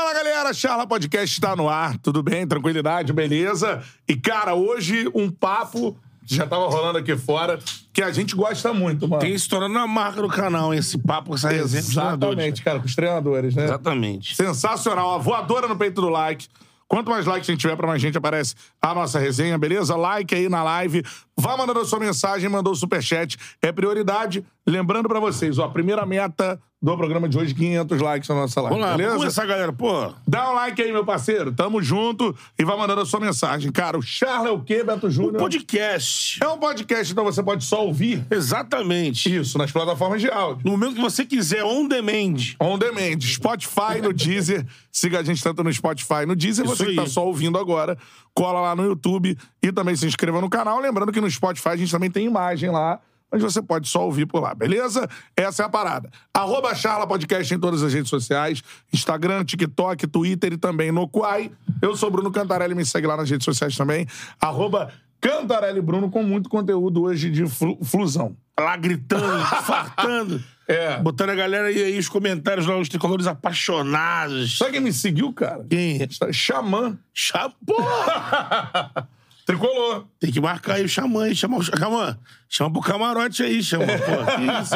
Fala galera, Charla Podcast está no ar, tudo bem? Tranquilidade, beleza? E cara, hoje um papo já tava rolando aqui fora que a gente gosta muito, mano. Tem se tornando a marca do canal, esse papo com essa resenha Exatamente, cara, com os treinadores, né? Exatamente. Sensacional, a voadora no peito do like. Quanto mais likes a gente tiver, pra mais gente aparece a nossa resenha, beleza? Like aí na live. Vá mandando a sua mensagem, mandou o superchat. É prioridade. Lembrando pra vocês, ó, a primeira meta do programa de hoje, 500 likes na nossa live, Vamos lá, beleza? vamos começar, galera. Pô, Dá um like aí, meu parceiro. Tamo junto. E vai mandando a sua mensagem. Cara, o Charla é o quê, Beto Júnior? podcast. É um podcast, então você pode só ouvir Exatamente. isso nas plataformas de áudio. No momento que você quiser, on demand. On demand, Spotify, no Deezer. Siga a gente tanto no Spotify, no Deezer. Isso Você que tá aí. só ouvindo agora, cola lá no YouTube e também se inscreva no canal. Lembrando que no Spotify a gente também tem imagem lá, mas você pode só ouvir por lá, beleza? Essa é a parada. Arroba Charla Podcast em todas as redes sociais: Instagram, TikTok, Twitter e também no Quai. Eu sou Bruno Cantarelli, me segue lá nas redes sociais também. Arroba Cantarelli Bruno, com muito conteúdo hoje de flu- flusão. Lá gritando, fartando. É. Botando a galera aí, aí os comentários lá, os tricolores apaixonados. Sabe quem me seguiu, cara? Quem? Xamã. Cha- Porra! Tricolor. Tem que marcar aí o xamã. Chama, o- xamã, chama pro camarote aí, chama. Pô, que isso?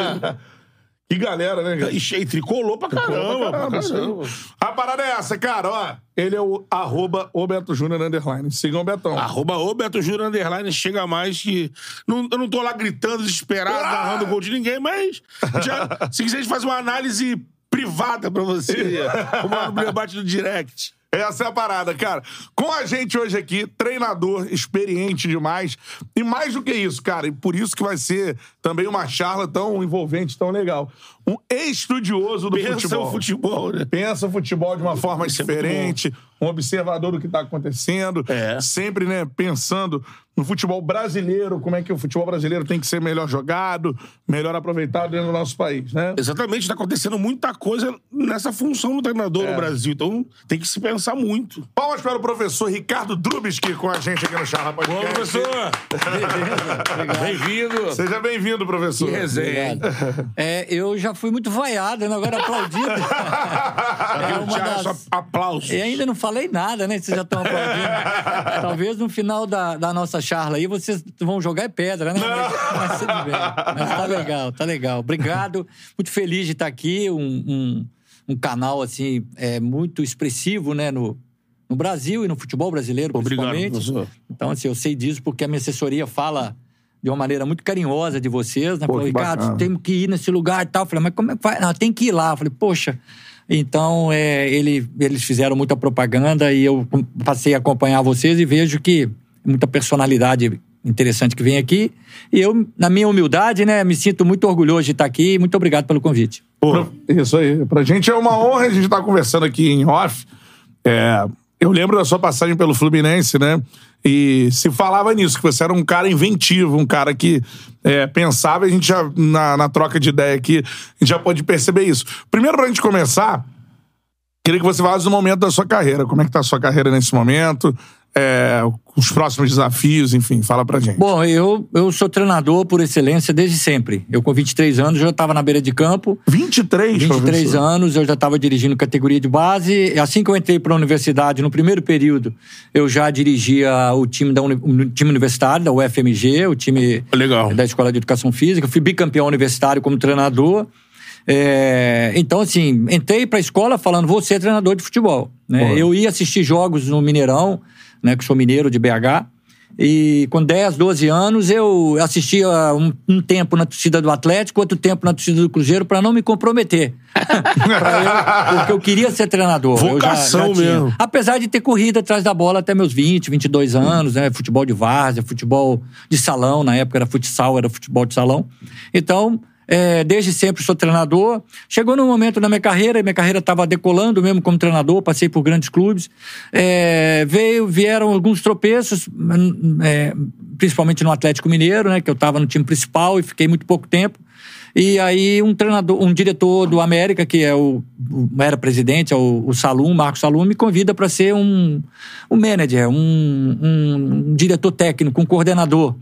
Que galera, né, cara? Ixi, aí, tricolou pra caramba, pra Caramba, caramba. isso aí. A parada é essa, cara, ó. Ele é o arroba o Beto Júnior underline. Sigam o Betão. Arroba o Beto Júnior Underline chega mais que. Não, eu não tô lá gritando, desesperado, Ah! narrando gol de ninguém, mas. Já, se quiser, a gente faz uma análise privada pra você. Como no debate do direct. Essa é a parada, cara. Com a gente hoje aqui, treinador experiente demais. E mais do que isso, cara, e por isso que vai ser também uma charla tão envolvente, tão legal. Um estudioso do Pensa futebol. o futebol, né? pensa o futebol de uma forma Isso é diferente, um observador do que está acontecendo, É. sempre né, pensando no futebol brasileiro, como é que o futebol brasileiro tem que ser melhor jogado, melhor aproveitado dentro do nosso país, né? Exatamente, tá acontecendo muita coisa nessa função do treinador É. no Brasil. Então tem que se pensar muito. Palmas para o professor Ricardo Drubski com a gente aqui no Charla Podcast. Bem-vindo. Seja bem-vindo, professor. Que resenha. É, eu já fui muito vaiado, né? agora aplaudido. É uma das- aplausos. E ainda não falei nada, né? Vocês já estão aplaudindo. Talvez no final da, da nossa charla aí vocês vão jogar é pedra, né? Mas, mas tudo bem. Mas tá legal, tá legal. Obrigado. Muito feliz de estar aqui. Um, um, um canal, assim, é, muito expressivo, né? No, no Brasil e no futebol brasileiro, Obrigado, principalmente. professor. Então, assim, eu sei disso porque a minha assessoria fala de uma maneira muito carinhosa de vocês, né? Pô, Falou, Ricardo, temos que ir nesse lugar e tal. Eu falei, mas como é que vai? Não, tem que ir lá. Eu falei, poxa. Então, é, ele, eles fizeram muita propaganda e eu passei a acompanhar vocês e vejo que muita personalidade interessante que vem aqui. E eu, na minha humildade, né, me sinto muito orgulhoso de estar aqui. Muito obrigado pelo convite. Pra- Isso aí. Pra gente é uma honra a gente estar conversando aqui em off. É, eu lembro da sua passagem pelo Fluminense, né? E se falava nisso, que você era um cara inventivo, um cara que é, pensava, a gente já, na, na troca de ideia aqui, a gente já pode perceber isso. Primeiro, pra gente começar, queria que você falasse do momento da sua carreira. Como é que tá a sua carreira nesse momento? É, os próximos desafios, enfim, fala pra gente. Bom, eu, eu sou treinador por excelência desde sempre. Eu, com 23 anos, já estava na beira de campo. 23, 23 professor. anos, eu já estava dirigindo categoria de base. Assim que eu entrei para a universidade, no primeiro período, eu já dirigia o time, da uni- o time universitário, da UFMG, o time Legal. da Escola de Educação Física. Fui bicampeão universitário como treinador. É, então, assim, entrei para a escola falando, vou ser treinador de futebol. né? Eu ia assistir jogos no Mineirão, né, que sou mineiro de BH. E com 10, 12 anos, eu assistia um, um tempo na torcida do Atlético, outro tempo na torcida do Cruzeiro, para não me comprometer. Eu- porque eu queria ser treinador. Eu já- Vocação já mesmo. Apesar de ter corrido atrás da bola até meus 20, 22 anos, né? Futebol de várzea, futebol de salão, na época era futsal, era futebol de salão. Então, é, desde sempre sou treinador. Chegou num momento na minha carreira, minha carreira estava decolando mesmo como treinador, passei por grandes clubes. É, veio, vieram alguns tropeços, hum, é, principalmente no Atlético Mineiro, né? Que eu estava no time principal e fiquei muito pouco tempo. E aí um treinador, um diretor do América, que é o, o- era presidente, é o, o Salum, Marcos Salum, me convida para ser um, um manager, um, um diretor técnico, um coordenador.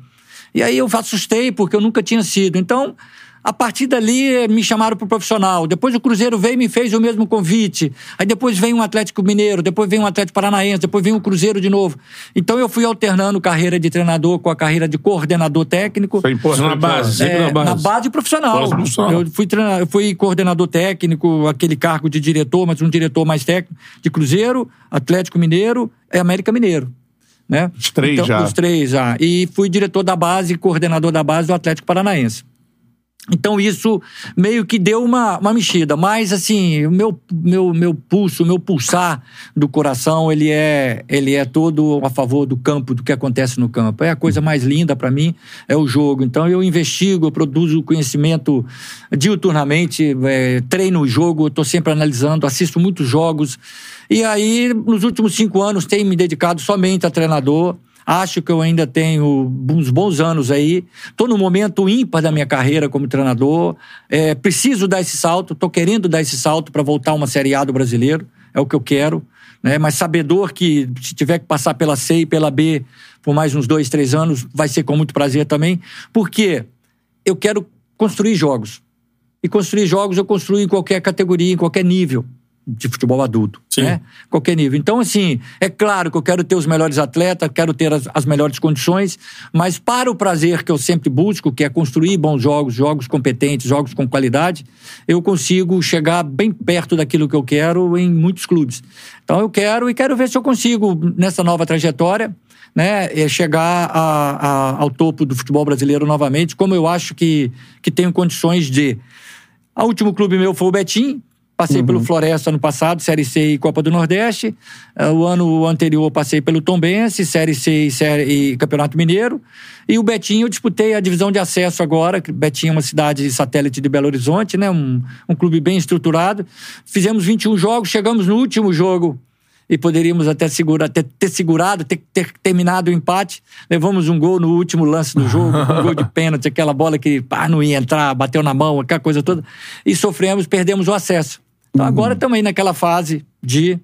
E aí eu assustei porque eu nunca tinha sido. Então, A partir dali, me chamaram para o profissional. Depois o Cruzeiro veio e me fez o mesmo convite. Aí depois vem um Atlético Mineiro, depois vem um Atlético Paranaense, depois vem um Cruzeiro de novo. Então eu fui alternando carreira de treinador com a carreira de coordenador técnico. Isso é importante. Na base, sempre É, na base. na base profissional. Base profissional. Eu fui, treina- eu fui coordenador técnico, aquele cargo de diretor, mas um diretor mais técnico, de Cruzeiro, Atlético Mineiro e América Mineiro. Né? Os três já. Os três já. E fui diretor da base, coordenador da base do Atlético Paranaense. Então isso meio que deu uma, uma mexida, mas assim, o meu, meu, meu pulso, o meu pulsar do coração, ele é, ele é todo a favor do campo, do que acontece no campo. É a coisa mais linda para mim, é o jogo. Então eu investigo, eu produzo conhecimento diuturnamente, é, treino o jogo, estou sempre analisando, assisto muitos jogos. E aí, nos últimos cinco anos, tenho me dedicado somente a treinador. Acho que eu ainda tenho uns bons anos aí. Estou no momento ímpar da minha carreira como treinador. É, preciso dar esse salto, estou querendo dar esse salto para voltar a uma Série A do brasileiro. É o que eu quero. Né? Mas sabedor que se tiver que passar pela C e pela B por mais uns dois, três anos, vai ser com muito prazer também. Porque eu quero construir jogos. E construir jogos eu construo em qualquer categoria, em qualquer nível de futebol adulto, Sim. né? Qualquer nível. Então, assim, é claro que eu quero ter os melhores atletas, quero ter as, as melhores condições, mas para o prazer que eu sempre busco, que é construir bons jogos, jogos competentes, jogos com qualidade, eu consigo chegar bem perto daquilo que eu quero em muitos clubes. Então, eu quero e quero ver se eu consigo, nessa nova trajetória, né, é chegar a- a- ao topo do futebol brasileiro novamente, como eu acho que, que tenho condições de. O último clube meu foi o Betim. Passei pelo Floresta ano passado, Série C e Copa do Nordeste. Eh, O ano anterior passei pelo Tombense, Série C e, série, e Campeonato Mineiro. E o Betim eu disputei a divisão de acesso agora. Betim é uma cidade satélite de Belo Horizonte, né? um, um clube bem estruturado. Fizemos 21 jogos, chegamos no último jogo e poderíamos até segurar, ter, ter segurado, ter, ter terminado o empate. Levamos um gol no último lance do jogo, um gol de pênalti, aquela bola que pá, não ia entrar, bateu na mão, aquela coisa toda. E sofremos, perdemos o acesso. Então agora estamos aí naquela fase de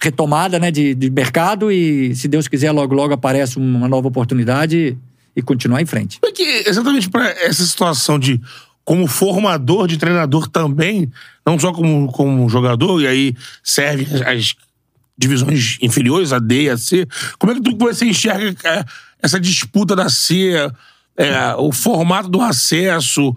retomada né, de, de mercado e, se Deus quiser, logo, logo aparece uma nova oportunidade e continuar em frente. Como é exatamente para essa situação de como formador de treinador também, não só como, como jogador, e aí serve as, divisões inferiores, a D e a C. Como é que tu, você enxerga é, essa disputa da C, é, o formato do acesso,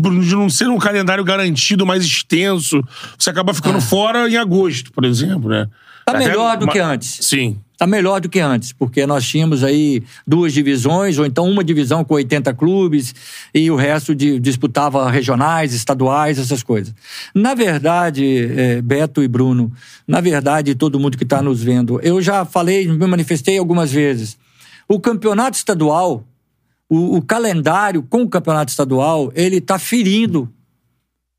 tipo, de não ser um calendário garantido mais extenso, você acaba ficando fora em agosto, por exemplo, né? Tá Até melhor do uma- que antes. Sim. Está melhor do que antes, porque nós tínhamos aí duas divisões, ou então uma divisão com 80 clubes, e o resto de- disputava regionais, estaduais, essas coisas. Na verdade, eh, Beto e Bruno, na verdade, todo mundo que está nos vendo, eu já falei, me manifestei algumas vezes. O campeonato estadual, o, o calendário com o campeonato estadual, ele está ferindo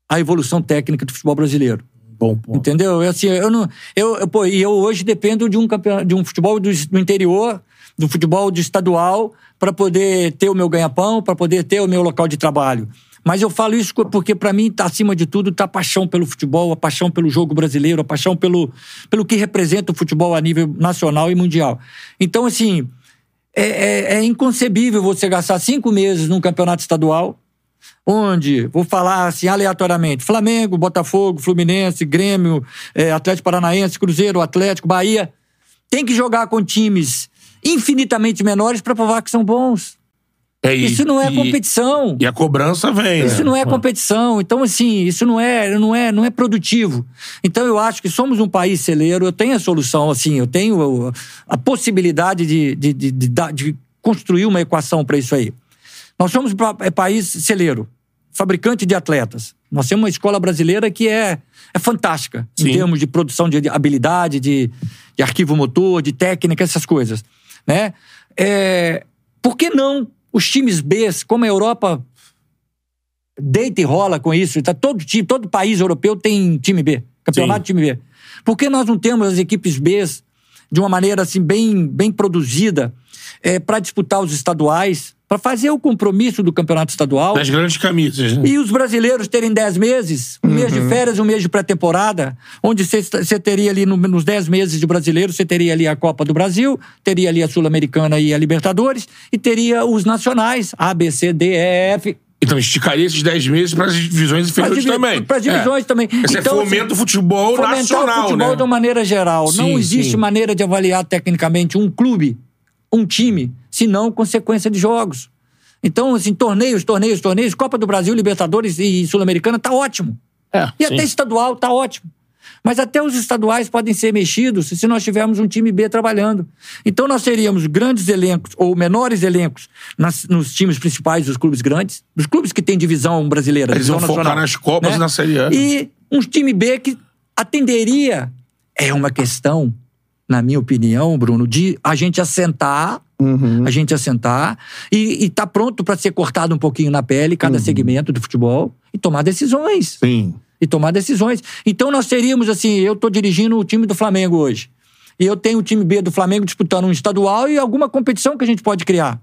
a evolução técnica do futebol brasileiro. Bom ponto. Entendeu? Eu, assim, eu não. Eu, eu, pô, e eu hoje dependo de um, campeonato, de um futebol do, do interior, do futebol de estadual, para poder ter o meu ganha-pão, para poder ter o meu local de trabalho. Mas eu falo isso porque, para mim, tá acima de tudo, tá a paixão pelo futebol, a paixão pelo jogo brasileiro, a paixão pelo, pelo que representa o futebol a nível nacional e mundial. Então, assim, é, é- é inconcebível você gastar cinco meses num campeonato estadual, onde, vou falar assim aleatoriamente, Flamengo, Botafogo, Fluminense, Grêmio, eh, Atlético Paranaense, Cruzeiro, Atlético, Bahia, tem que jogar com times infinitamente menores para provar que são bons. É, e- Isso não é e- competição. E a cobrança vem. Isso né? não é competição. Então, assim, isso não é, não é, não é produtivo. Então, eu acho que somos um país celeiro. Eu tenho a solução, assim, eu tenho a, possibilidade de, de, de, de de construir uma equação para isso aí. Nós somos um é, país celeiro, fabricante de atletas. Nós temos uma escola brasileira que é, é fantástica Sim. em termos de produção de habilidade, de, de arquivo motor, de técnica, essas coisas. Né? É, por que não os times B, como a Europa deita e rola com isso. Tá todo, time, todo país europeu tem time B, campeonato Sim. time B. Por que nós não temos as equipes B de uma maneira assim bem, bem produzida para disputar os estaduais, para fazer o compromisso do campeonato estadual? Das grandes camisas, né? E os brasileiros terem 10 meses, um mês de férias, um mês de pré-temporada, onde você teria ali, no- nos 10 meses de brasileiro, você teria ali a Copa do Brasil, teria ali a Sul-Americana e a Libertadores, e teria os nacionais, A, B, C, D, E, F, Então esticaria esses 10 meses para as divisões inferiores também. Para as divisões É. também. Esse Então, é fomento assim, do futebol nacional, o futebol né? de uma maneira geral. Sim, não existe sim. maneira de avaliar tecnicamente um clube, um time, senão consequência de jogos. Então, assim, torneios, torneios, torneios, Copa do Brasil, Libertadores e Sul-Americana tá ótimo. É, E sim. até estadual tá ótimo. Mas até os estaduais podem ser mexidos se nós tivermos um time B trabalhando. Então nós teríamos grandes elencos ou menores elencos nas- nos times principais dos clubes grandes, dos clubes que têm divisão brasileira, Eles divisão vão focar nacional, nas Copas né? e na Série A. E um time B que atenderia. É uma questão, na minha opinião, Bruno, de a gente assentar, a gente assentar e estar pronto para ser cortado um pouquinho na pele cada segmento do futebol e tomar decisões Sim. e tomar decisões. Então nós teríamos assim, eu estou dirigindo o time do Flamengo hoje. E eu tenho o time B do Flamengo disputando um estadual e alguma competição que a gente pode criar.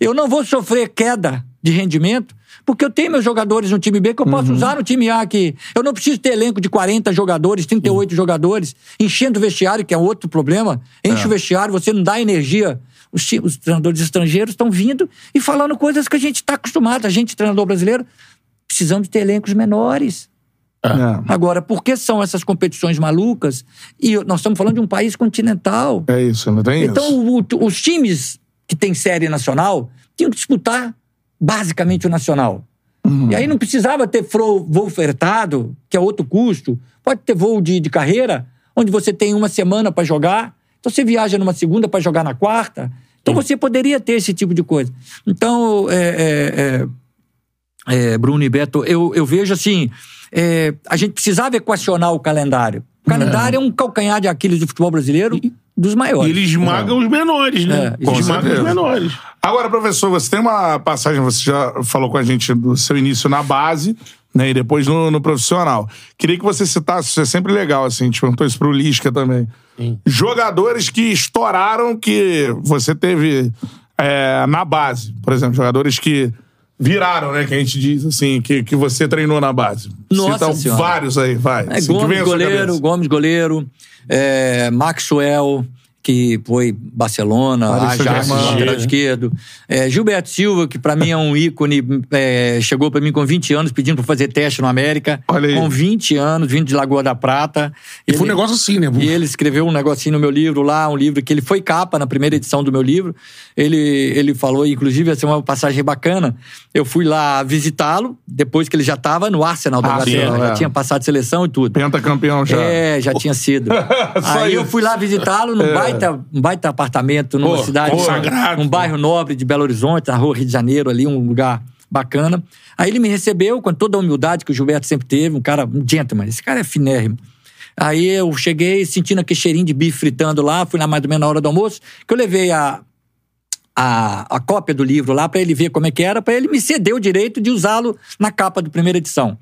Eu não vou sofrer queda de rendimento, porque eu tenho meus jogadores no time B que eu posso usar no time A aqui. Eu não preciso ter elenco de 40 jogadores, 38 jogadores, enchendo o vestiário, que é outro problema. Enche o vestiário, você não dá energia. Os, os treinadores estrangeiros estão vindo e falando coisas que a gente está acostumado. A gente, treinador brasileiro, precisamos ter elencos menores. É. Agora, por que são essas competições malucas? E nós estamos falando de um país continental. É isso, não tem Então, isso. o- os times que têm série nacional tinham que disputar basicamente o nacional. Uhum. E aí não precisava ter voo ofertado, que é outro custo. Pode ter voo de, de carreira, onde você tem uma semana para jogar. Então você viaja numa segunda para jogar na quarta. Então você poderia ter esse tipo de coisa. Então, é, é, é, é, Bruno e Beto, eu, eu vejo assim: é, a gente precisava equacionar o calendário. O calendário é, um calcanhar de Aquiles do futebol brasileiro dos E maiores. ele esmaga os menores, né? É, esmaga os menores. Agora, professor, você tem uma passagem, você já falou com a gente do seu início na base, né, e depois no, no profissional. Queria que você citasse, isso é sempre legal, assim, a gente perguntou isso pro Lisca também. Jogadores que estouraram que você teve é, na base, por exemplo, jogadores que viraram, né, que a gente diz, assim, que, que você treinou na base. Nossa Cita Senhora. vários aí, vai. É, assim, Gomes à sua goleiro. Gomes goleiro, Maxwell, que foi Barcelona, Ajax, lateral esquerdo. É, Gilberto Silva, que pra mim é um ícone, é, chegou pra mim com 20 anos pedindo pra fazer teste no América. Olha aí. Com 20 anos, vindo de Lagoa da Prata. E foi um negócio assim, né? E ele escreveu um negocinho no meu livro lá, um livro que ele foi capa na primeira edição do meu livro. Ele, ele falou, inclusive, essa é uma passagem bacana. Eu fui lá visitá-lo, depois que ele já estava no Arsenal da Ah, sim, Inglaterra, já é. tinha passado seleção e tudo. Pentacampeão já. É, já tinha sido. Aí eu isso. fui lá visitá-lo num É. baita, um baita apartamento, numa Pô, cidade, consagrado, um bairro nobre de Belo Horizonte, na rua Rio de Janeiro, ali, um lugar bacana. Aí ele me recebeu com toda a humildade que o Gilberto sempre teve, um cara, um gentleman. Esse cara é finérrimo. Aí eu cheguei sentindo aquele cheirinho de bife fritando lá, fui lá mais ou menos na hora do almoço, que eu levei a, a, a cópia do livro lá pra ele ver como é que era, pra ele me ceder o direito de usá-lo na capa da primeira edição.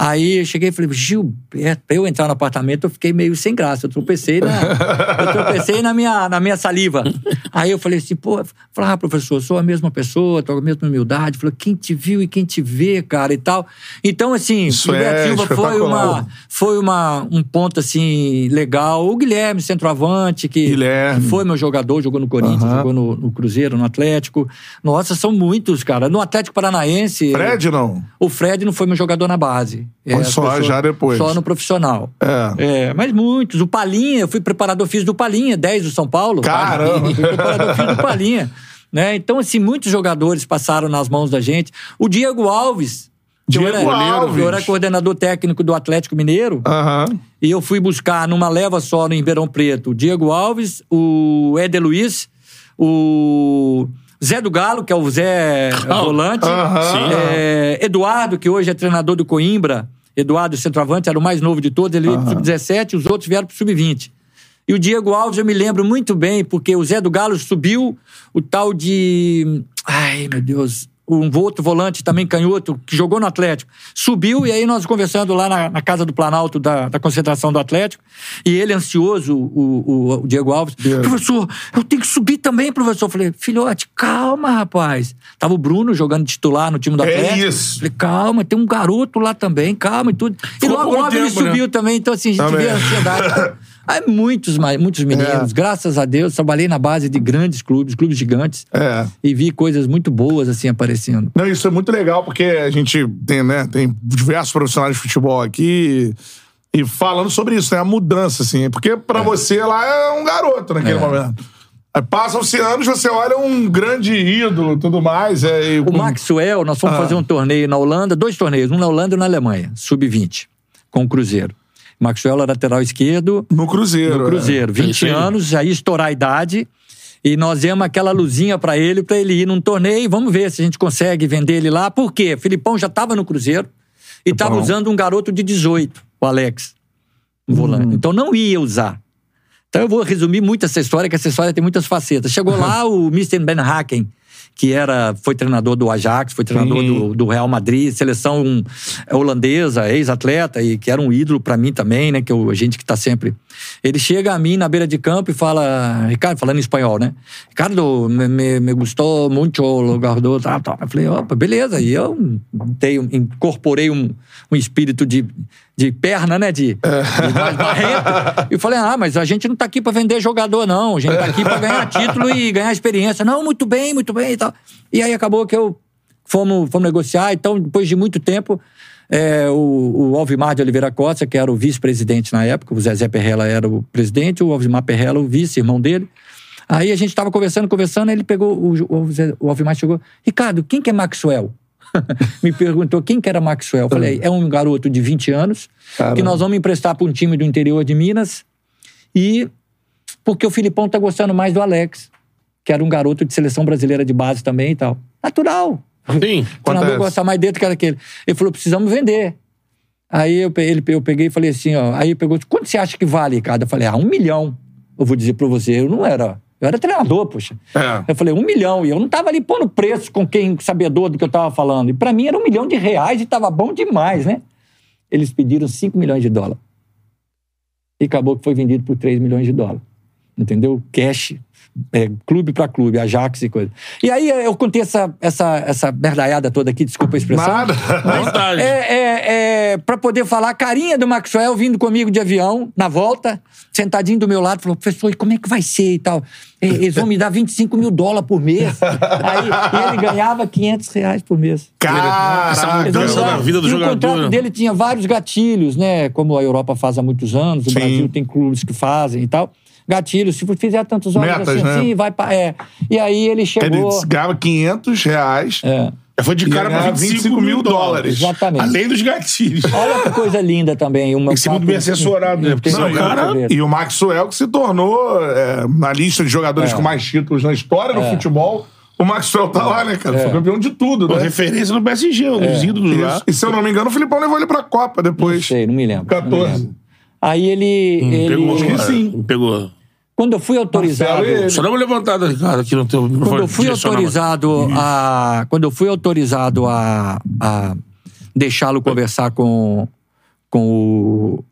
Aí eu cheguei e falei, Gilberto, pra eu entrar no apartamento, eu fiquei meio sem graça. Eu tropecei na, eu tropecei na, minha, na minha saliva. Aí eu falei assim, pô, falei, ah, professor, sou a mesma pessoa, tô com a mesma humildade. Falei, quem te viu e quem te vê, cara, e tal. Então, assim, Isso Gilberto é Silva foi, uma, foi uma, um ponto, assim, legal. O Guilherme, centroavante, que, Guilherme. que foi meu jogador, jogou no Corinthians, Aham. jogou no, no Cruzeiro, no Atlético. Nossa, são muitos, cara. No Atlético Paranaense. Fred, não? O Fred não foi meu jogador na base. As só, já depois. Só no profissional. É. É, mas muitos. O Palinha, eu fui preparador físico do Palinha, 10 do São Paulo. Caramba! Fui preparador físico do Palinha. Né? Então, assim, muitos jogadores passaram nas mãos da gente. O Diego Alves. que eu Diego era, Alves. Eu era coordenador técnico do Atlético Mineiro. Aham. E eu fui buscar numa leva só no Ribeirão Preto o Diego Alves, o Éder Luiz, o Zé do Galo, que é o Zé Volante, aham. Sim. é, Eduardo, que hoje é treinador do Coimbra, Eduardo Centroavante, era o mais novo de todos, ele veio pro Sub-17, os outros vieram pro Sub-20. E o Diego Alves eu me lembro muito bem, porque o Zé do Galo subiu o tal de. Ai, meu Deus. Um outro volante também canhoto, que jogou no Atlético. Subiu, e aí nós conversando lá na, na casa do Planalto da, da concentração do Atlético, e ele ansioso, o, o, o Diego Alves. Professor, eu tenho que subir também, professor. Eu falei, filhote, calma, rapaz. Tava o Bruno jogando titular no time do É Atlético. isso. Falei, calma, tem um garoto lá também, calma e tudo. E Ficou logo, pouco logo ele tempo, né? subiu também, então assim, a gente Também. vê a ansiedade. Aí muitos, muitos meninos, É. graças a Deus, trabalhei na base de grandes clubes, clubes gigantes, É. e vi coisas muito boas assim aparecendo. Não, isso é muito legal, porque a gente tem, né, tem diversos profissionais de futebol aqui e falando sobre isso, né? A mudança, assim. Porque pra você lá é um garoto naquele momento. Aí passam-se anos, você olha um grande ídolo e tudo mais. É, e O Maxwell, nós fomos Ah. fazer um torneio na Holanda, dois torneios, um na Holanda e um na Alemanha, sub-20, com o Cruzeiro. Maxwell era lateral esquerdo, No Cruzeiro. no Cruzeiro, isso 20 aí. anos, aí estourar a idade. E nós demos aquela luzinha pra ele, pra ele ir num torneio. e Vamos ver se a gente consegue vender ele lá. Por quê? Filipão já estava no Cruzeiro e estava usando um garoto de 18, o Alex, um volante. Então não ia usar. Então eu vou resumir muito essa história, que essa história tem muitas facetas. Chegou lá o Mr. Ben Haken, que era, foi treinador do Ajax, foi treinador do, do Real Madrid, seleção holandesa, ex-atleta, e que era um ídolo pra mim também, né? Que eu, a gente que tá sempre. Ele chega a mim na beira de campo e fala, Ricardo, falando em espanhol, né? Ricardo, me, me, me gostou muito o lugar do. Tá, tá. Eu falei, opa, beleza. E eu dei, um- incorporei um, um espírito de, de perna, né? De, de mais barrento. E falei, ah, mas a gente não tá aqui pra vender jogador, não. A gente tá aqui pra ganhar título e ganhar experiência. Não, muito bem, muito bem e tal. E aí acabou que eu fomos, fomos negociar. Então, depois de muito tempo, é, o, o Alvimar de Oliveira Costa, que era o vice-presidente na época, o Zezé Perrella era o presidente, o Alvimar Perrella, o vice, irmão dele. Aí a gente estava conversando, conversando, ele pegou, o, o, o Alvimar chegou, Ricardo, quem que é Maxwell? Me perguntou quem que era Maxwell. Eu falei, é um garoto de 20 anos, que Caramba. nós vamos emprestar para um time do interior de Minas, e porque o Filipão tá gostando mais do Alex, que era um garoto de seleção brasileira de base também e tal. Natural. Sim. O treinador Acontece. gosta mais dele do que aquele. Ele falou: precisamos vender. Aí eu, ele, eu peguei e falei assim: ó. Aí pegou: quanto você acha que vale, Ricardo? Eu falei: ah, um milhão. Eu vou dizer pra você: eu não era. Eu era treinador, poxa. É. Eu falei: um milhão. E eu não tava ali pondo preço com quem sabedor do que eu tava falando. E pra mim era um milhão de reais e tava bom demais, né? Eles pediram 5 milhões de dólares. E acabou que foi vendido por 3 milhões de dólares. Entendeu? Cash, é, clube pra clube, Ajax e coisa. E aí eu contei essa, essa, essa merdaiada toda aqui, desculpa a expressão. Nada. À vontade. É, é, é, pra poder falar, a carinha do Maxwell vindo comigo de avião, na volta, sentadinho do meu lado, falou, professor, e como é que vai ser e tal? Eles vão me dar 25 mil dólares por mês. Aí e ele ganhava 500 reais por mês. Essa Caraca. mudança da vida do e jogador. O contrato dele tinha vários gatilhos, né? Como a Europa faz há muitos anos, o Sim. Brasil tem clubes que fazem e tal. Gatilhos, se fizer tantos horas Metas, assim, né? assim, vai pra. É. E aí ele Ele chegou. ganhava 500 reais. É. Foi de cara pra ganhar 25 mil dólares. Exatamente. Além dos gatilhos. Olha que coisa linda também. Uma Tem que ser muito bem assessorado, né? Porque Não, e, cara- e o Maxwell que se tornou é, na lista de jogadores É. com mais títulos na história do futebol. O Maxwell tá lá, né, cara? Foi campeão de tudo, Pô, né? referência no PSG, um dos ídolos lá. E se eu não me engano, o Filipão levou ele pra Copa Não depois. sei, não me lembro. não me 14. lembro. Aí ele. ele Pegou, cara. sim. Pegou. Quando eu fui autorizado. Só dá uma levantada, Ricardo, aqui no teu Quando eu fui autorizado a. Quando eu fui autorizado a, a deixá-lo conversar com, com o.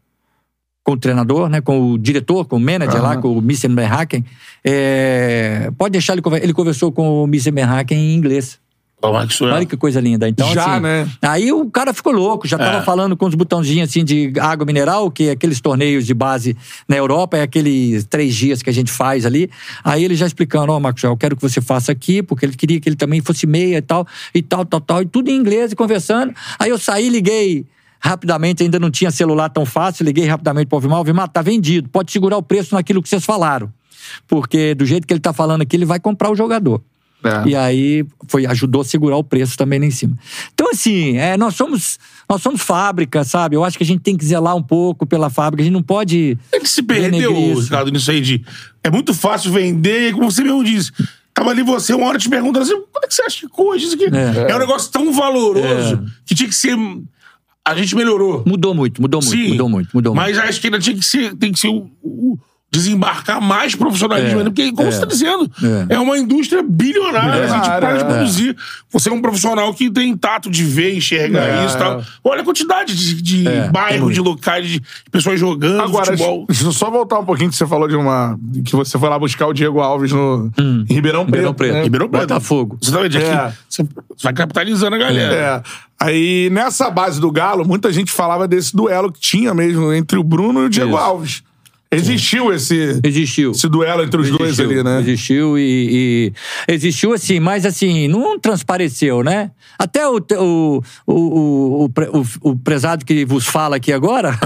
Com o treinador, né? com o diretor, com o manager lá, Aham. com o Mr. Benhaken. É, pode deixar ele conversar. Ele conversou com o Mr. Benhaken em inglês. Olha que coisa linda. Então, Já, assim, né? Aí o cara ficou louco, já tava É. falando com os botãozinhos assim de água mineral, que é aqueles torneios de base na Europa, é aqueles três dias que a gente faz ali. Aí ele já explicando, ó, Maxwell, eu quero que você faça aqui, porque ele queria que ele também fosse meia e tal, e tal, tal, tal, e tudo em inglês e conversando. Aí eu saí, liguei rapidamente, ainda não tinha celular tão fácil, liguei rapidamente pro Alvimar, Alvimar, tá vendido, pode segurar o preço naquilo que vocês falaram. Porque do jeito que ele tá falando aqui, ele vai comprar o jogador. É. E aí foi, ajudou a segurar o preço também lá em cima. Então, assim, é, nós somos nós somos fábrica, sabe? Eu acho que a gente tem que zelar um pouco pela fábrica. A gente não pode. Ele se perdeu. Ricardo, nisso aí de. É muito fácil vender, e como você mesmo disse. Tava ali você, uma hora te perguntando assim: quando é que você acha que coisa? Isso aqui é. um negócio tão valoroso que tinha que ser. A gente melhorou. Mudou muito, mudou muito, Sim. mudou muito, mudou Mas acho que ainda tinha que ser, tem que ser o, o- desembarcar mais profissionalismo É, ainda, porque, como é, você está dizendo, é. é. uma indústria bilionária. a gente para de é. produzir. Você é um profissional que tem tato de ver, enxergar É. isso e tal. Olha a quantidade de, de É, bairros, de locais, de pessoas jogando Agora, futebol. deixa eu só voltar um pouquinho que você falou de uma. que você foi lá buscar o Diego Alves no em Ribeirão Preto. Ribeirão Preto. né? Ribeirão Preto. Botafogo. Exatamente. Aqui, É. Você vai capitalizando a galera. É. Aí, nessa base do Galo, muita gente falava desse duelo que tinha mesmo entre o Bruno e o Diego Isso. Alves. Existiu esse, Existiu. esse duelo entre os dois Existiu, ali, né? Existiu e, e- Existiu assim, mas assim, não transpareceu, né? Até o, o, o, o, o o- prezado que vos fala aqui agora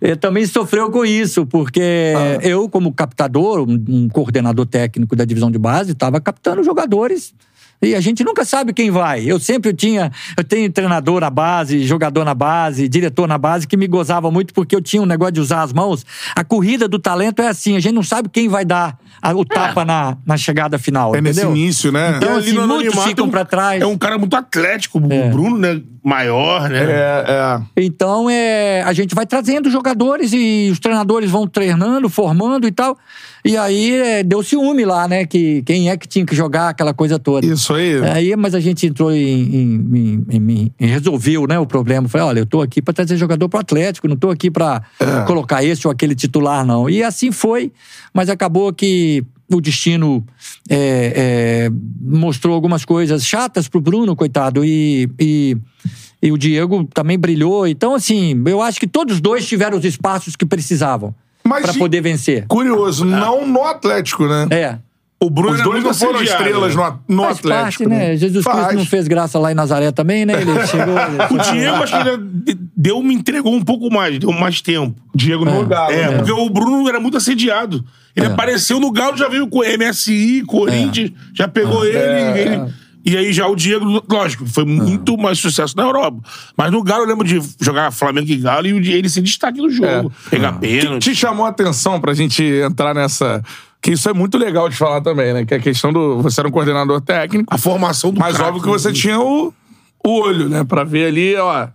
é, também sofreu com isso, porque eu, como captador, um, um coordenador técnico da divisão de base, estava captando jogadores. E a gente nunca sabe quem vai. Eu sempre tinha. Eu tenho treinador na base, jogador na base, diretor na base, que me gozava muito porque eu tinha um negócio de usar as mãos. A corrida do talento é assim: a gente não sabe quem vai dar a- o tapa na, na chegada final. É nesse entendeu? início, né? Então, ali assim, no muitos ficam pra trás. É um cara muito atlético, o É. Bruno, né? Maior, né? É, é. Então, é, a gente vai trazendo jogadores e os treinadores vão treinando, formando e tal. E aí é, deu ciúme lá, né? Que quem é que tinha que jogar aquela coisa toda. Isso aí. Aí, mas a gente entrou em, em- em- em- resolveu, né, o problema. Falei, olha, eu tô aqui para trazer jogador pro Atlético, não tô aqui para colocar esse ou aquele titular, não. E assim foi, mas acabou que o destino é, é, mostrou algumas coisas chatas pro Bruno, coitado, e, e, e o Diego também brilhou. Então, assim, eu acho que todos dois tiveram os espaços que precisavam para de- poder vencer. Curioso, não no Atlético, né? É. O Bruno Os era dois não foram estrelas né? no, no Faz Atlético. parte, né? Jesus Cristo Faz. não fez graça lá em Nazaré também, né? Ele chegou. O Diego, acho que ele deu, me entregou um pouco mais, deu mais tempo. Diego no Galo. É, né? porque o Bruno era muito assediado. Ele apareceu no Galo, já veio com o MSI, Corinthians, já pegou ele, ele- E aí já o Diego, lógico, foi muito mais sucesso na Europa. Mas no Galo eu lembro de jogar Flamengo e Galo e o ele se destaque no jogo. Pegar que pênalti. te chamou a atenção pra gente entrar nessa. Que isso é muito legal de falar também, né? Que é a questão do. Você era um coordenador técnico, A formação do mas craque, óbvio que você né? tinha o, o olho, né? Pra ver ali, ó. O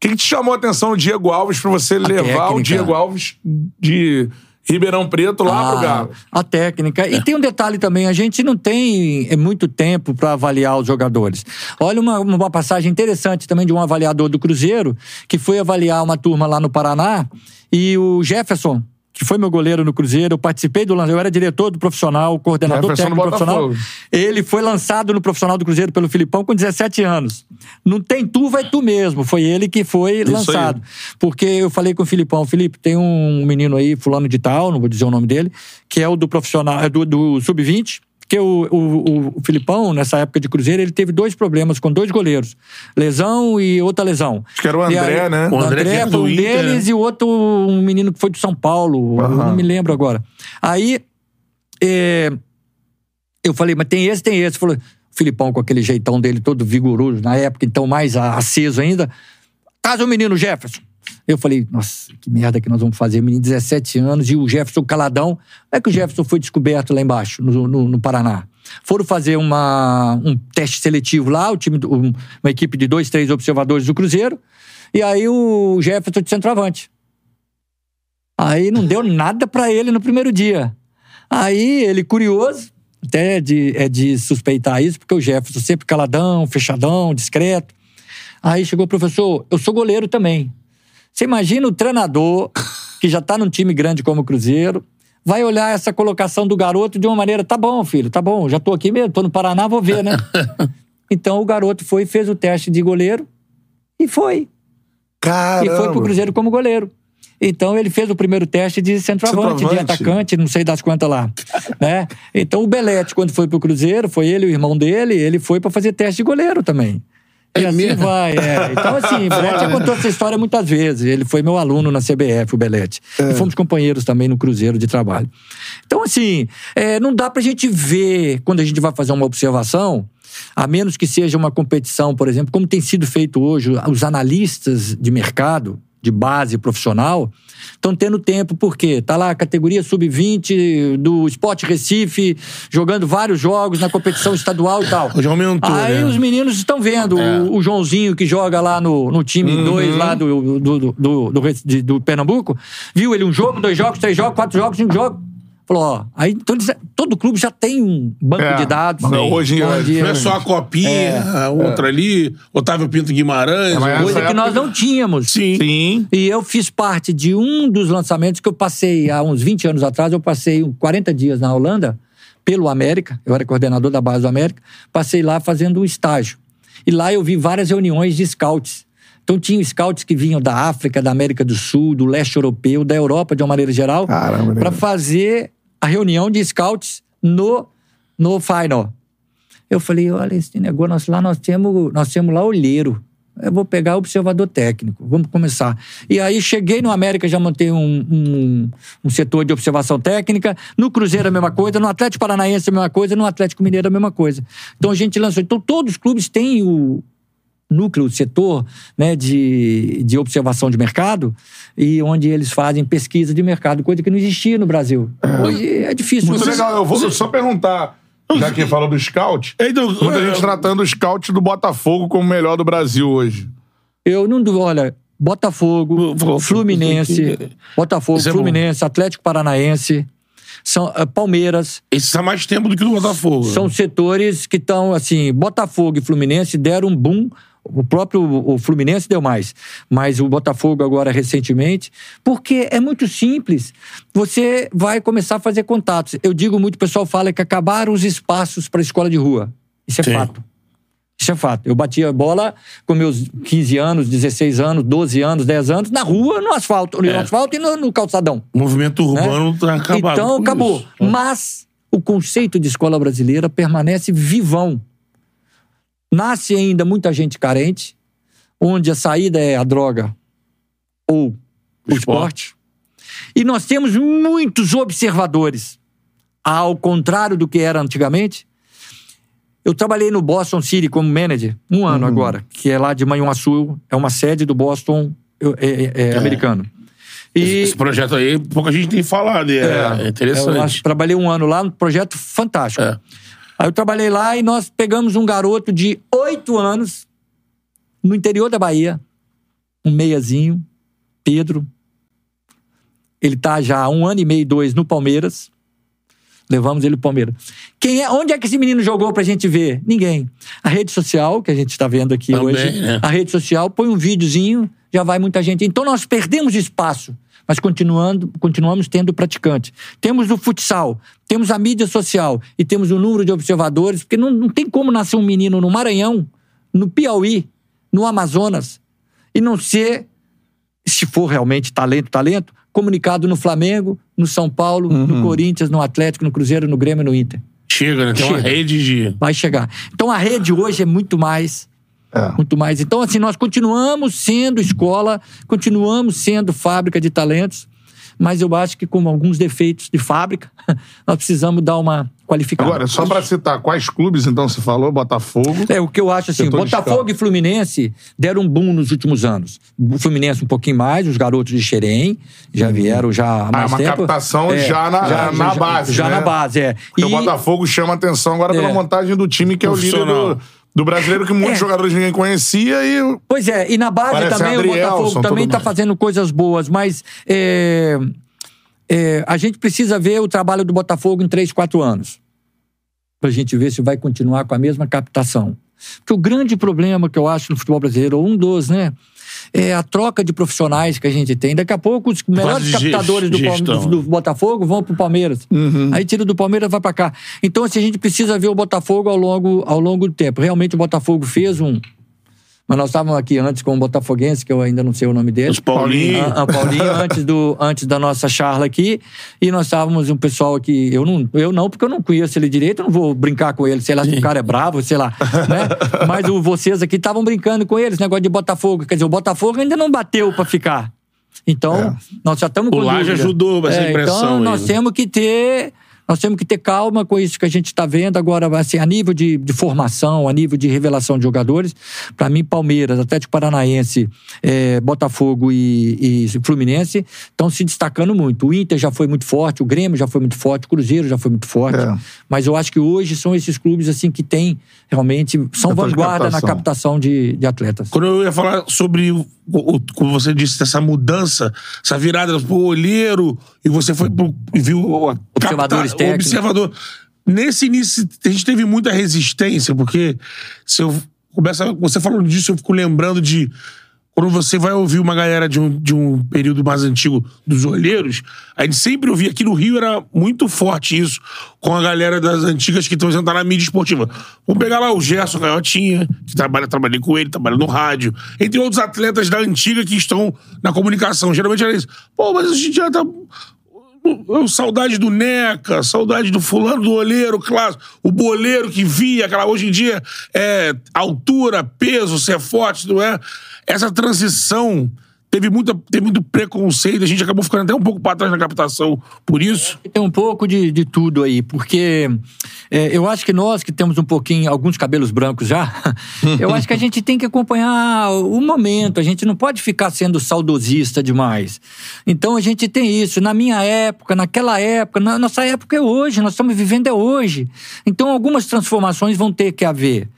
que, que te chamou a atenção o Diego Alves pra você levar o técnica. Diego Alves de Ribeirão Preto lá pro Ah, Galo? A técnica. E tem um detalhe também: a gente não tem é, muito tempo para avaliar os jogadores. Olha uma, uma passagem interessante também de um avaliador do Cruzeiro, que foi avaliar uma turma lá no Paraná, e o Jefferson. Que foi meu goleiro no Cruzeiro, eu participei do lançamento, eu era diretor do profissional, coordenador técnico do profissional. Ele foi lançado no profissional do Cruzeiro pelo Filipão com 17 anos. Não tem tu, vai tu mesmo. Foi ele que foi aí. lançado. Porque eu falei com o Filipão, Felipe, tem um menino aí, fulano de tal, não vou dizer o nome dele, que é o do profissional, é do, do sub-20. Porque o, o, o Filipão, nessa época de Cruzeiro, ele teve dois problemas com dois goleiros. Lesão e outra lesão. Acho que era o E André, né? O André foi do um Inter, deles né? e o outro, um menino que foi do São Paulo. Eu não me lembro agora. Aí, é, eu falei, mas tem esse, tem esse. Falou, o Filipão com aquele jeitão dele todo vigoroso, na época, então mais aceso ainda. Traz o menino Jefferson. Eu falei, nossa, que merda que nós vamos fazer. Menino de 17 anos e o Jefferson caladão. É que o Jefferson foi descoberto lá embaixo, no, no- no Paraná? Foram fazer uma, um teste seletivo lá, o time, um- uma equipe de dois, três observadores do Cruzeiro. E aí o Jefferson de centroavante. Aí não deu nada pra ele no primeiro dia. Aí ele, curioso, até é de, é de suspeitar isso, porque o Jefferson sempre caladão, fechadão, discreto. Aí chegou o professor, eu sou goleiro também. Você imagina o treinador, que já tá num time grande como o Cruzeiro, vai olhar essa colocação do garoto de uma maneira, tá bom, filho, tá bom, já tô aqui mesmo, tô no Paraná, vou ver, né? então o garoto foi, fez o teste de goleiro e foi. Caramba. E foi pro Cruzeiro como goleiro. Então ele fez o primeiro teste de centroavante, Centroavante. de atacante, não sei das quantas lá. né? Então o Belete, quando foi pro Cruzeiro, foi ele e o irmão dele, ele foi pra fazer teste de goleiro também. E assim mesmo? vai, é. Então, assim, o Belete já contou essa história muitas vezes. Ele foi meu aluno na CBF, o Belete. E fomos companheiros também no Cruzeiro de trabalho. Então, assim, é, não dá pra gente ver, quando a gente vai fazer uma observação, a menos que seja uma competição, por exemplo, como tem sido feito hoje, os analistas de mercado, de base profissional, estão tendo tempo, porque tá lá a categoria sub-20 do Sport Recife, jogando vários jogos na competição estadual e tal. Hoje aumentou, Aí né? os meninos estão vendo É. o, o Joãozinho que joga lá no, no time Uhum. 2 lá do, do, do, do, do, do Pernambuco. Viu ele um jogo, dois jogos, três jogos, quatro jogos, cinco jogos. Falou, ó, aí então, eles- todo clube já tem um banco É. de dados. Não, hoje- onde- Não é só a copinha, a outra ali, Otávio Pinto Guimarães. É, Coisa que nós não tínhamos. Sim. Sim. E eu fiz parte de um dos lançamentos que eu passei há uns 20 anos atrás. Eu passei 40 dias na Holanda, pelo América. Eu era coordenador da base do América. Passei lá fazendo um estágio. E lá eu vi várias reuniões de scouts Então tinham scouts que vinham da África, da América do Sul, do leste europeu, da Europa de uma maneira geral, Caramba, para legal. fazer a reunião de scouts no, no final. Eu falei, olha, esse negócio, nós, lá nós temos, nós temos lá olheiro. Eu vou pegar observador técnico, vamos começar. E aí cheguei no América, já montei um, um, um setor de observação técnica. No Cruzeiro a mesma coisa, no Atlético Paranaense a mesma coisa, no Atlético Mineiro a mesma coisa. Então a gente lançou. Então todos os clubes têm o núcleo, setor né, de, de observação de mercado e onde eles fazem pesquisa de mercado, coisa que não existia no Brasil. Hoje é difícil. Muito Você- legal. Eu vou só perguntar, já que falou do scout, muita gente tratando o scout do Botafogo como o melhor do Brasil hoje. Eu não duvido, olha, Botafogo, Fluminense, Botafogo, é Fluminense, Atlético Paranaense, são, eh, Palmeiras, Esse tá mais tempo do que o do Botafogo. são setores que estão, assim, Botafogo e Fluminense deram um boom. O próprio o Fluminense deu mais, mas o Botafogo agora recentemente, porque é muito simples. Você vai começar a fazer contatos. Eu digo muito, o pessoal fala que acabaram os espaços para escola de rua. Isso é Sim. fato. Isso é fato. Eu batia bola com meus 15 anos, 16 anos, 12 anos, 10 anos, na rua, no asfalto, no É. asfalto e no, no calçadão. O movimento urbano tá acabado. Então, acabou. isso. Mas o conceito de escola brasileira permanece vivão. Nasce ainda muita gente carente, onde a saída é a droga ou o esporte. E nós temos muitos observadores. Ao contrário do que era antigamente, eu trabalhei no Boston City como manager, um ano agora, que é lá de Manhuaçu, é uma sede do Boston eu- é- é- é americano. E Esse projeto aí, pouca gente tem falado. É, é eu interessante. acho- trabalhei um ano lá, um projeto fantástico. Aí eu trabalhei lá e nós pegamos um garoto de oito anos, no interior da Bahia, um meiazinho, Pedro. Ele tá já há um ano e meio, dois, no Palmeiras. Levamos ele pro Palmeiras. Quem é, onde é que esse menino jogou pra gente ver? Ninguém. A rede social, que a gente está vendo aqui Também, hoje, né? a rede social põe um videozinho, já vai muita gente. Então nós perdemos espaço, mas continuando, continuamos tendo praticante. Temos o futsal, temos a mídia social e temos o número de observadores, porque não, não tem como nascer um menino no Maranhão, no Piauí, no Amazonas, e não ser, se for realmente talento, talento, comunicado no Flamengo, no São Paulo, no Corinthians, no Atlético, no Cruzeiro, no Grêmio, no Inter. Chega, né? Tem uma Chega. rede de. Vai chegar. Então a rede hoje é muito mais. É. Muito mais. Então, assim, nós continuamos sendo escola, continuamos sendo fábrica de talentos, mas eu acho que com alguns defeitos de fábrica, nós precisamos dar uma qualificada. Agora, só pra citar, quais clubes, então, você falou? Botafogo. É, o que eu acho assim, Botafogo e Fluminense deram um boom nos últimos anos. O Fluminense um pouquinho mais, os garotos de Xerém já vieram já há Ah, mais uma tempo. captação já na- na base, Já né? na base, é. Porque o Botafogo chama atenção agora pela É. montagem do time, que é o líder do, do brasileiro, que muitos É. jogadores ninguém conhecia e. Pois é, e na base também o Adrielson, Botafogo também está fazendo coisas boas, mas é, é, a gente precisa ver o trabalho do Botafogo em três, quatro anos. Pra gente ver se vai continuar com a mesma captação. Porque o grande problema que eu acho no futebol brasileiro, ou um dos, né? É a troca de profissionais que a gente tem. Daqui a pouco, os melhores de captadores do, do Botafogo vão pro Palmeiras. Aí tira do Palmeiras vai pra cá. Então, assim, a gente precisa ver o Botafogo ao longo, ao longo do tempo. Realmente, o Botafogo fez um. Mas nós estávamos aqui antes com um botafoguense, que eu ainda não sei o nome dele. Os Paulinho. Ah, ah, Paulinho, antes, do, antes da nossa charla aqui. E nós estávamos um pessoal aqui. Eu não, eu não, porque eu não conheço ele direito, eu não vou brincar com ele, sei lá se o cara é bravo, sei lá. Né? Mas o, vocês aqui estavam brincando com eles, negócio de Botafogo. Quer dizer, o Botafogo ainda não bateu para ficar. Então, nós já estamos com O Laje ajudou essa impressão Então, nós temos que ter. Nós temos que ter calma com isso que a gente está vendo agora, assim, a nível de, de formação, a nível de revelação de jogadores. Para mim, Palmeiras, Atlético Paranaense, eh, Botafogo e, e Fluminense estão se destacando muito. O Inter já foi muito forte, o Grêmio já foi muito forte, o Cruzeiro já foi muito forte. É. Mas eu acho que hoje são esses clubes assim que têm realmente são vanguarda na captação. captação de, de atletas. Quando eu ia falar sobre, o, como você disse, essa mudança, essa virada pro olheiro, e você foi pro, e viu o Observadores capta- observador. Nesse início, a gente teve muita resistência, porque se eu começa, você falando disso, eu fico lembrando de quando você vai ouvir uma galera de um, de um período mais antigo dos olheiros, a gente sempre ouvia aqui no Rio, era muito forte isso, com a galera das antigas que estão sentando na mídia esportiva. Vamos pegar lá o Gerson Gaiotinha, que trabalha, trabalhei com ele, trabalha no rádio, entre outros atletas da antiga que estão na comunicação. Geralmente era isso. Pô, mas a gente já tá. Saudade do Neca, saudade do fulano do olheiro clássico, o boleiro que via, aquela hoje em dia é altura, peso, ser forte, não é? Essa transição teve, muita, teve muito preconceito, a gente acabou ficando até um pouco para trás na captação por isso. Tem um pouco de, de tudo aí, porque é, eu acho que nós que temos um pouquinho, alguns cabelos brancos já, eu acho que a gente tem que acompanhar o momento, a gente não pode ficar sendo saudosista demais. Então a gente tem isso, na minha época, naquela época, na nossa época é hoje, nós estamos vivendo é hoje. Então algumas transformações vão ter que haver.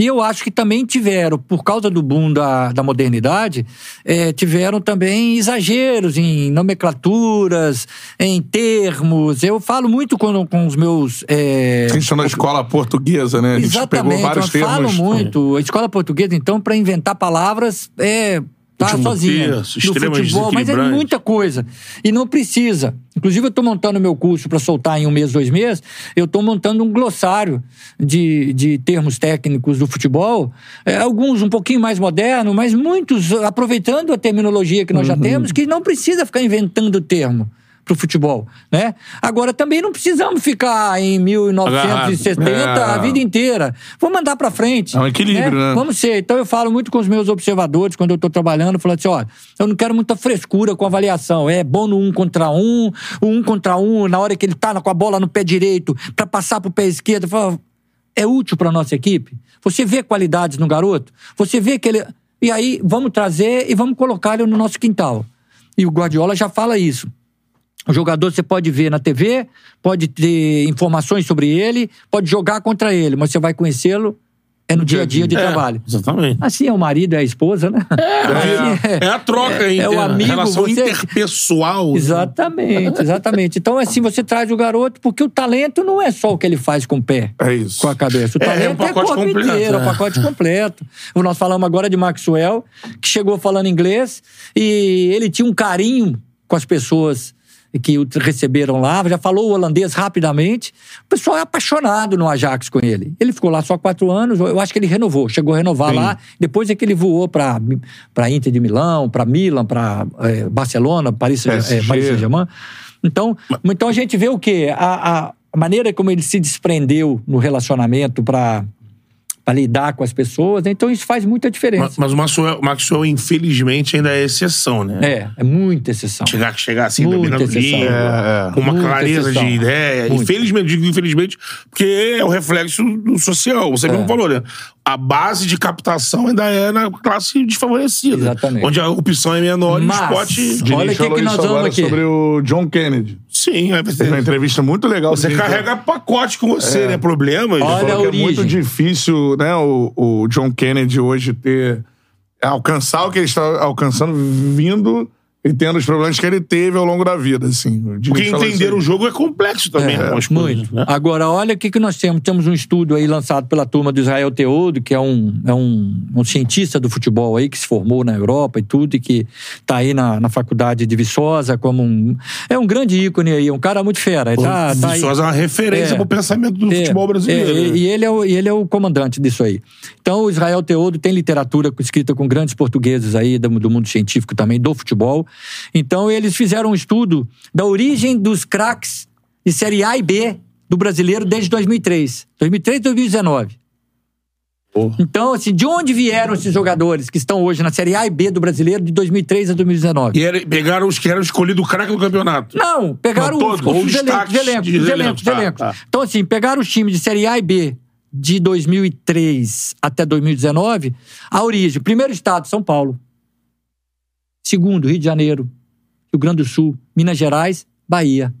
E eu acho que também tiveram, por causa do boom da, da modernidade, é, tiveram também exageros em nomenclaturas, em termos. Eu falo muito com, com os meus. É, a gente na escola portuguesa, né? A gente Exatamente, pegou vários eu termos. falo muito. A escola portuguesa, então, para inventar palavras, é tá sozinha. no futebol, mas é muita coisa. E não precisa. Inclusive, eu estou montando meu curso para soltar em um mês, dois meses. Eu estou montando um glossário de, de termos técnicos do futebol. É, alguns um pouquinho mais modernos, mas muitos aproveitando a terminologia que nós já temos, que não precisa ficar inventando termo para o futebol, né? Agora também não precisamos ficar em 1970 Agarrado. a É. vida inteira. Vamos andar para frente. É um equilíbrio, né? Vamos ser. Então eu falo muito com os meus observadores quando eu estou trabalhando, falando assim, olha, eu não quero muita frescura com avaliação. É bom no um contra um, o um contra um, na hora que ele tá com a bola no pé direito, para passar pro pé esquerdo, eu falo, é útil para nossa equipe? Você vê qualidades no garoto? Você vê que ele e aí vamos trazer e vamos colocar ele no nosso quintal. E o Guardiola já fala isso. O jogador você pode ver na TV, pode ter informações sobre ele, pode jogar contra ele, mas você vai conhecê-lo é no dia a dia de É, trabalho. Exatamente. Assim é o marido, é a esposa, né? É, é a troca, é, é o a amigo, relação você- interpessoal. né? Exatamente, exatamente. Então, assim, você traz o garoto, porque o talento não é só o que ele faz com o pé. É isso. Com a cabeça. O É, talento é é, um o pacote corpo completo, inteiro, é é. o pacote completo. Nós falamos agora de Maxwell, que chegou falando inglês e ele tinha um carinho com as pessoas que o receberam lá, já falou o holandês rapidamente. O pessoal é apaixonado no Ajax com ele. Ele ficou lá só quatro anos, eu acho que ele renovou, chegou a renovar Sim. lá. Depois é que ele voou para Inter de Milão, para Milan, para Barcelona, Paris, eh, PSG. Paris Saint-Germain. Então, então a gente vê o quê? A- a maneira como ele se desprendeu no relacionamento para lidar com as pessoas, então isso faz muita diferença. Mas, mas o Maxwell, o Maxwell, infelizmente, ainda é exceção, né? É, é muita exceção. Chegar, chegar assim, Muita dominando exceção. língua, É, é. com uma Muita clareza exceção. de ideia. Muita. Infelizmente, digo infelizmente, porque é o reflexo do social. Você mesmo falou, né? A base de captação ainda é na classe desfavorecida. Exatamente. Onde a opção é menor e o. Diniz Olha o que que nós isso vamos agora aqui. sobre o John Kennedy. Sim, é Teve uma entrevista muito legal. Você carrega pacote com você, né? Problemas. Olha a que é origem. muito difícil, né, o, o John Kennedy hoje ter alcançar o que ele está alcançando vindo e tendo os problemas que ele teve ao longo da vida, assim. O Porque entender aí. o jogo é complexo também, É, coisas. muito. Né? Agora, olha o que, que nós temos. Temos um estudo aí lançado pela turma do Israel Teodo, que é um, é um, um cientista do futebol aí, que se formou na Europa e tudo, e que está aí na, na faculdade de Viçosa como um... É um grande ícone aí, um cara muito fera. Ele tá, tá aí- Viçosa é uma referência É. pro pensamento do É, futebol brasileiro. é, né? e, e ele é o, e ele é o comandante disso aí. Então, o Israel Teodo tem literatura escrita com grandes portugueses aí do, do mundo científico também, do futebol. Então, eles fizeram um estudo da origem dos craques de Série A e B do brasileiro desde 2003. 2003 e 2019. Porra. Então, assim, de onde vieram esses jogadores que estão hoje na Série A e B do brasileiro de 2003 a 2019? E era- pegaram os que eram escolhidos o craque do campeonato. Não, pegaram Não, os, todos, os elencos, os elencos, de os elencos, tá, elencos. tá. Então, assim, pegaram os times de Série A e B de 2003 até 2019, a origem. Primeiro estado, São Paulo. Segundo, Rio de Janeiro, Rio Grande do Sul, Minas Gerais, Bahia.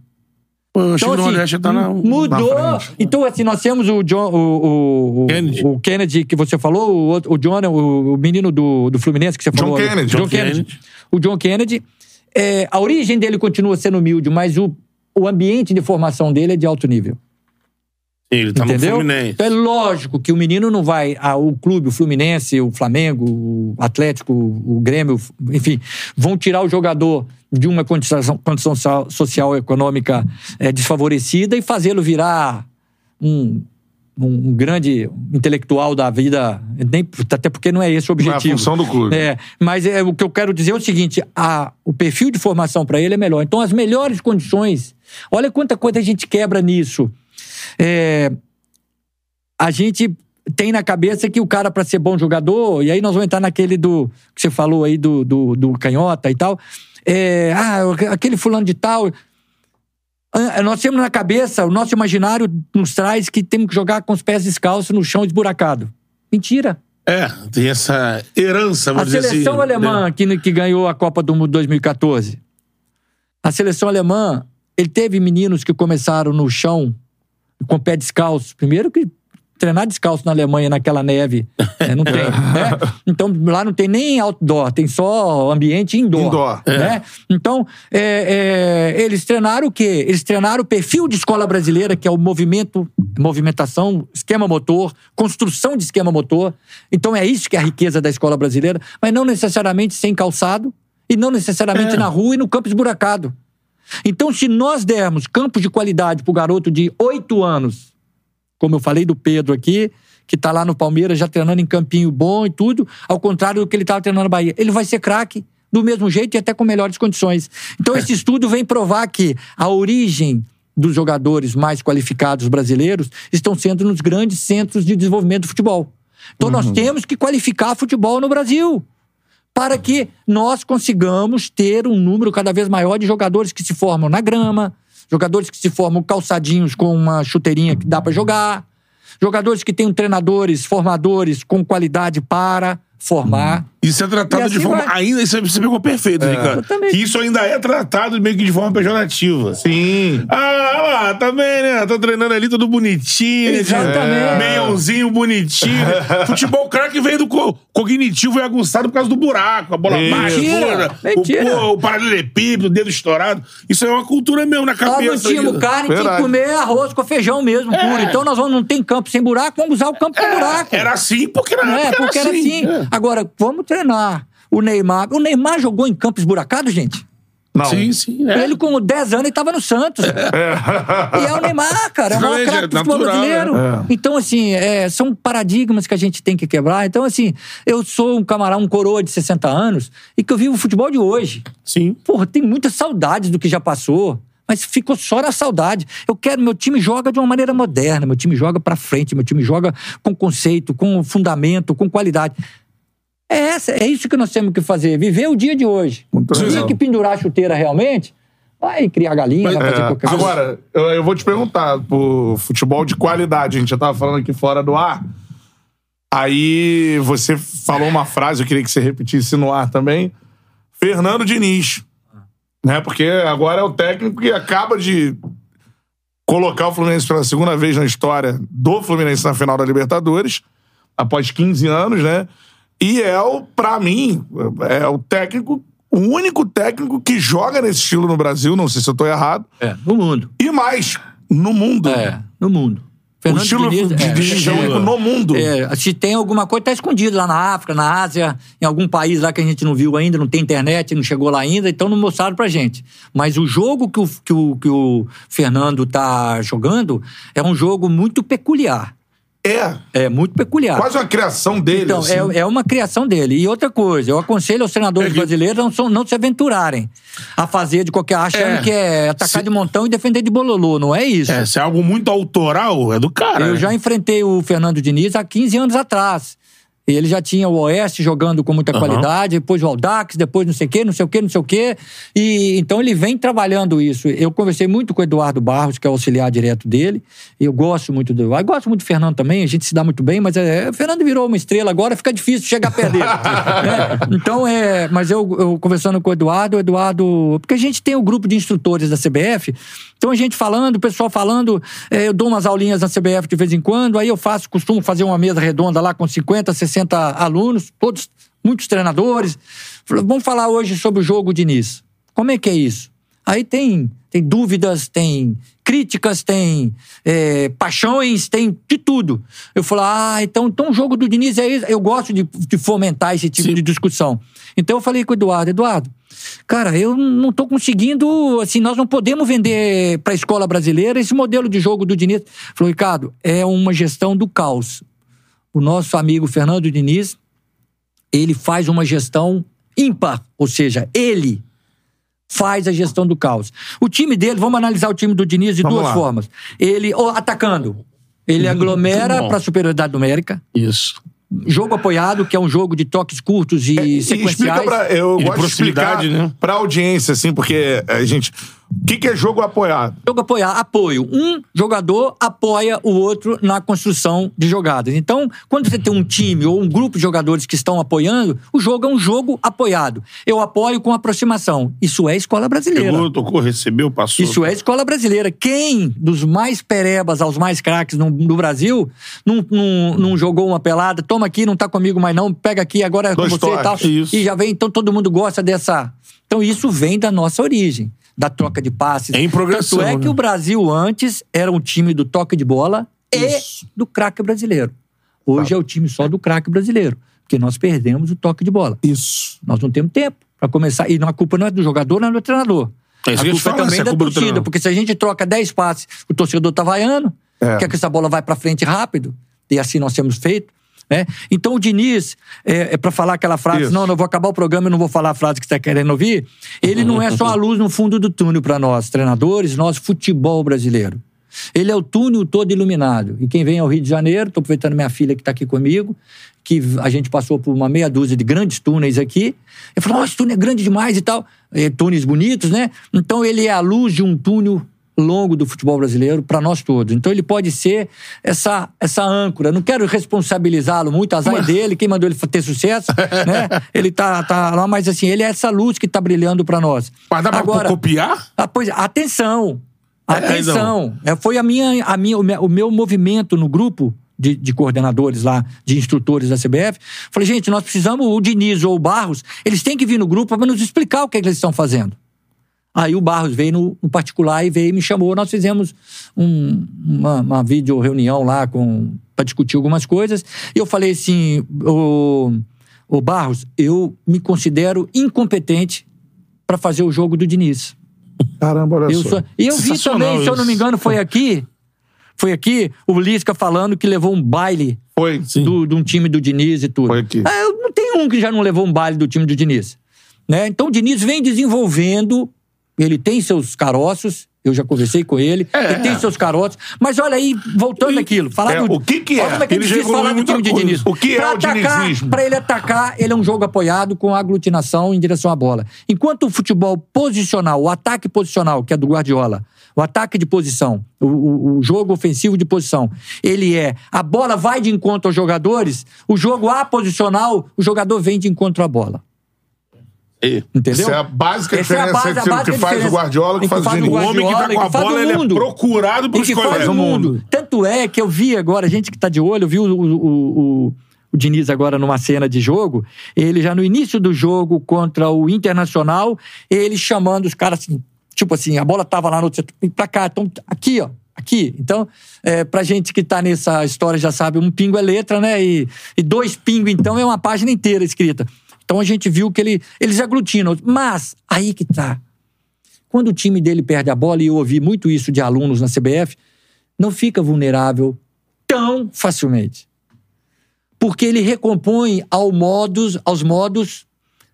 Pô, Então, o assim, Nordeste tá na. mudou. na frente. então, assim, nós temos o John, o, o, Kennedy. o Kennedy que você falou, o, o John, o, o menino do, do Fluminense que você John falou. Kennedy. John John Kennedy. Kennedy. O John Kennedy. é, a origem dele continua sendo humilde, mas o, o ambiente de formação dele é de alto nível. Ele tá entendeu? no Fluminense. Então é lógico que o menino não vai. Ah, o clube, o Fluminense, o Flamengo, o Atlético, o Grêmio, enfim, vão tirar o jogador de uma condição, condição so- social econômica eh, desfavorecida e fazê-lo virar um, um grande intelectual da vida. Nem, até porque não é esse o Não é a objetivo. função do clube. É, mas é, o que eu quero dizer é o seguinte: a, o perfil de formação para ele é melhor. Então, as melhores condições. Olha quanta coisa a gente quebra nisso. É, a gente tem na cabeça que o cara, para ser bom jogador, e aí nós vamos entrar naquele do que você falou aí do, do, do canhota e tal. É, ah, aquele fulano de tal. Ah, Nós temos na cabeça, o nosso imaginário nos traz que temos que jogar com os pés descalços no chão esburacado. Mentira. É, tem essa herança, A vamos dizer seleção assim. alemã que, que ganhou a Copa do Mundo 2014. A seleção alemã, ele teve meninos que começaram no chão com o pé descalço. Primeiro que treinar descalço na Alemanha naquela neve, é, não tem, né? Então lá não tem nem outdoor, tem só ambiente indoor. Indoor. Né? Então, é, é, eles treinaram o quê? Eles treinaram o perfil de escola brasileira, que é o movimento, movimentação, esquema motor, construção de esquema motor. Então é isso que é a riqueza da escola brasileira, mas não necessariamente sem calçado e não necessariamente É. na rua e no campo esburacado. Então, se nós dermos campos de qualidade para o garoto de oito anos, como eu falei do Pedro aqui, que tá lá no Palmeiras já treinando em campinho bom e tudo, ao contrário do que ele estava treinando na Bahia. Ele vai ser craque do mesmo jeito e até com melhores condições. Então, esse estudo vem provar que a origem dos jogadores mais qualificados brasileiros estão sendo nos grandes centros de desenvolvimento do futebol. Então, nós temos que qualificar futebol no Brasil para que nós consigamos ter um número cada vez maior de jogadores que se formam na grama, jogadores que se formam calçadinhos com uma chuteirinha que dá para jogar, jogadores que tenham treinadores, formadores com qualidade para formar. Isso é tratado assim de forma. vai. Ainda isso você pegou perfeito, Ricardo. Exatamente. Que isso ainda é tratado meio que de forma pejorativa. Sim. Ah, lá, tá bem, né? Tá treinando ali todo bonitinho. Exatamente. Meiãozinho bonitinho. Futebol craque veio do co- cognitivo e aguçado por causa do buraco, a bola Mentira, dura, o, o paralelepípedo, o dedo estourado. Isso é uma cultura mesmo na Nós não cabeça. tínhamos aí. carne, tinha que Verdade. comer arroz com feijão mesmo, puro. Então nós vamos, não tem campo sem buraco, vamos usar o campo com buraco. Era assim porque na Não é, época porque era assim. É. Agora, vamos treinar. O Neymar. O Neymar jogou em campo esburacado, gente? Não. Sim, sim. É. Ele, com 10 anos, ele tava no Santos. E é o Neymar, cara. É o maior craque do é futebol brasileiro. né? Então, assim, é, são paradigmas que a gente tem que quebrar. Então, assim, eu sou um camarada, um coroa de 60 anos e que eu vivo o futebol de hoje. Sim. Porra, tem muitas saudades do que já passou. Mas ficou só na saudade. Eu quero, meu time joga de uma maneira moderna, meu time joga pra frente, meu time joga com conceito, com fundamento, com qualidade. É, essa, é isso que nós temos que fazer, viver o dia de hoje. Muito legal. tem que pendurar a chuteira realmente, vai criar galinha, vai fazer É, qualquer coisa. agora, eu, eu vou te perguntar, por futebol de qualidade, a gente já tava falando aqui fora do ar. Aí você falou uma frase, eu queria que você repetisse no ar também. Fernando Diniz. Né? Porque agora é o técnico que acaba de colocar o Fluminense pela segunda vez na história do Fluminense na final da Libertadores, após 15 anos, né? E é o, pra mim, é o técnico, o único técnico que joga nesse estilo no Brasil, não sei se eu tô errado, É, no mundo. e mais, no mundo. É, no mundo. O Fernando estilo Diniz, de é, Diniz é único no mundo. É, se tem alguma coisa, tá escondido lá na África, na Ásia, em algum país lá que a gente não viu ainda, não tem internet, não chegou lá ainda, então não mostraram pra gente. Mas o jogo que o, que o, que o Fernando tá jogando é um jogo muito peculiar. É, É muito peculiar. quase uma criação dele. Então, assim. é, é uma criação dele. E outra coisa, eu aconselho aos treinadores É brasileiros a não, não se aventurarem a fazer de qualquer. achando É. que é atacar Se- de montão e defender de bololô. Não é isso. É, se é algo muito autoral, é do cara. Eu né? já enfrentei o Fernando Diniz há 15 anos atrás. Ele já tinha o Oeste jogando com muita Aham. qualidade, depois o Aldax, depois não sei o quê, não sei o quê, não sei o quê. E então ele vem trabalhando isso. Eu conversei muito com o Eduardo Barros, que é o auxiliar direto dele. E eu gosto muito do Eduardo. Gosto muito do Fernando também, a gente se dá muito bem, mas é, o Fernando virou uma estrela agora, fica difícil chegar perto dele. né? Então, é. Mas eu, eu conversando com o Eduardo, o Eduardo. Porque a gente tem o grupo de instrutores da CBF. Então a gente falando, o pessoal falando, é, eu dou umas aulinhas na CBF de vez em quando, aí eu faço, costumo fazer uma mesa redonda lá com 50, 60 alunos, todos, muitos treinadores. Vamos falar hoje sobre o jogo Diniz. Como é que é isso? Aí tem, tem dúvidas, tem críticas, tem é, paixões, tem de tudo. Eu falo, ah, então, então o jogo do Diniz é isso. Eu gosto de, de fomentar esse tipo Sim. de discussão. Então eu falei com o Eduardo, Eduardo, cara, eu não tô conseguindo, assim, nós não podemos vender para a escola brasileira esse modelo de jogo do Diniz. Falou, Ricardo, é uma gestão do caos. O nosso amigo Fernando Diniz, ele faz uma gestão ímpar, ou seja, ele faz a gestão do caos. O time dele, vamos analisar o time do Diniz de Vamos duas lá. formas. Ele, ó, atacando, ele aglomera muito bom. para a superioridade numérica. Isso. Jogo apoiado, que é um jogo de toques curtos e, E sequenciais. explica pra, eu E de gosto de explicar né? pra audiência, assim, porque a gente. O que, que é jogo apoiado? Jogo apoiar, apoio. Um jogador apoia o outro na construção de jogadas. Então, quando você tem um time ou um grupo de jogadores que estão apoiando, o jogo é um jogo apoiado. Eu apoio com aproximação. Isso é escola brasileira. Pegou, tocou, recebeu, passou. Isso é escola brasileira. Quem dos mais perebas aos mais craques no, no Brasil não, não, não jogou uma pelada? Toma aqui, não tá comigo mais não, pega aqui, agora é com Dois você e tal. toques, isso. E já vem, então todo mundo gosta dessa. Então isso vem da nossa origem, da troca de passes. É em progressão, Tanto é que né? o Brasil antes era um time do toque de bola Isso. e do craque brasileiro. Hoje é o time só do craque brasileiro, porque nós perdemos o toque de bola. Isso. Nós não temos tempo para começar. E não- a culpa não é do jogador, não é do treinador. É isso a culpa é também essa da culpa torcida, porque se a gente troca 10 passes, o torcedor tá vaiando, É. quer que essa bola vai para frente rápido, e assim nós temos feito. Né? Então o Diniz, é, é para falar aquela frase, Isso. não, não vou acabar o programa e não vou falar a frase que você está querendo ouvir. Ele não é só a luz no fundo do túnel para nós, treinadores, nós, futebol brasileiro. Ele é o túnel todo iluminado. E quem vem ao Rio de Janeiro, estou aproveitando minha filha que está aqui comigo, que a gente passou por uma meia dúzia de grandes túneis aqui. Ele falou: Nossa, esse túnel é grande demais e tal. É, túneis bonitos, né? Então ele é a luz de um túnel longo do futebol brasileiro para nós todos. Então ele pode ser essa, essa âncora. Não quero responsabilizá-lo muito, azar é dele, quem mandou ele ter sucesso, né? Ele tá, tá lá, mas assim, ele é essa luz que tá brilhando para nós. Mas dá pra Agora, copiar? ah, pois, atenção. É, Atenção. É, foi a minha, a minha, o, meu, o meu movimento no grupo de, de coordenadores lá, de instrutores da CBF. Falei, gente, nós precisamos, o Diniz ou o Barros, eles têm que vir no grupo para nos explicar o que, é que eles estão fazendo. Aí o Barros veio no, no particular e veio e me chamou. Nós fizemos um- uma, uma vídeo reunião lá para discutir algumas coisas. E eu falei assim, o, o Barros, eu me considero incompetente para fazer o jogo do Diniz. Caramba, olha Eu só. sou- E eu vi também, se eu não me isso. engano, foi aqui. Foi aqui o Lisca falando que levou um baile Foi. do, de um time do Diniz e tudo. Foi aqui. Ah, eu não tem um que já não levou um baile do time do Diniz. Né? Então o Diniz vem desenvolvendo, ele tem seus caroços, eu já conversei com ele, É. ele tem seus caroços, mas olha aí, voltando aquilo, falar É, do, o que que é? Como é que é Ele falar do time de Diniz. O que é Pra o atacar, dinizismo? Pra ele atacar, ele é um jogo apoiado com aglutinação em direção à bola. Enquanto o futebol posicional, o ataque posicional, que é do Guardiola, o ataque de posição, o, o- o jogo ofensivo de posição, ele é a bola vai de encontro aos jogadores, o jogo aposicional, o jogador vem de encontro à bola. É. Entendeu? Essa é a básica Essa é a diferença base- a entre o básica que faz o diferença. Guardiola e o que E faz o o Diniz. O homem que tá com a bola, o ele é procurado E faz colegas. o mundo. Tanto é que eu vi agora, a gente que tá de olho, eu vi o, o, o, o- o Diniz agora numa cena de jogo, ele já no início do jogo contra o Internacional, ele chamando os caras assim, tipo assim, a bola tava lá no outro setor, pra cá, então aqui, ó. Aqui. Então, é, pra gente que tá nessa história já sabe, um pingo é letra, né? E, e dois pingos, então, é uma página inteira escrita. Então a gente viu que ele, eles aglutinam. Mas, aí que tá. Quando o time dele perde a bola, e eu ouvi muito isso de alunos na CBF, não fica vulnerável tão facilmente. Porque ele recompõe ao modos, aos modos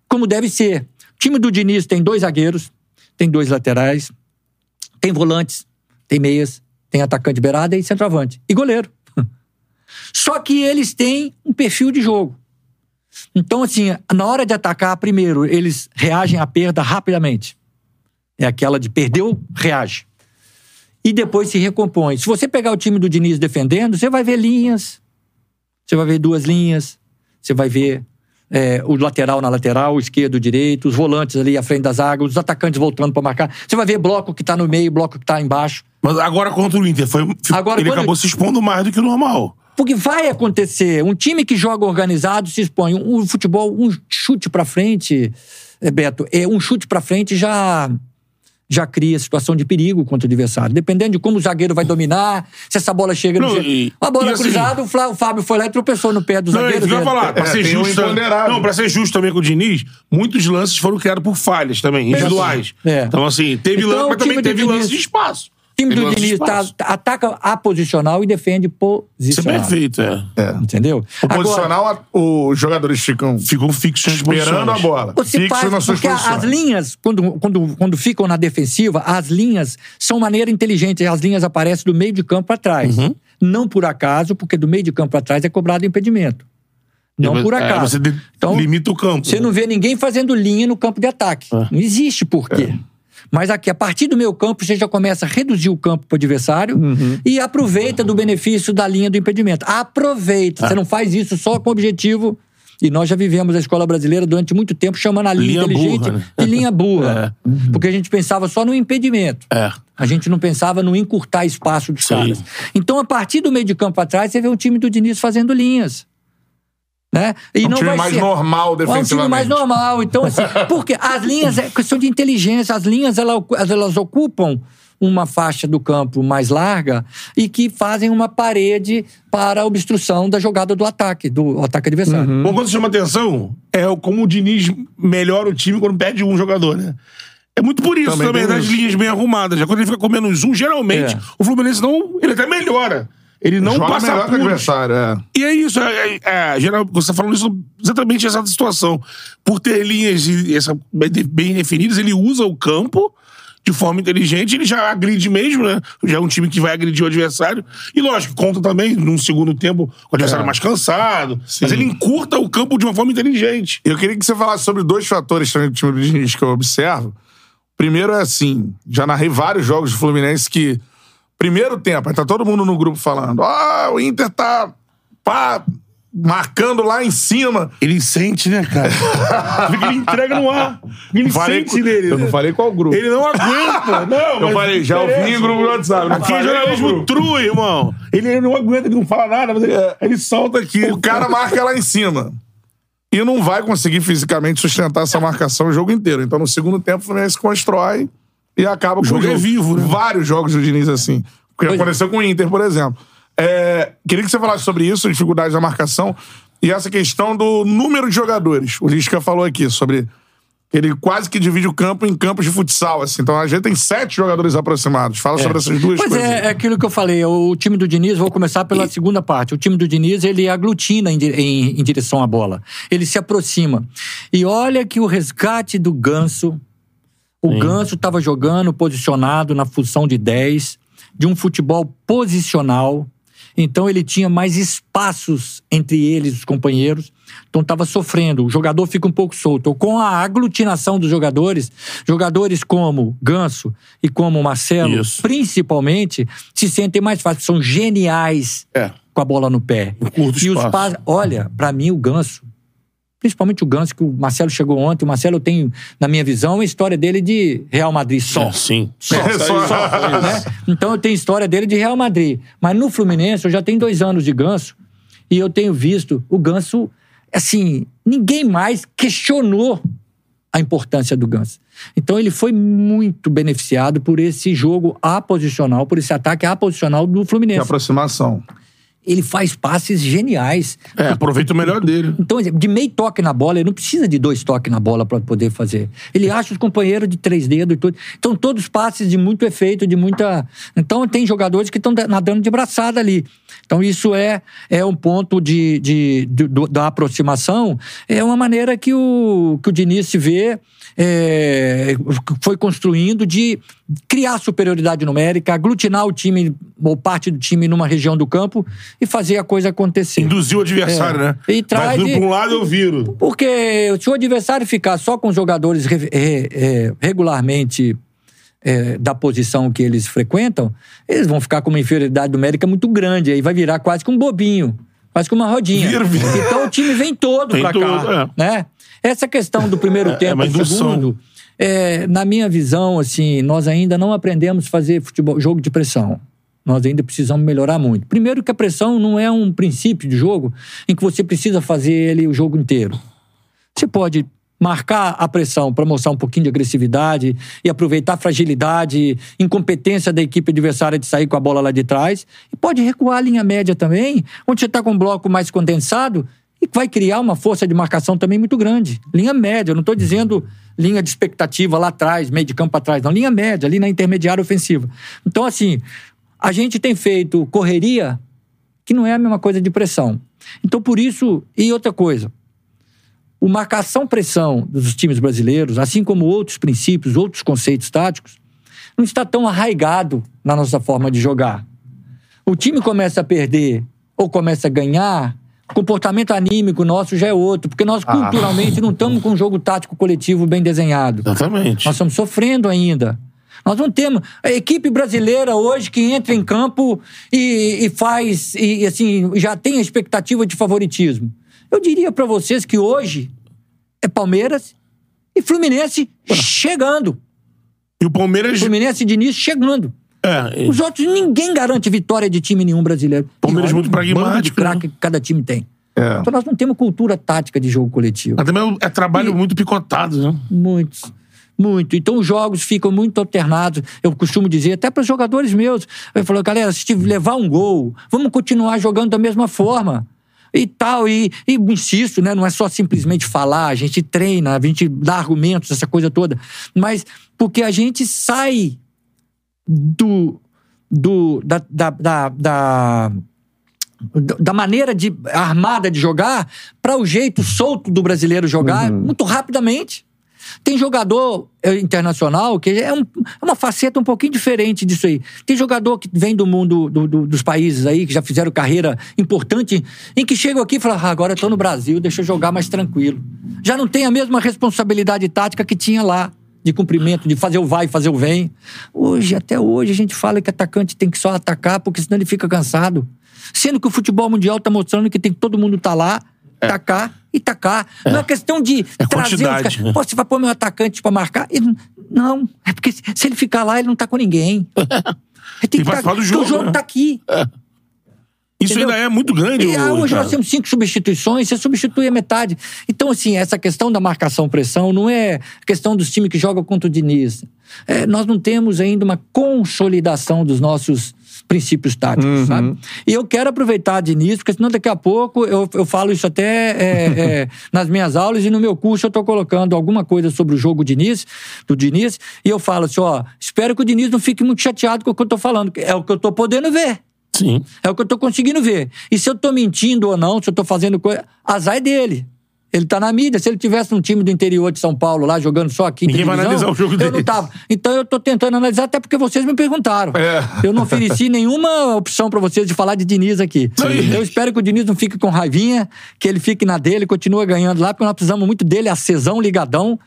como deve ser. O time do Diniz tem dois zagueiros, tem dois laterais, tem volantes, tem meias, tem atacante beirada e centroavante. E goleiro. Só que eles têm um perfil de jogo. Então, assim, na hora de atacar, primeiro, eles reagem à perda rapidamente. É aquela de perdeu, reage. E depois se recompõe. Se você pegar o time do Diniz defendendo, você vai ver linhas, você vai ver duas linhas, você vai ver é, o lateral na lateral, o esquerdo, o direito, os volantes ali à frente da zaga, os atacantes voltando para marcar. Você vai ver bloco que tá no meio, bloco que tá embaixo. Mas agora contra o Inter, foi, Agora, ele quando- acabou se expondo mais do que o normal. Porque vai acontecer. Um time que joga organizado se expõe. Um, um futebol, um chute pra frente, é, Beto, é um chute pra frente já já cria situação de perigo contra o adversário. Dependendo de como o zagueiro vai dominar, se essa bola chega no. Não, jeito- e- a bola assim- cruzada, o, Flá- o Fábio foi lá e tropeçou no pé do Não, zagueiro. dele. falar. Pra É, ser um justo. imponderável. não, pra ser justo também com o Diniz, muitos lances foram criados por falhas também, individuais. É. Então, assim, teve Então, lance, o mas também teve Diniz- lance de espaço. O time do Diniz tá, espaço. ataca a posicional e defende Isso é posicional. perfeito, é. Entendeu? O posicional, os jogadores ficam Ficam fixos esperando a bola. Você Fixos faz, nas suas porque posições. as linhas, quando, quando, quando ficam na defensiva, as linhas são maneira inteligente. As linhas aparecem do meio de campo para trás. Uhum. Não por acaso, porque do meio de campo para trás é cobrado impedimento. Não por É, acaso. você de- Então, limita o campo. Você não vê ninguém fazendo linha no campo de ataque. É. Não existe porquê. Mas aqui, a partir do meu campo, você já começa a reduzir o campo para o adversário Uhum. e aproveita do benefício da linha do impedimento. Aproveita. É. Você não faz isso só com o objetivo. E nós já vivemos a escola brasileira durante muito tempo chamando a linha, Linha inteligente burra, né? de linha burra. Porque a gente pensava só no impedimento. É. A gente não pensava no encurtar espaço dos Sim. caras. Então, a partir do meio de campo atrás, você vê o time do Diniz fazendo linhas. Né? E um não time vai mais ser... normal É um time defensivamente. mais normal. Então, assim, porque as linhas é questão de inteligência. As linhas, ela- elas ocupam uma faixa do campo mais larga e que fazem uma parede para a obstrução da jogada do ataque, do ataque adversário. Uhum. Bom, quando chama atenção, é o- como o Diniz melhora o time quando perde um jogador, né? É muito por isso Também também, das isso. linhas bem arrumadas. Já quando ele fica com menos um, geralmente, É. o Fluminense não. Ele até melhora. Ele não Joga passa melhor que o apuros. adversário, é. E é isso, é, é, é, geral, você falando isso exatamente essa situação. Por ter linhas e essa, bem de- definidas, ele usa o campo de forma inteligente, ele já agride mesmo, né? Já é um time que vai agredir o adversário. E lógico, conta também num segundo tempo o adversário É. mais cansado. Mas ele encurta o campo de uma forma inteligente. Eu queria que você falasse sobre dois fatores também do time do Diniz que eu observo. Primeiro é assim, já narrei vários jogos do Fluminense que primeiro tempo, aí tá todo mundo no grupo falando, ah, o Inter tá pá, marcando lá em cima. Ele sente, né, cara? Ele entrega no ar. Ele Falei sente com- nele. eu não né? falei qual grupo. Ele não aguenta. Não, Eu falei, já ouvi em grupo do WhatsApp. não Aqui é jornalismo true, irmão. Ele, ele não aguenta, ele não fala nada, mas ele, ele solta aqui. O cara marca lá em cima. E não vai conseguir fisicamente sustentar essa marcação o jogo inteiro. Então, no segundo tempo, o Fluminense constrói e acaba com o jogo jogo. é vivo, né? Vários jogos do Diniz assim. O que é. aconteceu com o Inter, por exemplo. É, queria que você falasse sobre isso, dificuldade da marcação, e essa questão do número de jogadores. O Lisca falou aqui sobre. Ele quase que divide o campo em campos de futsal. Assim. Então a gente tem sete jogadores aproximados. Fala sobre essas duas Pois coisas. é, é aquilo que eu falei. O time do Diniz, vou começar pela segunda parte. O time do Diniz, ele aglutina em, em- em direção à bola. Ele se aproxima. E olha que o resgate do Ganso. O Ganso estava jogando posicionado na função de 10, de um futebol posicional. Então ele tinha mais espaços entre eles, os companheiros. Então estava sofrendo. O jogador fica um pouco solto. Com a aglutinação dos jogadores, jogadores como Ganso e como Marcelo, Isso. principalmente, se sentem mais fácil. São geniais É. com a bola no pé. curto e os espaço. pa- Olha, pra mim o Ganso, principalmente o Ganso, que o Marcelo chegou ontem, o Marcelo tem, na minha visão, a história dele de Real Madrid só. É, sim. Só, É, só- só, né? Então eu tenho história dele de Real Madrid. Mas no Fluminense eu já tenho dois anos de Ganso e eu tenho visto o Ganso, assim, ninguém mais questionou a importância do Ganso. Então ele foi muito beneficiado por esse jogo aposicional, por esse ataque aposicional do De Fluminense. aproximação. Ele faz passes geniais. É, aproveita o melhor dele. Então, de meio toque na bola, ele não precisa de dois toques na bola para poder fazer. Ele acha os companheiros de três dedos e tudo. Então, todos passes de muito efeito, de muita. Então, tem jogadores que estão nadando de braçada ali. Então, isso é, é um ponto de, de, de- da aproximação. É uma maneira que o, que o Diniz se vê. é, foi construindo de criar superioridade numérica, aglutinar o time ou parte do time numa região do campo e fazer a coisa acontecer. Induzir o adversário, É. né? E traz vindo de- um lado, eu viro. Porque se o adversário ficar só com jogadores re- re- é, regularmente é, da posição que eles frequentam, eles vão ficar com uma inferioridade numérica muito grande. Aí vai virar quase que um bobinho, quase que uma rodinha. Vira, vira. Então o time vem todo Vem pra todo, cá. é. Né? Essa questão do primeiro É, é tempo e segundo, é, na minha visão, assim, nós ainda não aprendemos a fazer futebol, jogo de pressão. Nós ainda precisamos melhorar muito. Primeiro que a pressão não é um princípio de jogo em que você precisa fazer ele o jogo inteiro. Você pode marcar a pressão para mostrar um pouquinho de agressividade e aproveitar a fragilidade, incompetência da equipe adversária de sair com a bola lá de trás. E pode recuar a linha média também, onde você está com um bloco mais condensado e vai criar uma força de marcação também muito grande. Linha média, não estou dizendo linha de expectativa lá atrás, meio de campo atrás, não. Linha média, ali na intermediária ofensiva. Então, assim, a gente tem feito correria que não é a mesma coisa de pressão. Então, por isso, e outra coisa, o marcação-pressão dos times brasileiros, assim como outros princípios, outros conceitos táticos, não está tão arraigado na nossa forma de jogar. O time começa a perder ou começa a ganhar, o comportamento anímico nosso já é outro, porque nós culturalmente não estamos com um jogo tático coletivo bem desenhado. Exatamente. Nós estamos sofrendo ainda. Nós não temos. A equipe brasileira hoje que entra em campo e, e faz. E assim, já tem a expectativa de favoritismo. Eu diria para vocês que hoje é Palmeiras e Fluminense chegando. E o Palmeiras. Fluminense e Diniz chegando. É, e- Os outros, ninguém garante vitória de time nenhum brasileiro. Palmeiras olha muito o bando de pragmático, craque que cada time tem. É. Então nós não temos cultura tática de jogo coletivo. mas também é trabalho E- muito picotado, né? Muitos. Muito. Então os jogos ficam muito alternados. Eu costumo dizer, até para os jogadores meus. Eu falo, galera, se tiver- levar um gol, vamos continuar jogando da mesma forma. E tal, e, e insisto, né? Não é só simplesmente falar, a gente treina, a gente dá argumentos, essa coisa toda. Mas porque a gente sai do. do da, da, da, da da maneira de armada de jogar para o jeito solto do brasileiro jogar muito rapidamente. Tem jogador eh, internacional que é, um- é uma faceta um pouquinho diferente disso aí. Tem jogador que vem do mundo do- do- dos países aí, que já fizeram carreira importante, em que chegam aqui e falam: ah, agora tô no Brasil, deixa eu jogar mais tranquilo. Já não tem a mesma responsabilidade tática que tinha lá, de cumprimento, de fazer o vai fazer o vem. Hoje, até hoje, a gente fala que atacante tem que só atacar, porque senão ele fica cansado. Sendo que o futebol mundial tá mostrando que tem todo mundo tá lá, tacar e tacar. Não é questão de É trazer quantidade, né? Pô, você vai pôr meu atacante pra marcar? Ele, não, é porque se se ele ficar lá, ele não tá com ninguém. Ele tem que tá, do porque jogo, O jogo né? tá aqui. Isso Entendeu? ainda é muito grande. E, ah, hoje nós temos cinco substituições, você substitui a metade. Então, assim, essa questão da marcação-pressão não é questão dos times que jogam contra o Diniz. É, nós não temos ainda uma consolidação dos nossos princípios táticos, sabe? E eu quero aproveitar Diniz, porque senão daqui a pouco eu, eu falo isso até é, é, nas minhas aulas e no meu curso eu tô colocando alguma coisa sobre o jogo Diniz, do Diniz, e eu falo assim, ó, espero que o Diniz não fique muito chateado com o que eu tô falando, que é o que eu tô podendo ver. Sim. É o que eu tô conseguindo ver. E se eu tô mentindo ou não, se eu tô fazendo coisa. Azar é dele. Ele tá na mídia. Se ele tivesse num time do interior de São Paulo lá, jogando só aqui Ninguém vai analisar o jogo eu dele. não tava. Então eu tô tentando analisar, até porque vocês me perguntaram. É. Eu não ofereci nenhuma opção pra vocês de falar de Diniz aqui. Eu espero que o Diniz não fique com raivinha, que ele fique na dele, continue ganhando lá, porque nós precisamos muito dele, acesão, ligadão.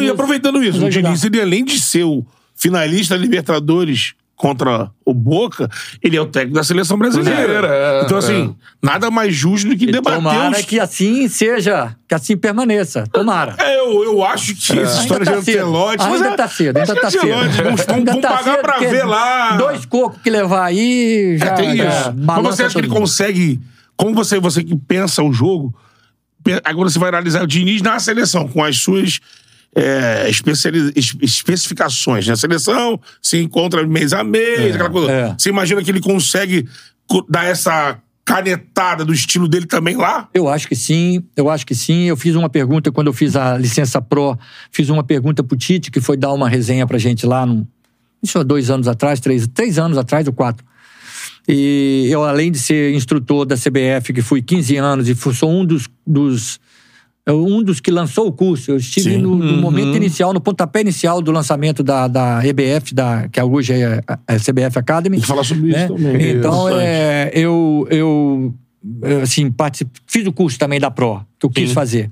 E aproveitando isso, o. Diniz, ele além de ser o finalista da Libertadores contra o Boca, ele é o técnico da seleção brasileira. É, então, assim, nada mais justo do que debater Tomara os... que assim seja, que assim permaneça. Tomara. É, eu, eu acho que essa história Ainda de tá cedo. Ancelotti... mas Ainda é- tá cedo, ainda tá cedo. Vamos, tá pagar cedo, pra ver lá... Dois cocos que levar aí já. É, tem isso. Mas você acha que ele mundo. consegue... Como você, você que pensa o jogo, agora você vai analisar o Diniz na seleção, com as suas é, especiali- especificações. Na seleção, se encontra mês a mês, aquela coisa. é. Você imagina que ele consegue co- dar essa canetada do estilo dele também lá? Eu acho que sim, eu acho que sim. Eu fiz uma pergunta quando eu fiz a licença Pro, fiz uma pergunta pro Tite, que foi dar uma resenha pra gente lá, num, isso há dois anos atrás, três, três anos atrás ou quatro. E eu, além de ser instrutor da CBF, que fui 15 anos e sou um dos, dos um dos que lançou o curso. Eu estive no, no momento inicial, no pontapé inicial do lançamento da, da EBF, da, que hoje é a, a CBF Academy. Que falar sobre isso né? também. Então, é, eu, eu assim, fiz o curso também da Pro, que eu quis Sim. fazer.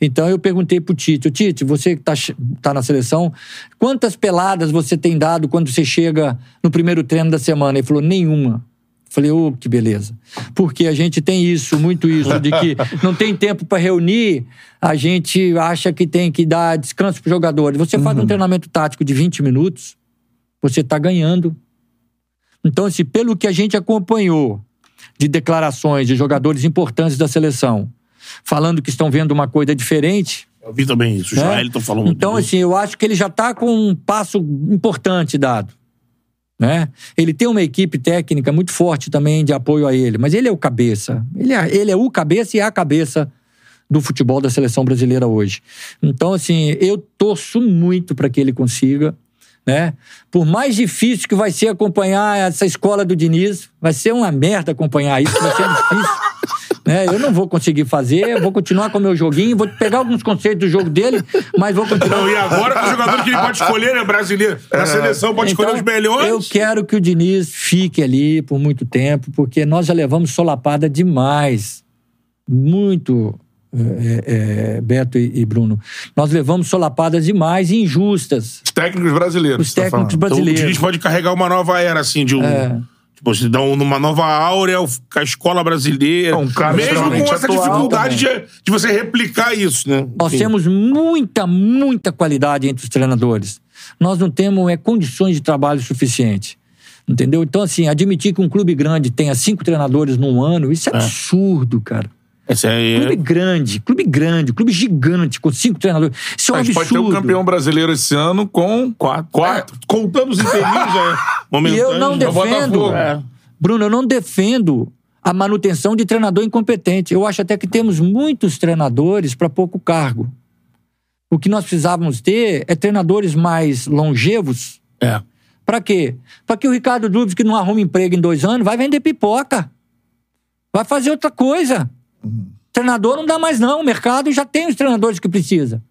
Então eu perguntei pro Tite, "Ô, Tite, você que tá, tá na seleção, quantas peladas você tem dado quando você chega no primeiro treino da semana? Ele falou, nenhuma. Falei, ô, que beleza. Porque a gente tem isso, muito isso, de que não tem tempo para reunir, a gente acha que tem que dar descanso pro jogadores. Você faz um treinamento tático de 20 minutos, você tá ganhando. Então, assim, pelo que a gente acompanhou de declarações de jogadores importantes da seleção, falando que estão vendo uma coisa diferente, Eu vi também isso. O né? Joelito falou muito Então, assim, eu acho que ele já está com um passo importante dado. Né? Ele tem uma equipe técnica muito forte também de apoio a ele, mas ele é o cabeça. Ele é, ele é o cabeça e é a cabeça do futebol da seleção brasileira hoje. Então, assim, eu torço muito para que ele consiga. Né? Por mais difícil que vai ser acompanhar essa escola do Diniz, vai ser uma merda acompanhar isso, vai ser difícil. Né? Eu não vou conseguir fazer, vou continuar com o meu joguinho, vou pegar alguns conceitos do jogo dele, mas vou continuar. Não, e agora com o jogador que ele pode escolher, né? Brasileiro. Na seleção pode escolher os melhores. Então, Eu quero que o Diniz fique ali por muito tempo, porque nós já levamos solapada demais. Muito, é, é, Beto e, e Bruno. Nós levamos solapadas demais e injustas. Os técnicos brasileiros. Os tá técnicos falando. Então, o brasileiros. Diniz pode carregar uma nova era, assim, de um. É. Tipo, se dá um- uma nova áurea com a escola brasileira. É um cara Mesmo com essa dificuldade de, de você replicar isso, né? Nós Enfim. temos muita, muita qualidade entre os treinadores. Nós não temos é, condições de trabalho suficiente. Entendeu? Então, assim, admitir que um clube grande tenha cinco treinadores num ano, isso é, absurdo, cara. Esse aí Clube é... grande, clube grande, clube gigante, com cinco treinadores. Isso é um A gente absurdo. pode ter um campeão brasileiro esse ano com Quatro. quatro. É, contando os inteirinhos, já é E eu não É defendo. É. Bruno, eu não defendo a manutenção de treinador incompetente. Eu acho até que temos muitos treinadores para pouco cargo. O que nós precisávamos ter é treinadores mais longevos. É. Para quê? Para que o Ricardo Dubs, que não arruma emprego em dois anos, vai vender pipoca. Vai fazer outra coisa. Treinador não dá mais, não. O mercado já tem os treinadores que precisa.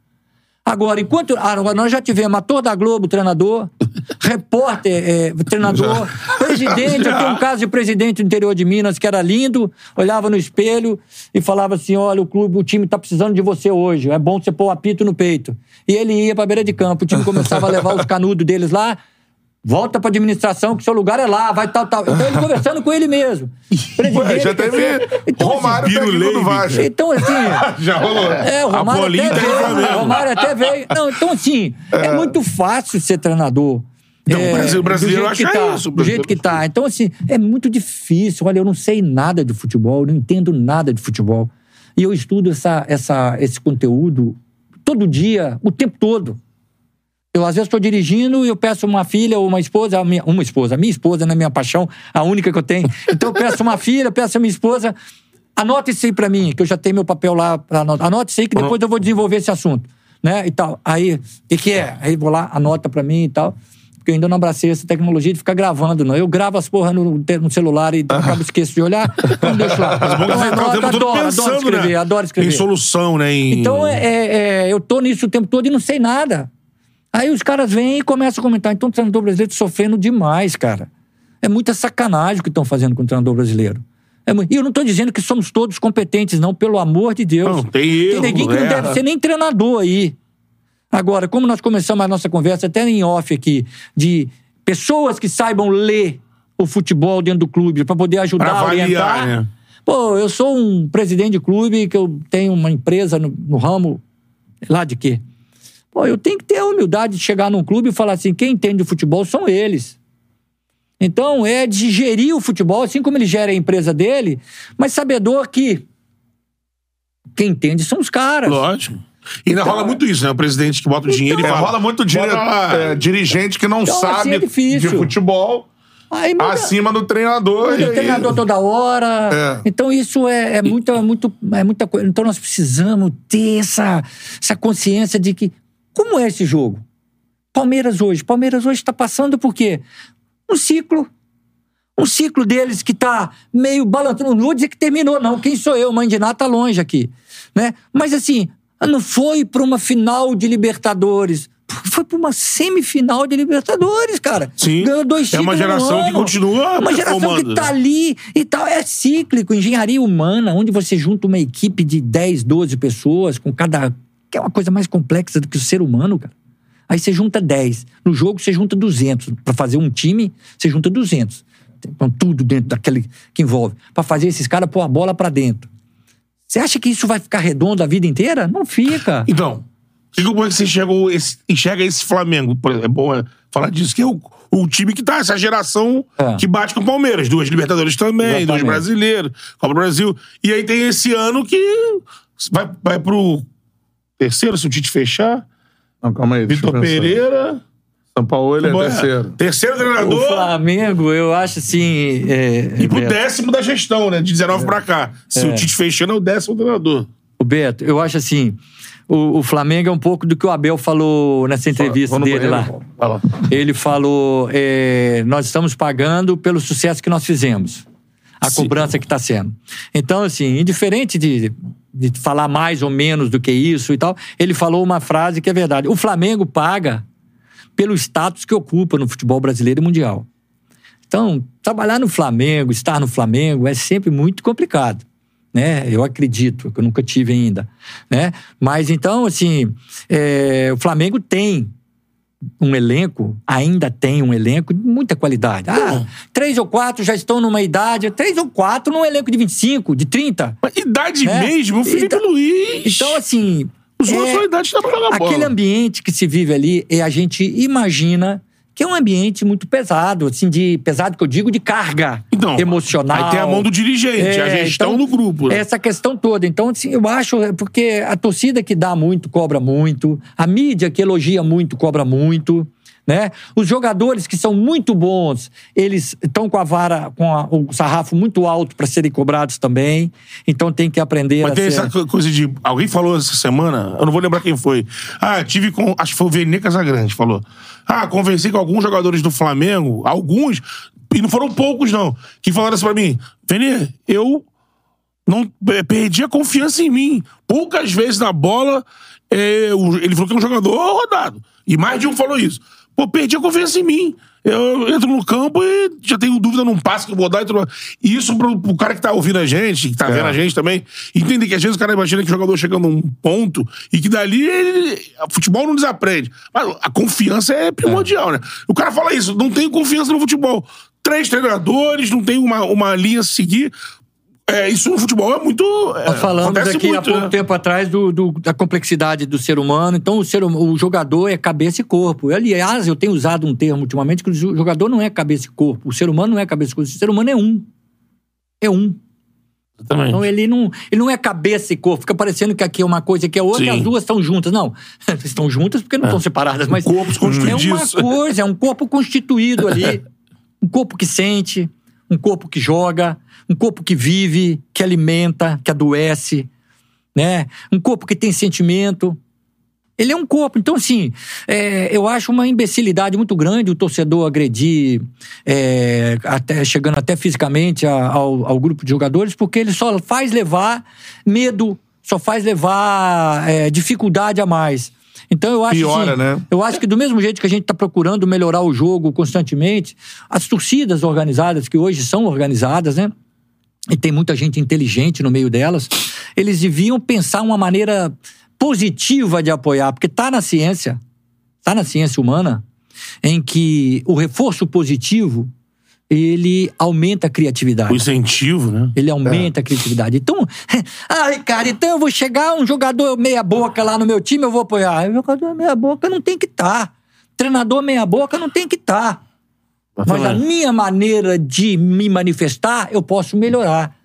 Agora, enquanto. ah, Agora, nós já tivemos ator da Globo, treinador, repórter, é, treinador, presidente. Eu tenho um caso de presidente do interior de Minas que era lindo, olhava no espelho e falava assim: olha, o clube, o time tá precisando de você hoje. É bom você pôr o apito no peito. E ele ia pra beira de campo, o time começava a levar os canudos deles lá. Volta pra administração, que seu lugar é lá, vai tal, tal. Então ele conversando com ele mesmo. Ué, já teve Então, assim, Romário Piro técnico do Vasco. então, assim. Já rolou. É, o Romário até tá veio. O Romário até veio. Não, então, assim, é, muito fácil ser treinador. Não, É, o Brasil- brasileiro acha tá, isso, o Do jeito que tá. Então, assim, é muito difícil. Olha, eu não sei nada de futebol, eu não entendo nada de futebol. E eu estudo essa, essa, esse conteúdo todo dia, o tempo todo. Eu, às vezes, estou dirigindo e eu peço uma filha ou uma esposa, minha- uma esposa, a minha esposa, na minha paixão, a única que eu tenho. Então, eu peço uma filha, peço a minha esposa, anota isso aí pra mim, que eu já tenho meu papel lá. Pra anotar. Anota isso aí que depois eu vou desenvolver esse assunto. Né? E tal. Aí, o que, que é? Aí vou lá, anota pra mim e tal. Porque eu ainda não abracei essa tecnologia de ficar gravando, não. Eu gravo as porra no, no celular e acabo esqueço de olhar, então deixo lá. Mas bom que Então, você tá o anoto, tempo todo adoro, adoro pensando, escrever, né? adoro escrever. Em solução, né? Em... Então, é, é- é, eu tô nisso o tempo todo e não sei nada. Aí os caras vêm e começam a comentar. Então, o treinador brasileiro tá sofrendo demais, cara. É muita sacanagem o que estão fazendo com o treinador brasileiro. É e eu não tô dizendo que somos todos competentes, não, pelo amor de Deus. Não, tem erro, neguinho que não erra. deve ser nem treinador aí. Agora, como nós começamos a nossa conversa, até em off aqui, de pessoas que saibam ler o futebol dentro do clube para poder ajudar Pra a orientar. avaliar, né? Pô, eu sou um presidente de clube que eu tenho uma empresa no, no ramo lá de quê? Pô, eu tenho que ter a humildade de chegar num clube e falar assim: quem entende de futebol são eles. Então, é de gerir o futebol, assim como ele gera a empresa dele, mas sabedor que quem entende são os caras. Lógico. E ainda Então, rola muito isso, né? O presidente que bota o dinheiro É, e fala. rola muito dire- "Bota lá." é, dirigente que não Então, assim, sabe é difícil. de futebol Aí muda- acima do treinador. muda e o aí- treinador toda hora. É. Então, isso é, é muita, muito, é muita coisa. Então, nós precisamos ter essa, essa consciência de que. Como é esse jogo? Palmeiras hoje. Palmeiras hoje está passando por quê? Um ciclo. Um ciclo deles que tá meio balançando. Não vou dizer que terminou, não. Quem sou eu? Mãe de Ná tá longe aqui. Né? Mas assim, não foi para uma final de Libertadores. Foi para uma semifinal de Libertadores, cara. Sim. Ganhou dois É uma títulos no geração que continua É uma geração que tá ali e tal. É cíclico. Engenharia humana, onde você junta uma equipe de 10, 12 pessoas, com cada. Que é uma coisa mais complexa do que o ser humano, cara. Aí você junta 10. No jogo você junta 200. Pra fazer um time, você junta 200. Então, tudo dentro daquele que envolve. Pra fazer esses caras pôr a bola pra dentro. Você acha que isso vai ficar redondo a vida inteira? Não fica. Então, que- como é que você enxerga esse, enxerga esse Flamengo? É bom é, falar disso, que é o, o time que tá, essa geração É. que bate com o Palmeiras. Duas Libertadores também, Exatamente. dois brasileiros, Copa do Brasil. E aí tem esse ano que vai, vai pro terceiro, se o Tite fechar. Não, calma aí. Vitor. Pereira. São Paulo ele é Bom, terceiro. Terceiro O treinador. Flamengo, eu acho assim. É, E pro Beto, décimo da gestão, né? De 19 pra cá. Se É. o Tite fechando, é o décimo treinador. o Beto, eu acho assim. O, o Flamengo é um pouco do que o Abel falou nessa entrevista no dele banheiro, lá. Vai lá. Ele falou: é, nós estamos pagando pelo sucesso que nós fizemos. A Sim. cobrança que está sendo. Então, assim, indiferente de, de falar mais ou menos do que isso e tal, ele falou uma frase que é verdade. O Flamengo paga pelo status que ocupa no futebol brasileiro e mundial. Então, trabalhar no Flamengo, estar no Flamengo é sempre muito complicado. Né? Eu acredito, que eu nunca tive ainda. Né? Mas então, assim, é, o Flamengo tem um elenco, ainda tem um elenco de muita qualidade. Ah, três ou quatro já estão numa idade, três ou quatro num elenco de 25, de 30. Mas idade É. mesmo, o Felipe Então- Luiz. Então, assim. Os outros é- são idade dá pra jogar bola. Aquele ambiente que se vive ali, é, a gente imagina que é um ambiente muito pesado, assim, de pesado que eu digo de carga Então, emocional. Aí tem a mão do dirigente, a É, gestão então, do grupo. né? Essa questão toda. Então, assim, eu acho, é porque a torcida que dá muito, cobra muito, a mídia que elogia muito, cobra muito. Né? Os jogadores que são muito bons, eles estão com a vara, com a- o sarrafo muito alto para serem cobrados também. Então tem que aprender Mas a tem ser... essa co- coisa de. Alguém falou essa semana, eu não vou lembrar quem foi. Ah, tive com. Acho que foi o Vene Casagrande, falou. Ah, conversei com alguns jogadores do Flamengo, alguns, e não foram poucos, não, que falaram assim pra mim: Vene, eu não é, perdi a confiança em mim. Poucas vezes na bola, é, ele falou que é um jogador rodado. E mais de um falou isso. Pô, perdi a confiança em mim. Eu entro no campo e já tenho dúvida num passe que eu vou dar e mais. E isso pro, pro cara que tá ouvindo a gente, que tá vendo a gente também, entender que às vezes o cara imagina que o jogador chega num ponto e que dali ele, futebol não desaprende. Mas a confiança é primordial, né? O cara fala isso, não tenho confiança no futebol. Três treinadores, não tem uma, uma linha a seguir. É, isso no futebol é muito. É, Nós falamos aqui há muito, pouco né? tempo atrás do, do- da complexidade do ser humano. Então, o, ser, hum- o jogador é cabeça e corpo. Aliás, eu tenho usado um termo ultimamente que o jo- jogador não é cabeça e corpo. O ser humano não é cabeça e corpo. O ser humano é um. É um. Exatamente. Então, ele não, ele não é cabeça e corpo. Fica parecendo que aqui é uma coisa que é outra e Sim. as duas estão juntas. Não. estão juntas porque não estão separadas. Mas corpo se constitui é uma coisa, é um corpo constituído ali. Um corpo que sente, um corpo que joga, um corpo que vive, que alimenta, que adoece, né? Um corpo que tem sentimento. Ele é um corpo. Então, assim, é, eu acho uma imbecilidade muito grande o torcedor agredir, é, até, chegando até fisicamente a- ao, ao grupo de jogadores, porque ele só faz levar medo, só faz levar é, dificuldade a mais. Então, eu acho Piora, assim, né? eu acho que do mesmo jeito que a gente está procurando melhorar o jogo constantemente, as torcidas organizadas, que hoje são organizadas, né? E tem muita gente inteligente no meio delas, eles deviam pensar uma maneira positiva de apoiar, porque está na ciência, está na ciência humana, em que o reforço positivo ele aumenta a criatividade. O incentivo, né? Ele aumenta a criatividade. Então, ai, cara, então eu vou chegar um jogador meia-boca lá no meu time, eu vou apoiar. Jogador meia-boca não tem que estar. Treinador meia-boca não tem que estar. Mas a Exatamente. minha maneira de me manifestar, eu posso melhorar.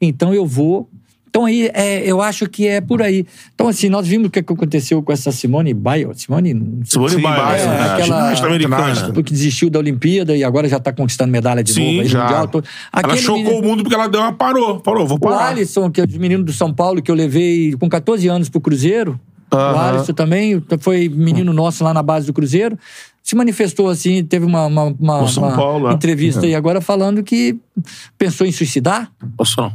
Então eu vou. Então aí, é, eu acho que é por aí. Então, assim, nós vimos o que que aconteceu com essa Simone Biles. Simone, Simone Sim, Biles, Biles, né? é, aquela- ginasta americana. que desistiu da Olimpíada e agora já está conquistando medalha de Sim, novo aí já. Mundial. Tô- Ela chocou menino- o mundo porque ela deu uma parou. Parou, vou o parar. Alisson, que é o menino do São Paulo, que eu levei com 14 anos pro Cruzeiro. O Aham. Alisson também foi menino nosso lá na base do Cruzeiro. Se manifestou assim, teve uma, uma, uma- uma Paulo, é. entrevista aí agora falando que pensou em suicidar. Não.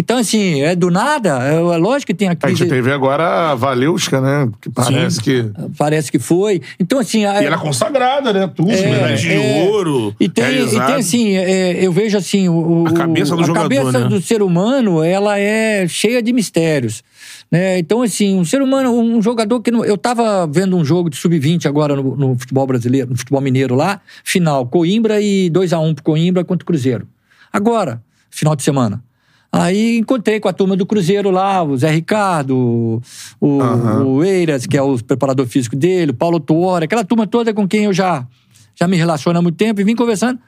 Então, assim, é do nada. É, é lógico que tem a A crise. gente teve agora a Valeuska, né? Que parece Sim. que. Parece que foi. Então, assim. a- E ela é consagrada, né? Tudo, É, medalha de é. ouro. E tem, e tem assim, é, eu vejo assim, o, A cabeça do a jogador, cabeça né? do ser humano, ela é cheia de mistérios. Né? Então, assim, um ser humano, um jogador que. não- eu tava vendo um jogo de sub-20 agora no, no futebol brasileiro, no futebol mineiro lá, final, Coimbra e 2x1 pro Coimbra contra o Cruzeiro. Agora, final de semana. Aí encontrei com a turma do Cruzeiro lá, o Zé Ricardo, o, Aham. o Eiras, que é o preparador físico dele, o Paulo Tuori, aquela turma toda com quem eu já, já me relaciono há muito tempo e vim conversando.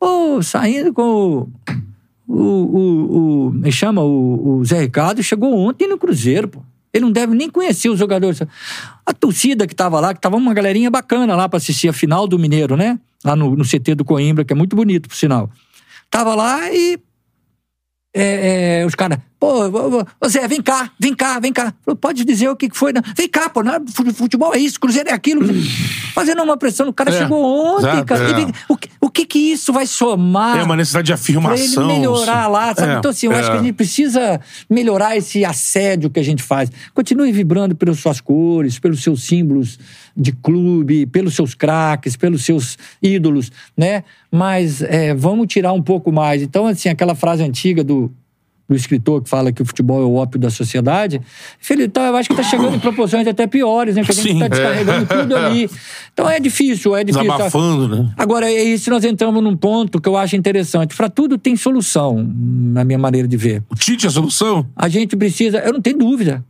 Pô, saindo com o. O, o, o, me chama o, o Zé Ricardo chegou ontem no Cruzeiro, pô. Ele não deve nem conhecer os jogadores. A torcida que tava lá, que tava uma galerinha bacana lá pra assistir a final do Mineiro, né? Lá no, no CT do Coimbra, que é muito bonito, por sinal. Tava lá e é, é, os caras, pô, Zé, vem cá, vem cá, vem cá. Falou, pode dizer o que foi? Não. Vem cá, pô, não, é fu- futebol é isso, Cruzeiro é aquilo. Fazendo uma pressão, o cara É, chegou ontem, cara. é. Vem- o, que, o que que isso vai somar? É uma necessidade de Pra ele afirmação. melhorar lá, sabe? É, então, assim, eu acho é. que a gente precisa melhorar esse assédio que a gente faz. Continue vibrando pelas suas cores, pelos seus símbolos de clube, pelos seus craques, pelos seus ídolos, né? Mas é, vamos tirar um pouco mais. Então, assim, aquela frase antiga do, do escritor que fala que o futebol é o ópio da sociedade, Felipe, então, eu acho que está chegando em proporções até piores, né? Que a gente está é. descarregando tudo ali. Então, é difícil, é difícil. Desabafando, né? Agora, é isso nós entramos num ponto que eu acho interessante. Para tudo tem solução, na minha maneira de ver. O Tite é a solução? A gente precisa, eu não tenho dúvida.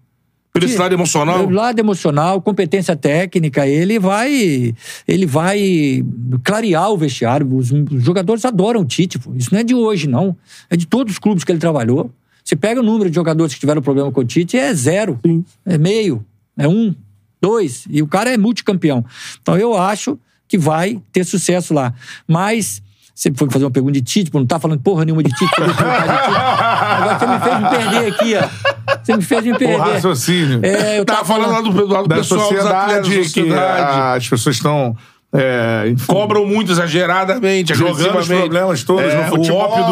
Por esse lado emocional? Do lado emocional, competência técnica, ele vai, ele vai clarear o vestiário. Os, os jogadores adoram o Tite. pô. Isso não é de hoje, não. É de todos os clubes que ele trabalhou. Você pega o número de jogadores que tiveram problema com o Tite, é zero. É meio. É um, dois. E o cara é multicampeão. Então eu acho que vai ter sucesso lá. Mas. Você foi fazer uma pergunta de Tite, pô, não tá falando porra nenhuma de Tite. de Tite. Agora você me fez me perder aqui, ó. Você me fez me O perder. raciocínio. É, eu Tava tava falando lá do, do lado da pessoal, atletas, sociedade, da que sociedade. as pessoas estão. É, Cobram muito exageradamente, jogando os problemas todos É, no futebol. O ópio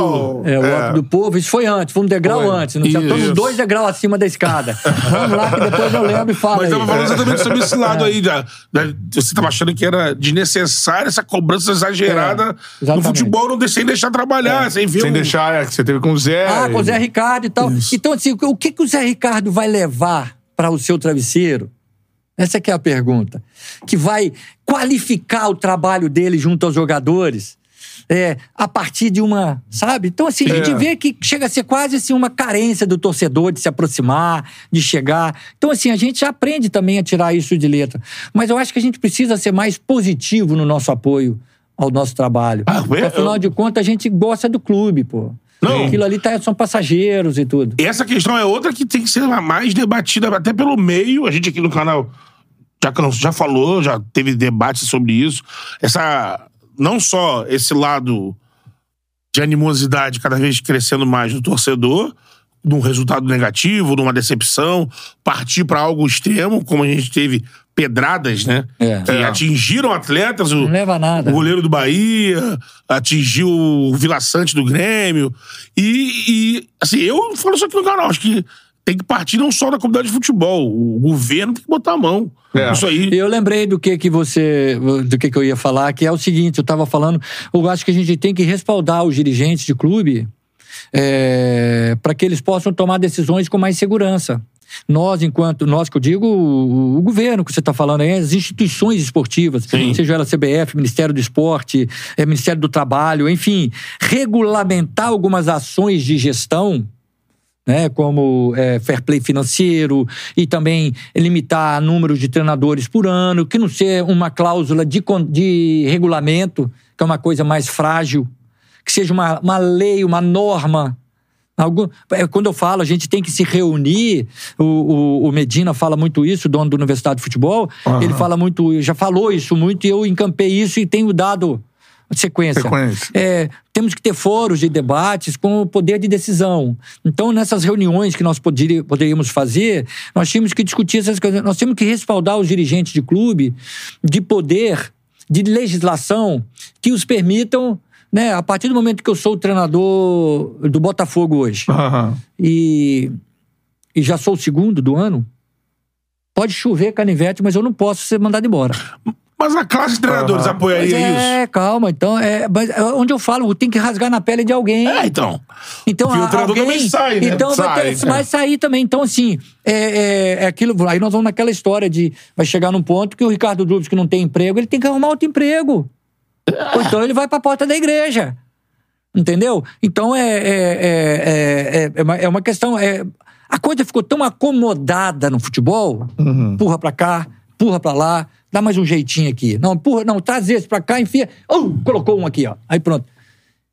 do... É, o ópio do povo, isso foi antes, foi um degrau Foi. antes. Não estamos Isso. dois degraus acima da escada. Vamos lá, que depois eu lembro e falo. Mas aí. tava falando exatamente sobre esse lado É. aí. Da, da- você tava achando que era desnecessária essa cobrança exagerada É, no futebol, não, de- sem deixar trabalhar, sem ver Sem um- deixar, é, que você teve com o Zé. Ah, com o Zé Ricardo e tal. Então, assim, o que, que o Zé Ricardo vai levar para o seu travesseiro? Essa que é a pergunta. Que vai qualificar o trabalho dele junto aos jogadores. É, a partir de uma, sabe? Então, assim, a gente É. vê que chega a ser quase assim, uma carência do torcedor de se aproximar, de chegar. Então, assim, a gente aprende também a tirar isso de letra. Mas eu acho que a gente precisa ser mais positivo no nosso apoio ao nosso trabalho. Ah, Porque, eu- afinal de contas, a gente gosta do clube, pô. Não. Aquilo ali tá, são passageiros e tudo. Essa questão é outra que tem que ser mais debatida até pelo meio. A gente aqui no canal já, já falou, já teve debate sobre isso. Essa, não só esse lado de animosidade cada vez crescendo mais do torcedor, de um resultado negativo, de uma decepção, partir para algo extremo, como a gente teve pedradas, né? É. Que É. atingiram atletas. O, o goleiro do Bahia, atingiu o Vila Sante do Grêmio. E, e, assim, eu falo isso aqui no canal, acho que tem que partir não só da comunidade de futebol, o governo tem que botar a mão. É. Isso aí. Eu lembrei do que que você, do que que eu ia falar, que é o seguinte, eu estava falando, eu acho que a gente tem que respaldar os dirigentes de clube para que eles possam tomar decisões com mais segurança. Nós, enquanto, nós que eu digo, o, o governo que você está falando aí, as instituições esportivas, Sim. seja ela CBF, Ministério do Esporte, eh, Ministério do Trabalho, enfim, regulamentar algumas ações de gestão né, como é, fair play financeiro e também limitar número de treinadores por ano, que não ser uma cláusula de, de regulamento, que é uma coisa mais frágil, que seja uma, uma lei, uma norma. Algum, é, quando eu falo, a gente tem que se reunir. O, o- o Medina fala muito isso, dono da Universidade de Futebol. Ele fala muito, já falou isso muito, e eu encampei isso e tenho dado sequência. Sequência. É, temos que ter foros de debates com o poder de decisão. Então, nessas reuniões que nós poderíamos fazer, nós tínhamos que discutir essas coisas. Nós temos que respaldar os dirigentes de clube de poder, de legislação, que os permitam. Né, a partir do momento que eu sou o treinador do Botafogo hoje Aham. e, e já sou o segundo do ano, pode chover canivete, mas eu não posso ser mandado embora. Mas a classe de treinadores Aham. apoiaria Mas isso? é, calma, então, é, mas é onde eu falo, tem que rasgar na pele de alguém. É, então. Então, Porque o treinador alguém, também sai, né? Então vai, ter- Sai, vai é. sair também. Então, assim, é, é, é aquilo. Aí nós vamos naquela história de. Vai chegar num ponto que o Ricardo Drubs, que não tem emprego, ele tem que arrumar outro emprego. Ou então ele vai pra porta da igreja. Entendeu? Então é, é, é, é, é, uma, é uma questão. É, a coisa ficou tão acomodada no futebol. Empurra pra cá, empurra pra lá, dá mais um jeitinho aqui. Não, empurra, não, traz esse pra cá, enfia. Oh, colocou um aqui, ó. Aí pronto.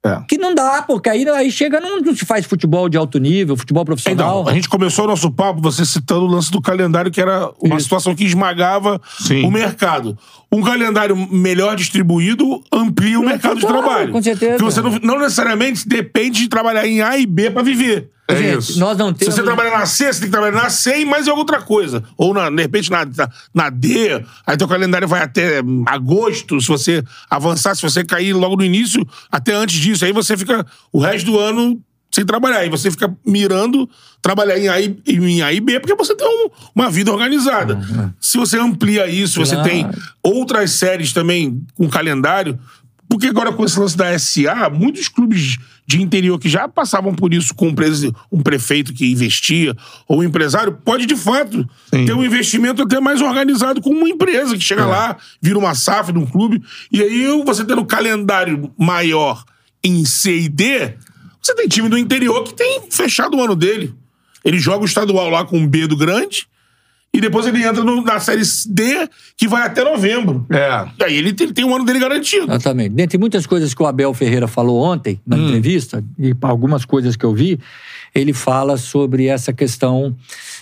É. Que não dá, porque aí, aí chega, não, não se faz futebol de alto nível, futebol profissional. Então, a gente começou o nosso papo, você citando o lance do calendário, que era uma Isso. situação que esmagava Sim. o mercado. Um calendário melhor distribuído amplia o mercado de trabalho. com certeza. Porque você não, não necessariamente depende de trabalhar em A e B pra viver. É Gente, isso. Nós não Se temos. você trabalhar na C, você tem que trabalhar na C e mais em outra coisa. Ou, na, de repente, na, na, D. Aí teu calendário vai até agosto. Se você avançar, se você cair logo no início, até antes disso. Aí você fica o resto do ano sem trabalhar. Aí você fica mirando trabalhar em A e, em A e B, porque você tem um- uma vida organizada. Se você amplia isso, você Claro. tem outras séries também com calendário. Porque agora com esse lance da SA, muitos clubes de interior que já passavam por isso com um, um prefeito que investia, ou um empresário, pode de fato Sim. ter um investimento até mais organizado com uma empresa que chega lá, vira uma SAF de um clube, e aí você tendo calendário maior em C e D, você tem time do interior que tem fechado o ano dele. Ele joga o estadual lá com um B do grande, e depois ele entra no- na série D, que vai até novembro. É. E aí ele tem, ele tem um ano dele garantido. Exatamente. Dentre muitas coisas que o Abel Ferreira falou ontem, na Hum. entrevista, e algumas coisas que eu vi, ele fala sobre essa questão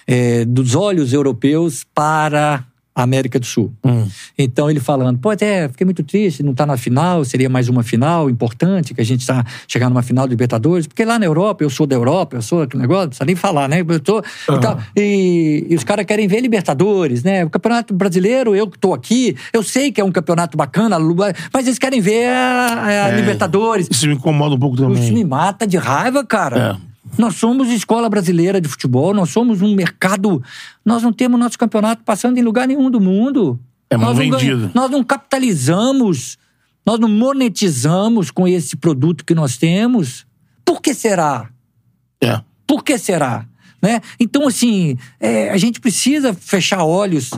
eh, dos olhos europeus para América do Sul. Hum. Então ele falando, pô, até fiquei muito triste, não tá na final, seria mais uma final importante, que a gente está chegando numa final de Libertadores, porque lá na Europa, eu sou da Europa, eu sou aquele negócio, não precisa nem falar, né? Eu tô, e, tal. E- e os caras querem ver Libertadores, né? O Campeonato Brasileiro, eu que tô aqui, eu sei que é um campeonato bacana, mas eles querem ver a, a É. Libertadores. Isso me incomoda um pouco Isso também. me mata de raiva, cara. É. Nós somos escola brasileira de futebol, nós somos um mercado. Nós não temos nosso campeonato passando em lugar nenhum do mundo. É mal nós não vendido. ganha- nós não capitalizamos, nós não monetizamos com esse produto que nós temos. Por que será? É. Por que será? Né? Então, assim, é, a gente precisa fechar olhos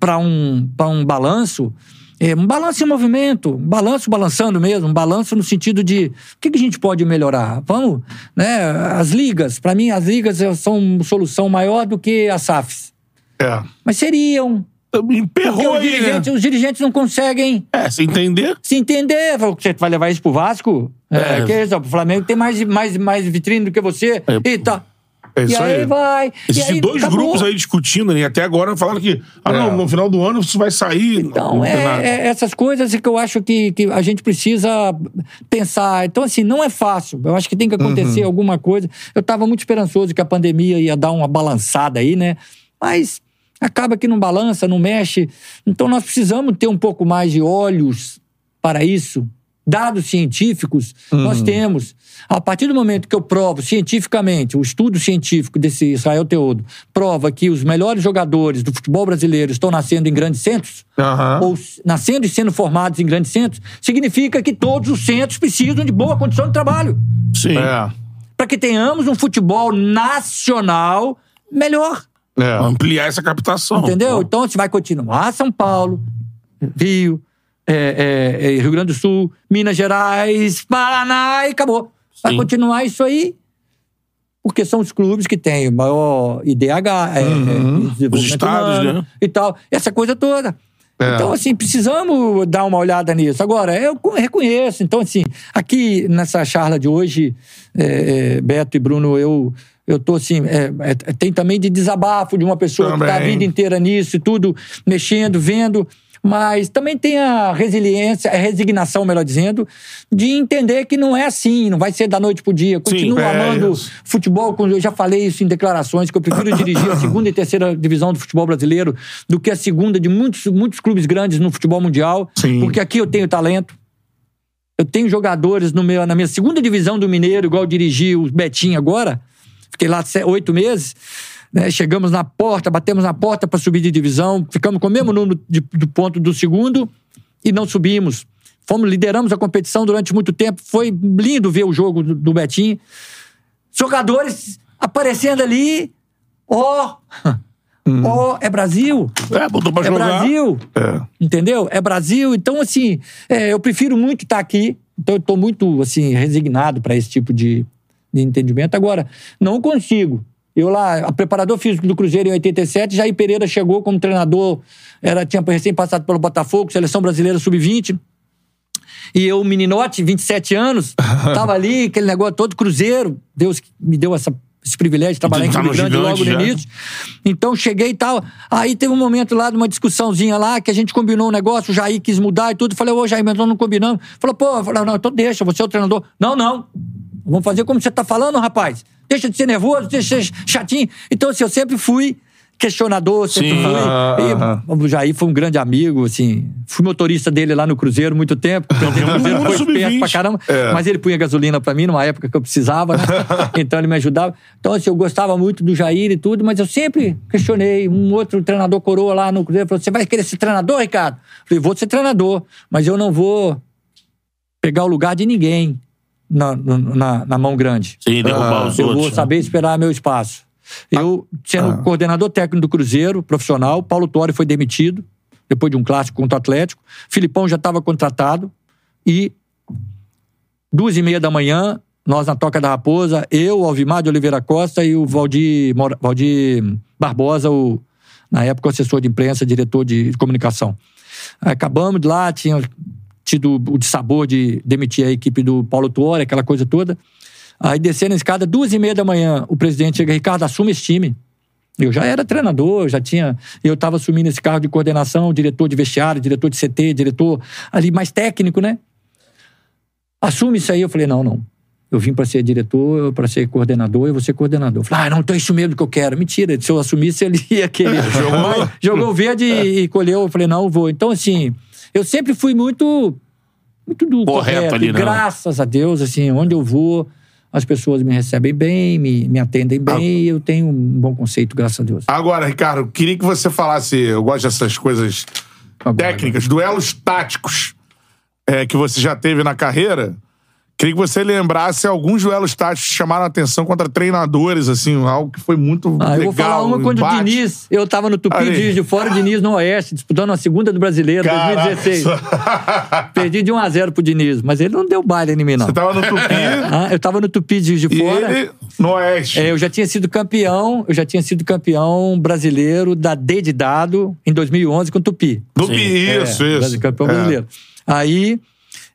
para um, pra um balanço, é, um balanço em movimento, um balanço balançando mesmo, um balanço no sentido de o que, que a gente pode melhorar? Vamos, né? As ligas, para mim, as ligas são uma solução maior do que as SAFs. É. Mas seriam. Emperrou os aí, né? dirigentes, os dirigentes não conseguem É, você entender? se entender. Você vai levar isso pro Vasco? É, É. que isso, o Flamengo tem mais, mais, mais vitrine do que você. É. E tá. É E isso aí, aí. vai. e Existem aí dois acabou. grupos aí discutindo, né? E até agora falaram que, ah, É. não, no final do ano isso vai sair. Então, é, é essas coisas que eu acho que, que a gente precisa pensar. Então, assim, não é fácil. Eu acho que tem que acontecer alguma coisa. Eu estava muito esperançoso que a pandemia ia dar uma balançada aí, né? Mas acaba que não balança, não mexe. Então, nós precisamos ter um pouco mais de olhos para isso. Dados científicos nós temos. A partir do momento que eu provo cientificamente, o estudo científico desse Israel Teodo prova que os melhores jogadores do futebol brasileiro estão nascendo em grandes centros, Aham. ou nascendo e sendo formados em grandes centros, significa que todos os centros precisam de boa condição de trabalho. Sim. É. Para que tenhamos um futebol nacional melhor. É. Ampliar essa captação. Entendeu? Então, você vai continuar São Paulo, Rio, é, é, é, Rio Grande do Sul, Minas Gerais, Paraná e acabou. Vai Sim. continuar isso aí, porque são os clubes que têm o maior IDH, é, é, desenvolvimento Os estados, né? E tal. Essa coisa toda. É. Então, assim, precisamos dar uma olhada nisso. Agora, eu co- reconheço. Então, assim, aqui nessa charla de hoje, é, é, Beto e Bruno, eu, eu tô assim, é, é, tem também de desabafo de uma pessoa que está a Também. vida inteira nisso e tudo, mexendo, vendo. Mas também tem a resiliência, a resignação, melhor dizendo, de entender que não é assim, não vai ser da noite pro dia. Continuo é amando isso. futebol, eu já falei isso em declarações, que eu prefiro dirigir a segunda e terceira divisão do futebol brasileiro do que a segunda de muitos, muitos clubes grandes no futebol mundial. Sim. Porque aqui eu tenho talento. Eu tenho jogadores no meu, na minha segunda divisão do Mineiro, igual eu dirigi o Betinho agora. Fiquei lá oito meses. Né? Chegamos na porta, batemos na porta para subir de divisão, ficamos com o mesmo número de, do ponto do segundo e não subimos. Fomos, lideramos a competição durante muito tempo. Foi lindo ver o jogo do, do Betinho. Jogadores aparecendo ali. Ó! Ó, é Brasil! É, botou pra É jogar. Brasil! É. Entendeu? É Brasil. Então, assim, é, eu prefiro muito estar aqui. Então, eu estou muito, assim, resignado para esse tipo de, de entendimento. Agora, não consigo. Eu lá, a preparador físico do Cruzeiro em 87, Jair Pereira chegou como treinador, era, tinha recém passado pelo Botafogo, seleção brasileira sub-20. E eu, meninote, 27 anos, tava ali, aquele negócio todo, Cruzeiro. Deus me deu essa, esse privilégio de trabalhar em Clube no Grande logo no já. início. Então cheguei e tal. Aí teve um momento lá de uma discussãozinha lá que a gente combinou um negócio, o Jair quis mudar e tudo. Falei, ô Jair, mas nós não combinamos. Falou, pô, falei, não, então deixa, você é o treinador. Não, não. Vamos fazer como você tá falando, rapaz. Deixa de ser nervoso, deixa de ser chatinho. Então, assim, eu sempre fui questionador, sempre Sim. fui. Aham, E o Jair foi um grande amigo, assim. Fui motorista dele lá no Cruzeiro muito tempo. O Cruzeiro foi Sub-20. esperto pra caramba. Mas ele punha gasolina pra mim numa época que eu precisava, né? Então ele me ajudava. Então, assim, eu gostava muito do Jair e tudo, mas eu sempre questionei. Um outro treinador coroa lá no Cruzeiro falou: Você vai querer ser treinador, Ricardo? Eu falei: Vou ser treinador, mas eu não vou pegar o lugar de ninguém na, na, na mão grande. Sim, derrubar Ah, os Eu outros. vou né? saber esperar meu espaço. Eu, sendo coordenador técnico do Cruzeiro, profissional, Paulo Torre foi demitido, depois de um clássico contra o Atlético. Filipão já estava contratado. E duas e meia da manhã, nós na Toca da Raposa, eu, o Alvimar de Oliveira Costa e o Valdir, Valdir Barbosa, o, na época assessor de imprensa, diretor de comunicação. Acabamos de lá, tinha tido o dissabor de demitir a equipe do Paulo Tuori, aquela coisa toda. Aí descendo a escada, duas e meia da manhã, o presidente chega, Ricardo, assume esse time. Eu já era treinador, já tinha. Eu estava assumindo esse cargo de coordenação, diretor de vestiário, diretor de CT, diretor ali mais técnico, né? Assume isso aí. Eu falei, não, não. Eu vim para ser diretor, para ser coordenador, eu vou ser coordenador. Eu falei, ah, não, então é isso mesmo que eu quero. Mentira, se eu assumisse, ele ia querer. Mas jogou verde e colheu. Eu falei, não, eu vou. Então, assim, eu sempre fui muito. Muito do Correto correto. ali, e né? graças a Deus, assim, onde eu vou, as pessoas me recebem bem, me, me atendem bem, e eu tenho um bom conceito, graças a Deus. Agora, Ricardo, queria que você falasse. Eu gosto dessas coisas técnicas, duelos táticos é, que você já teve na carreira. Queria que você lembrasse alguns duelos táticos que chamaram a atenção contra treinadores, assim, algo que foi muito Ah, legal. eu vou falar uma um quando o embate. Diniz, eu tava no Tupi, Ali. De Fora, o Diniz no Oeste, disputando a segunda do Brasileiro, Caraca. 2016. Perdi de 1 a 0 pro Diniz, mas ele não deu baile em mim, não. Você tava no Tupi Ah, eu tava no Tupi de Juiz de e Fora. ele no Oeste. É, eu já tinha sido campeão, eu já tinha sido campeão brasileiro da D de dado em 2011 com o Tupi. Tupi, É, isso, Brasi- isso. Campeão É. brasileiro. Aí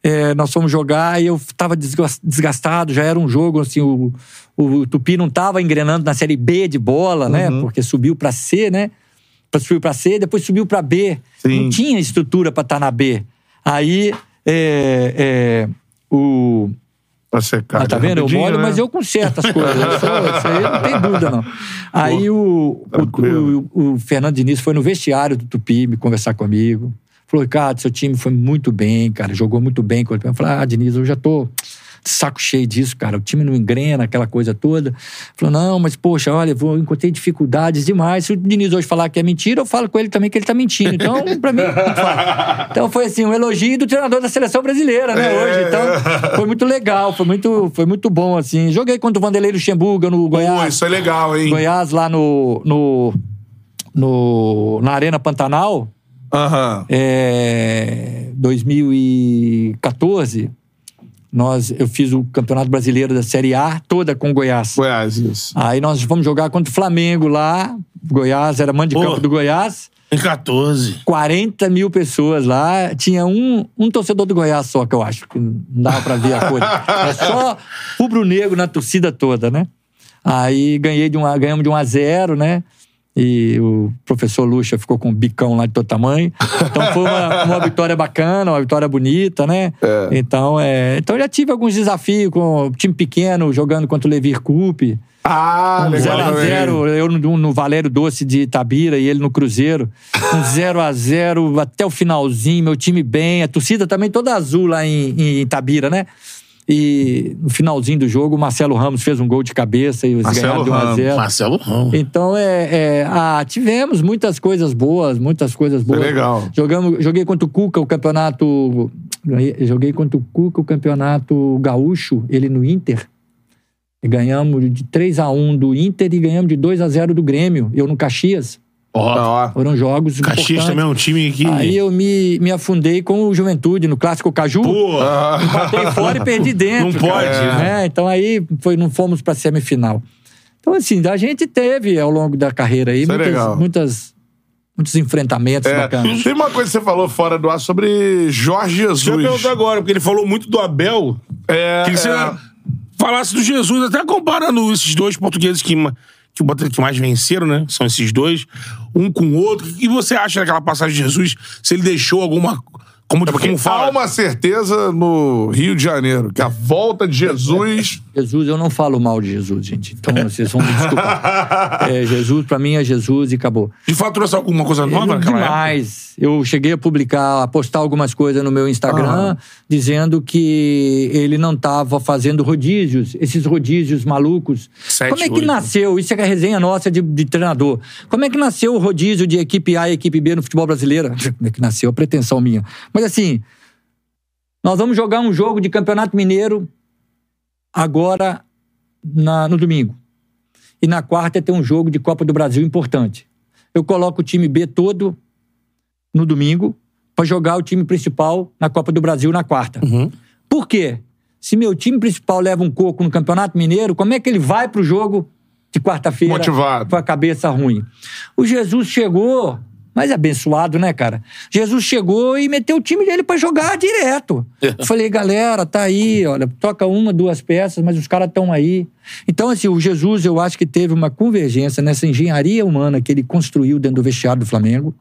é, nós fomos jogar e eu tava desgas- desgastado, já era um jogo assim, o, o Tupi não tava engrenando na série B de bola, né? Uhum. Porque subiu pra C, né? Subiu pra C, depois subiu pra B. Sim. Não tinha estrutura pra estar na B. Aí é, é, o Pra secar. ah, tá vendo? Eu molho, né? mas eu conserto as coisas. Isso aí não tem dúvida, não. Aí o, o, o, o Fernando Diniz foi no vestiário do Tupi me conversar comigo. Falou, Ricardo, seu time foi muito bem, cara. Jogou muito bem. Eu falei, ah, Diniz, eu já tô de saco cheio disso, cara. O time não engrena, aquela coisa toda. Falou, não, mas poxa, olha, eu encontrei dificuldades demais. Se o Diniz hoje falar que é mentira, eu falo com ele também que ele tá mentindo. Então, pra mim. Então foi assim, um elogio do treinador da seleção brasileira, né, É. hoje. Então, foi muito legal, foi muito, foi muito bom, assim. Joguei contra o Vanderlei Luxemburgo no Pô, Goiás. isso é legal, hein? Goiás lá no, no, no, na Arena Pantanal, Aham. é, 2014, nós, eu fiz o Campeonato Brasileiro da Série A toda com o Goiás. Goiás, isso. Aí nós fomos jogar contra o Flamengo lá, Goiás, era mando de campo do Goiás. Em 14. 40 mil pessoas lá. Tinha um, um torcedor do Goiás só, que eu acho, que não dava pra ver a coisa. É só rubro-negro na torcida toda, né? Aí ganhei de uma, ganhamos de 1 a 0 né? E o professor Lucha ficou com um bicão lá de todo tamanho. Então foi uma, uma vitória bacana, uma vitória bonita, né? Então, é, então eu já tive alguns desafios com time pequeno, jogando contra o Levir Coupe. Ah, legal. 0x0, também. eu no, no Valério Doce de Itabira e ele no Cruzeiro. Um 0x0 até o finalzinho, meu time bem. A torcida também toda azul lá em, em Itabira, né? E no finalzinho do jogo, o Marcelo Ramos fez um gol de cabeça e Marcelo ganharam de 1x0. Marcelo Ramos. Então, é, é, ah, tivemos muitas coisas boas, muitas coisas boas. legal. Jogamos, joguei contra o Cuca o campeonato. Joguei contra o Cuca o campeonato gaúcho, ele no Inter. E ganhamos de 3 a 1 do Inter e ganhamos de 2 a 0 do Grêmio, eu no Caxias. Ó, Foram jogos Caxias também é um time que. Aí eu me, me afundei com o Juventude no Clássico Caju. Pô, Botei fora e perdi dentro. Não pode, cara. né? É, então aí foi, não fomos pra semifinal. Então, assim, a gente teve ao longo da carreira aí Isso é muitas, legal. muitas muitos enfrentamentos É, bacanas. tem uma coisa que você falou fora do ar sobre Jorge Deixa eu Jesus. perguntar agora, porque ele falou muito do Abel. É, Queria que você é. falasse do Jesus, até comparando esses dois portugueses que, que, que mais venceram, né? São esses dois, um com o outro. O que você acha daquela passagem de Jesus? Se ele deixou alguma. Como, como Há fala? uma certeza no Rio de Janeiro, que a volta de Jesus. Jesus, eu não falo mal de Jesus, gente. Então vocês vão me desculpar. É, Jesus, pra mim, é Jesus e acabou. De fato, trouxe alguma coisa nova Ele- naquela época? demais. Eu cheguei a publicar, a postar algumas coisas no meu Instagram, Aham. dizendo que ele não estava fazendo rodízios, esses rodízios malucos. Sete, Como é que oito. nasceu? Isso é a resenha nossa de, de treinador. Como é que nasceu o rodízio de equipe A e equipe B no futebol brasileiro? Como é que nasceu? A pretensão minha. Mas assim, nós vamos jogar um jogo de Campeonato Mineiro agora na- no domingo. E na quarta tem um jogo de Copa do Brasil importante. Eu coloco o time B todo no domingo para jogar o time principal na Copa do Brasil na quarta. Uhum. Por quê? Se meu time principal leva um coco no Campeonato Mineiro, como é que ele vai pro jogo de quarta-feira com a cabeça ruim? O Jesus chegou, mas é abençoado, né, cara? Jesus chegou e meteu o time dele pra jogar direto. Eu Falei, galera, tá aí, olha, toca uma, duas peças, mas os caras estão aí. Então, assim, o Jesus, eu acho que teve uma convergência nessa engenharia humana que ele construiu dentro do vestiário do Flamengo.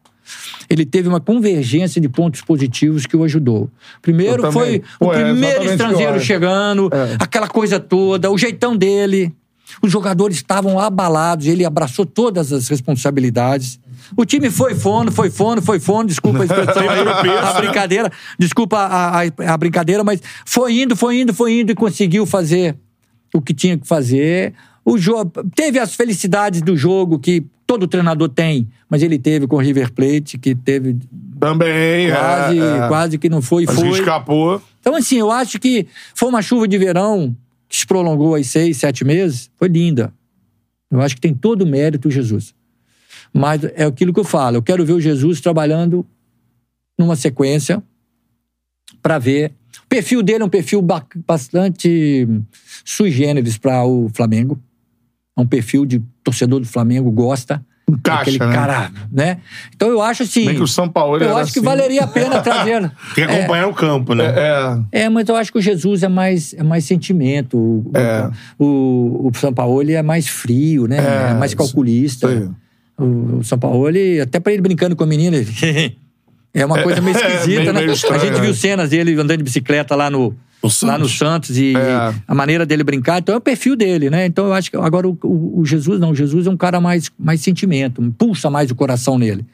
Ele teve uma convergência de pontos positivos que o ajudou. Primeiro foi o Pô, é primeiro estrangeiro chegando, É. aquela coisa toda, o jeitão dele. Os jogadores estavam abalados, ele abraçou todas as responsabilidades. O time foi fono, foi fono, foi fono, desculpa a expressão a brincadeira, desculpa a, a- a brincadeira, mas foi indo, foi indo, foi indo e conseguiu fazer o que tinha que fazer. O jogo teve as felicidades do jogo que todo treinador tem, mas ele teve com o River Plate, que teve Também. quase, é, é. quase que não foi, Mas foi. escapou. Então, assim, eu acho que foi uma chuva de verão que se prolongou aí seis, sete meses. Foi linda. Eu acho que tem todo o mérito Jesus. Mas é aquilo que eu falo. Eu quero ver o Jesus trabalhando numa sequência para ver. O perfil dele é um perfil ba- bastante sui generis para o Flamengo. É um perfil de torcedor do Flamengo, gosta. Encaixa, Aquele né? cara, né? Então eu acho assim. Bem que o São Paulo Eu acho que assim. valeria a pena trazer. Tem que acompanhar o campo, né? É. É, mas eu acho que o Jesus é mais, é mais sentimento. O, É. o, o São Paulo é mais frio, né? É, É, mais calculista. isso aí. O, São Paulo, até pra ele brincando com a menina, ele... é uma coisa meio É, esquisita, meio- né? meio estranho, a gente é. viu cenas dele andando de bicicleta lá no, lá no Santos. E É. a maneira dele brincar. Então é o perfil dele, né? Então eu acho que agora o, o- o Jesus não. O Jesus é um cara mais, mais sentimento, pulsa mais o coração nele.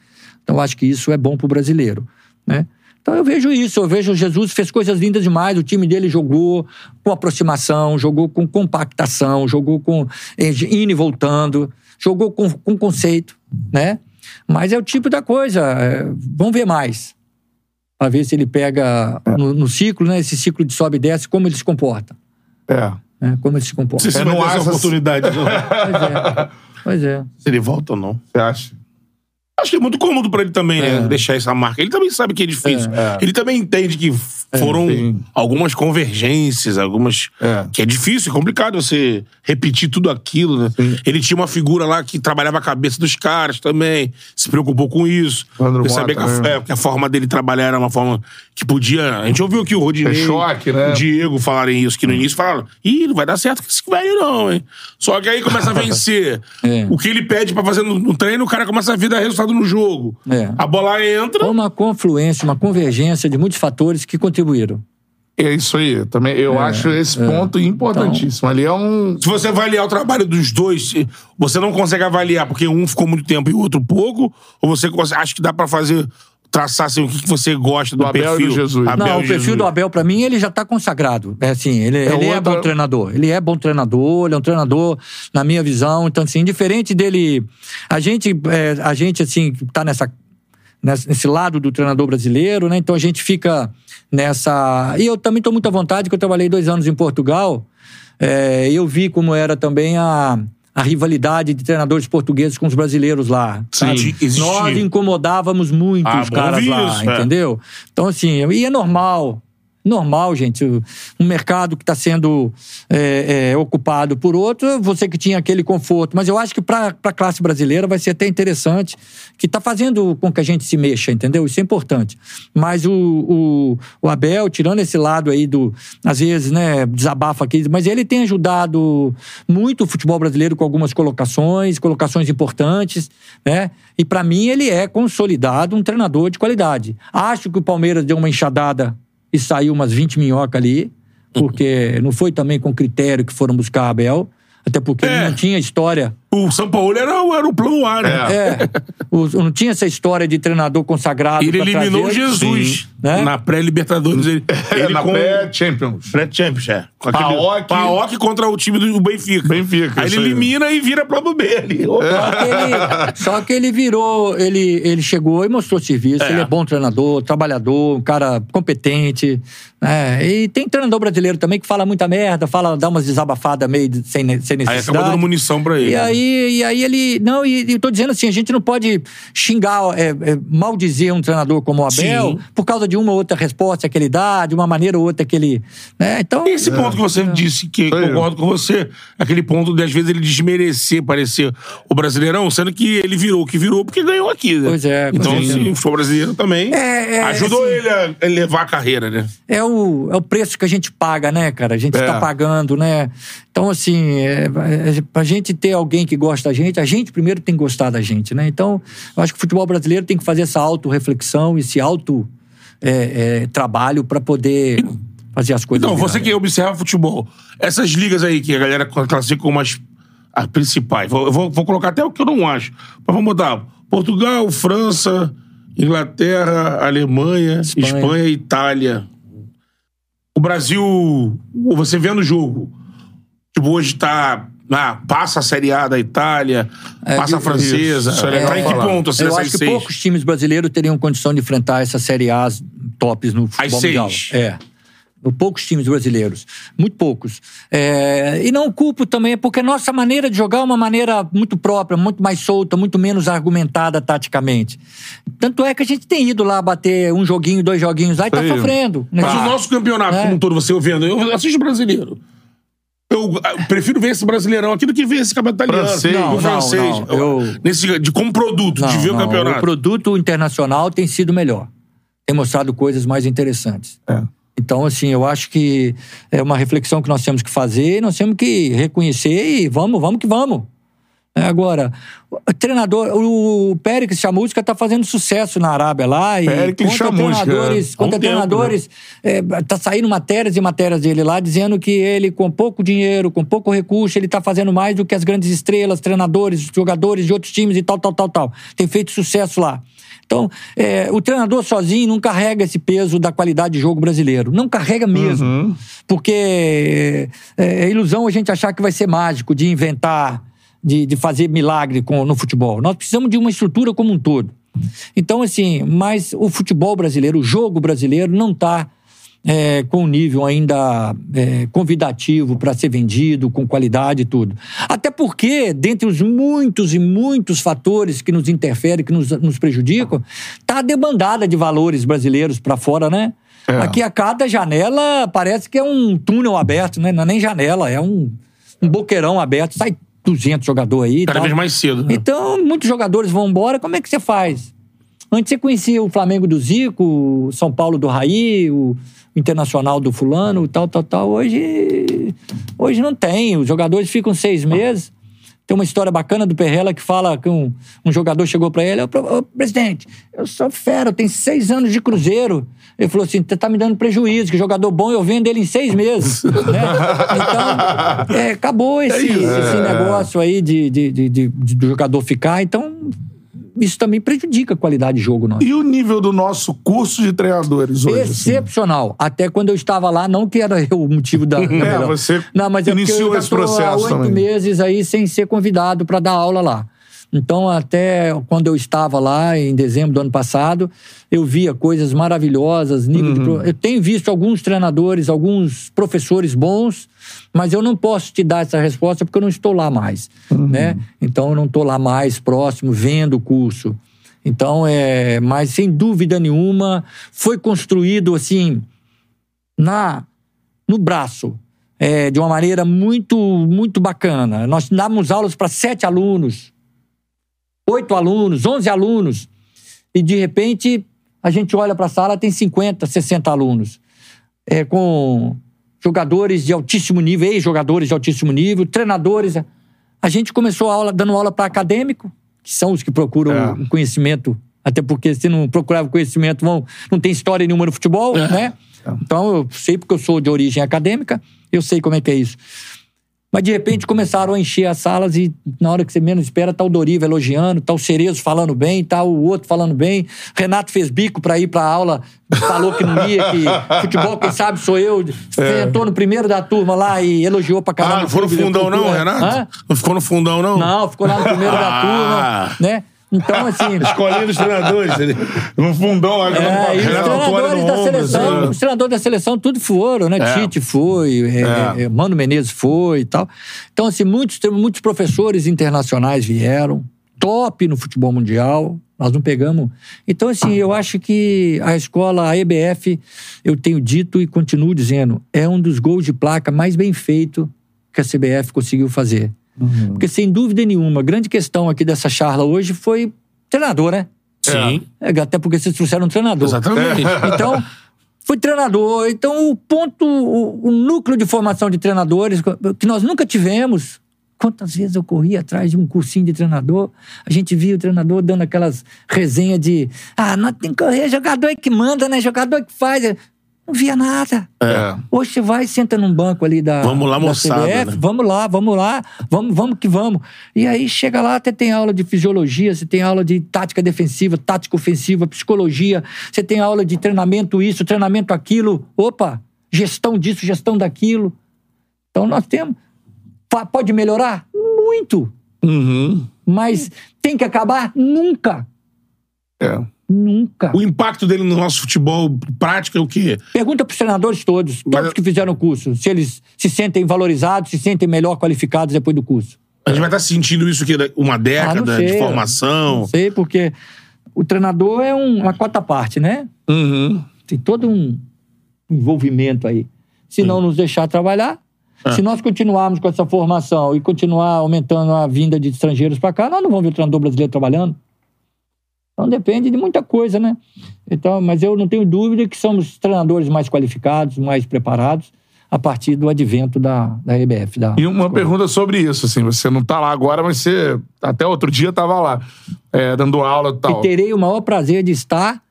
Então eu acho que isso é bom pro brasileiro, né? Então eu vejo isso, eu vejo o Jesus fez coisas lindas demais, o time dele jogou com aproximação, jogou com compactação, jogou com eh, indo e voltando, jogou com, com conceito, né? Mas é o tipo da coisa, é, vamos ver mais. Pra ver se ele pega no, no ciclo, né? Esse ciclo de sobe e desce, como ele se comporta. É. Né? Como ele se comporta. se vai não ter essa oportunidade. não. Pois é. Pois é. se ele volta ou não. Você acha? Acho que é muito cômodo pra ele também, né? É. Deixar essa marca. Ele também sabe que é difícil. É. Ele também entende que foram sim. algumas convergências, algumas. É. Que é difícil, é complicado você repetir tudo aquilo, né? Ele tinha uma figura lá que trabalhava a cabeça dos caras também, se preocupou com isso. Sandro Eu sabia que Mota, a, né? é, que a forma dele trabalhar era uma forma que podia. A gente ouviu aqui o Rodinei, É choque, né? o Diego falarem isso, que no início falaram: ih, não vai dar certo com esse velho, não, hein? Só que aí começa a vencer. É. O que ele pede pra fazer no, no treino, o cara começa a ver dar resultado no jogo. É. A bola entra. Uma confluência, uma convergência de muitos fatores que contribuíram. É isso aí. Também, eu acho esse ponto importantíssimo. Ali é um. Se você avaliar o trabalho dos dois, você não consegue avaliar porque um ficou muito tempo e o outro pouco? Ou você acha que dá pra fazer, traçar assim, o que, você gosta do, Do Abel e do perfil? Jesus. Abel não, e o perfil Jesus. do Abel, pra mim, ele já tá consagrado. É assim, ele é, ele é outra- bom treinador. Ele é bom treinador, ele é um treinador, na minha visão. Então, assim, diferente dele. A gente, é, a gente assim, tá nessa- nesse lado do treinador brasileiro, né? Então a gente fica nessa. E eu também tô muito à vontade, que eu trabalhei dois anos em Portugal. É, eu vi como era também a. A rivalidade de treinadores portugueses com os brasileiros lá. Sim. Nós incomodávamos muito Ah, os caras lá, isso, é. entendeu? Então, assim, e é normal. Normal, gente. Um mercado que está sendo é, é, ocupado por outro, você que tinha aquele conforto. Mas eu acho que para a classe brasileira vai ser até interessante, que está fazendo com que a gente se mexa, entendeu? Isso é importante. Mas o, o, o, Abel, tirando esse lado aí do, às vezes, né, desabafa aqui, mas ele tem ajudado muito o futebol brasileiro com algumas colocações, colocações importantes, né? E para mim ele é consolidado um treinador de qualidade. Acho que o Palmeiras deu uma enxadada e saiu umas 20 minhocas ali, porque não foi também com critério que foram buscar a Abel, até porque é. ele não tinha história o São Paulo era, era o plano A, né? É. é. O, não tinha essa história de treinador consagrado. Ele eliminou trazer. Jesus né? na pré-Libertadores. Ele, é, ele na com... pré-Champions. Pré-Champions, é. Com aquele... Paok... Paok contra o time do Benfica. Benfica. Aí ele elimina aí. e vira plano B ali. Só que, ele, só que ele virou, ele, ele chegou e mostrou serviço. É. Ele é bom treinador, trabalhador, um cara competente. Né? E tem treinador brasileiro também que fala muita merda, fala, dá umas desabafadas meio sem, sem necessidade. Aí acaba dando munição pra ele. E né? aí aí, e aí ele. Não, e eu tô dizendo assim: a gente não pode xingar, é, é, maldizer um treinador como o Abel Sim. por causa de uma ou outra resposta que ele dá, de uma maneira ou outra que ele. Né? Então, Esse ponto que você é. disse, que concordo eu. com você, aquele ponto de às vezes ele desmerecer, parecer o brasileirão, sendo que ele virou o que virou porque ganhou aqui. Né? Pois é. Então, se for brasileiro também, é, é, ajudou assim, ele a elevar a carreira, né? É o, é o preço que a gente paga, né, cara? A gente está pagando, né? Então, assim, é, é, pra gente ter alguém que gosta da gente, a gente primeiro tem que gostar da gente, né? Então, eu acho que o futebol brasileiro tem que fazer essa autorreflexão, esse auto é, é, trabalho para poder fazer as coisas. Então, você que observa futebol, essas ligas aí que a galera classifica como as, as principais, vou, vou, vou, colocar até o que eu não acho, mas vamos mudar. Portugal, França, Inglaterra, Alemanha, Espanha, Espanha Itália. O Brasil, você vendo o jogo, tipo, hoje tá ah, passa a Série A da Itália, é, passa a francesa. Isso, é, em que ponto assim, Eu acho que seis? poucos times brasileiros teriam condição de enfrentar essa Série A tops no futebol as mundial. Seis. É. Poucos times brasileiros. Muito poucos. É, e não culpo também, porque nossa maneira de jogar é uma maneira muito própria, muito mais solta, muito menos argumentada taticamente. Tanto é que a gente tem ido lá bater um joguinho, dois joguinhos lá e tá sofrendo. Né? Mas o nosso campeonato, é. como um todo, você ouvindo, eu assisto brasileiro. Eu prefiro ver esse brasileirão aqui do que ver esse campeonato italiano. Francês. Não, o francês. Não, não. Eu... Nesse, de, como produto, não, de ver o campeonato. O produto internacional tem sido melhor. Tem mostrado coisas mais interessantes. É. Então, assim, eu acho que é uma reflexão que nós temos que fazer, nós temos que reconhecer e vamos, vamos que vamos. É, agora, o treinador, o Péricles Chamusca está fazendo sucesso na Arábia lá. E Péricles Chamusca. Treinadores, contra um treinadores, tempo, né? é, tá saindo matérias e matérias dele lá dizendo que ele, com pouco dinheiro, com pouco recurso, ele está fazendo mais do que as grandes estrelas, treinadores, jogadores de outros times e tal, tal, tal, tal. Tem feito sucesso lá. Então, é, o treinador sozinho não carrega esse peso da qualidade de jogo brasileiro. Não carrega mesmo. Uhum. Porque é, é ilusão a gente achar que vai ser mágico, de inventar de, de fazer milagre com, no futebol. Nós precisamos de uma estrutura como um todo. Então, assim, mas o futebol brasileiro, o jogo brasileiro, não está é, com um nível ainda é, convidativo para ser vendido, com qualidade e tudo. Até porque, dentre os muitos e muitos fatores que nos interferem, que nos, nos prejudicam, está a debandada de valores brasileiros para fora, né? É. Aqui a cada janela parece que é um túnel aberto, né? Não é nem janela, é um, um boqueirão aberto, sai 200 jogadores aí. Cada vez mais cedo. Né? Então, muitos jogadores vão embora. Como é que você faz? Antes você conhecia o Flamengo do Zico, o São Paulo do Raí, o Internacional do Fulano, tal, tal, tal. Hoje, hoje não tem. Os jogadores ficam seis meses. Tem uma história bacana do Perrela que fala que um, um jogador chegou para ele: Ô, presidente, eu sou fera, eu tenho seis anos de Cruzeiro. Ele falou assim: você tá me dando prejuízo, que jogador bom eu vendo ele em seis meses. né? Então, é, acabou esse, é esse negócio aí de, de, de, de, de jogador ficar. Então, isso também prejudica a qualidade de jogo nosso. E o nível do nosso curso de treinadores hoje? Assim? Excepcional. Assim? Até quando eu estava lá, não que era o motivo da. é, você não, mas é iniciou esse processo há oito meses aí sem ser convidado para dar aula lá. Então, até quando eu estava lá, em dezembro do ano passado, eu via coisas maravilhosas. Nível uhum. de... Eu tenho visto alguns treinadores, alguns professores bons, mas eu não posso te dar essa resposta porque eu não estou lá mais. Uhum. Né? Então, eu não estou lá mais próximo, vendo o curso. Então, é. Mas, sem dúvida nenhuma, foi construído assim na no braço, é, de uma maneira muito, muito bacana. Nós dávamos aulas para sete alunos, oito alunos, onze alunos, e de repente a gente olha para a sala, tem 50, 60 alunos, é, com jogadores de altíssimo nível, ex-jogadores de altíssimo nível, treinadores. A gente começou a aula, dando aula para acadêmico, que são os que procuram É. o conhecimento, até porque se não procurava conhecimento, vão, não tem história nenhuma no futebol, né? Então eu sei porque eu sou de origem acadêmica, eu sei como é que é isso. Mas de repente começaram a encher as salas e na hora que você menos espera, tá o Doriva elogiando, tá o Cerezo falando bem, tá o outro falando bem. Renato fez bico pra ir pra aula, falou que não ia, que futebol, quem sabe sou eu. Sentou no primeiro da turma lá e elogiou pra caramba. Ah, não foi no fundão, não, Hã? Renato? Não ficou no fundão, não? Não, ficou lá no primeiro da Ah. turma, né? Então, assim. Escolinha dos treinadores. No fundão lá, É, e os treinadores da ombro, seleção, assim, os treinadores da seleção tudo foram, né? É. Tite foi, é, É. é, Mano Menezes foi e tal. Então, assim, muitos, muitos professores internacionais vieram, top no futebol mundial. Nós não pegamos. Então, assim, eu acho que a escola, a EBF, eu tenho dito e continuo dizendo, é um dos gols de placa mais bem feito que a CBF conseguiu fazer. Porque, sem dúvida nenhuma, a grande questão aqui dessa charla hoje foi treinador, né? Sim, É, até porque vocês trouxeram um treinador. exatamente. Então, fui treinador. Então, o ponto, o, o núcleo de formação de treinadores, que nós nunca tivemos. Quantas vezes eu corri atrás de um cursinho de treinador, a gente via o treinador dando aquelas resenhas de ah, nós tem que correr, jogador é que manda, né? Jogador é que faz. Não via nada. É. Hoje você vai, senta num banco ali da. Vamos lá, da moçada, CBF, né? Vamos lá, vamos lá, vamos, vamos que vamos. E aí chega lá, até tem aula de fisiologia, você tem aula de tática defensiva, tática ofensiva, psicologia, você tem aula de treinamento isso, treinamento aquilo. Opa, gestão disso, gestão daquilo. Então nós temos. Pode melhorar? Muito. Uhum. Mas tem que acabar? Nunca. É. Nunca. O impacto dele no nosso futebol prático é o quê? Pergunta para os treinadores todos, todos Mas- que fizeram o curso, se eles se sentem valorizados, se sentem melhor qualificados depois do curso. A gente vai estar sentindo isso aqui uma Ah, não década sei. de formação. Não sei, porque o treinador é um- uma quarta parte, né? Uhum. Tem todo um envolvimento aí. Se não nos deixar trabalhar, É. se nós continuarmos com essa formação e continuar aumentando a vinda de estrangeiros para cá, nós não vamos ver o treinador brasileiro trabalhando. Então depende de muita coisa, né? Então, mas eu não tenho dúvida que somos treinadores mais qualificados, mais preparados a partir do advento da, da EBF. Da E uma pergunta sobre isso, assim, você não tá lá agora, mas você até outro dia tava lá, é, dando aula e E tal. terei o maior prazer de estar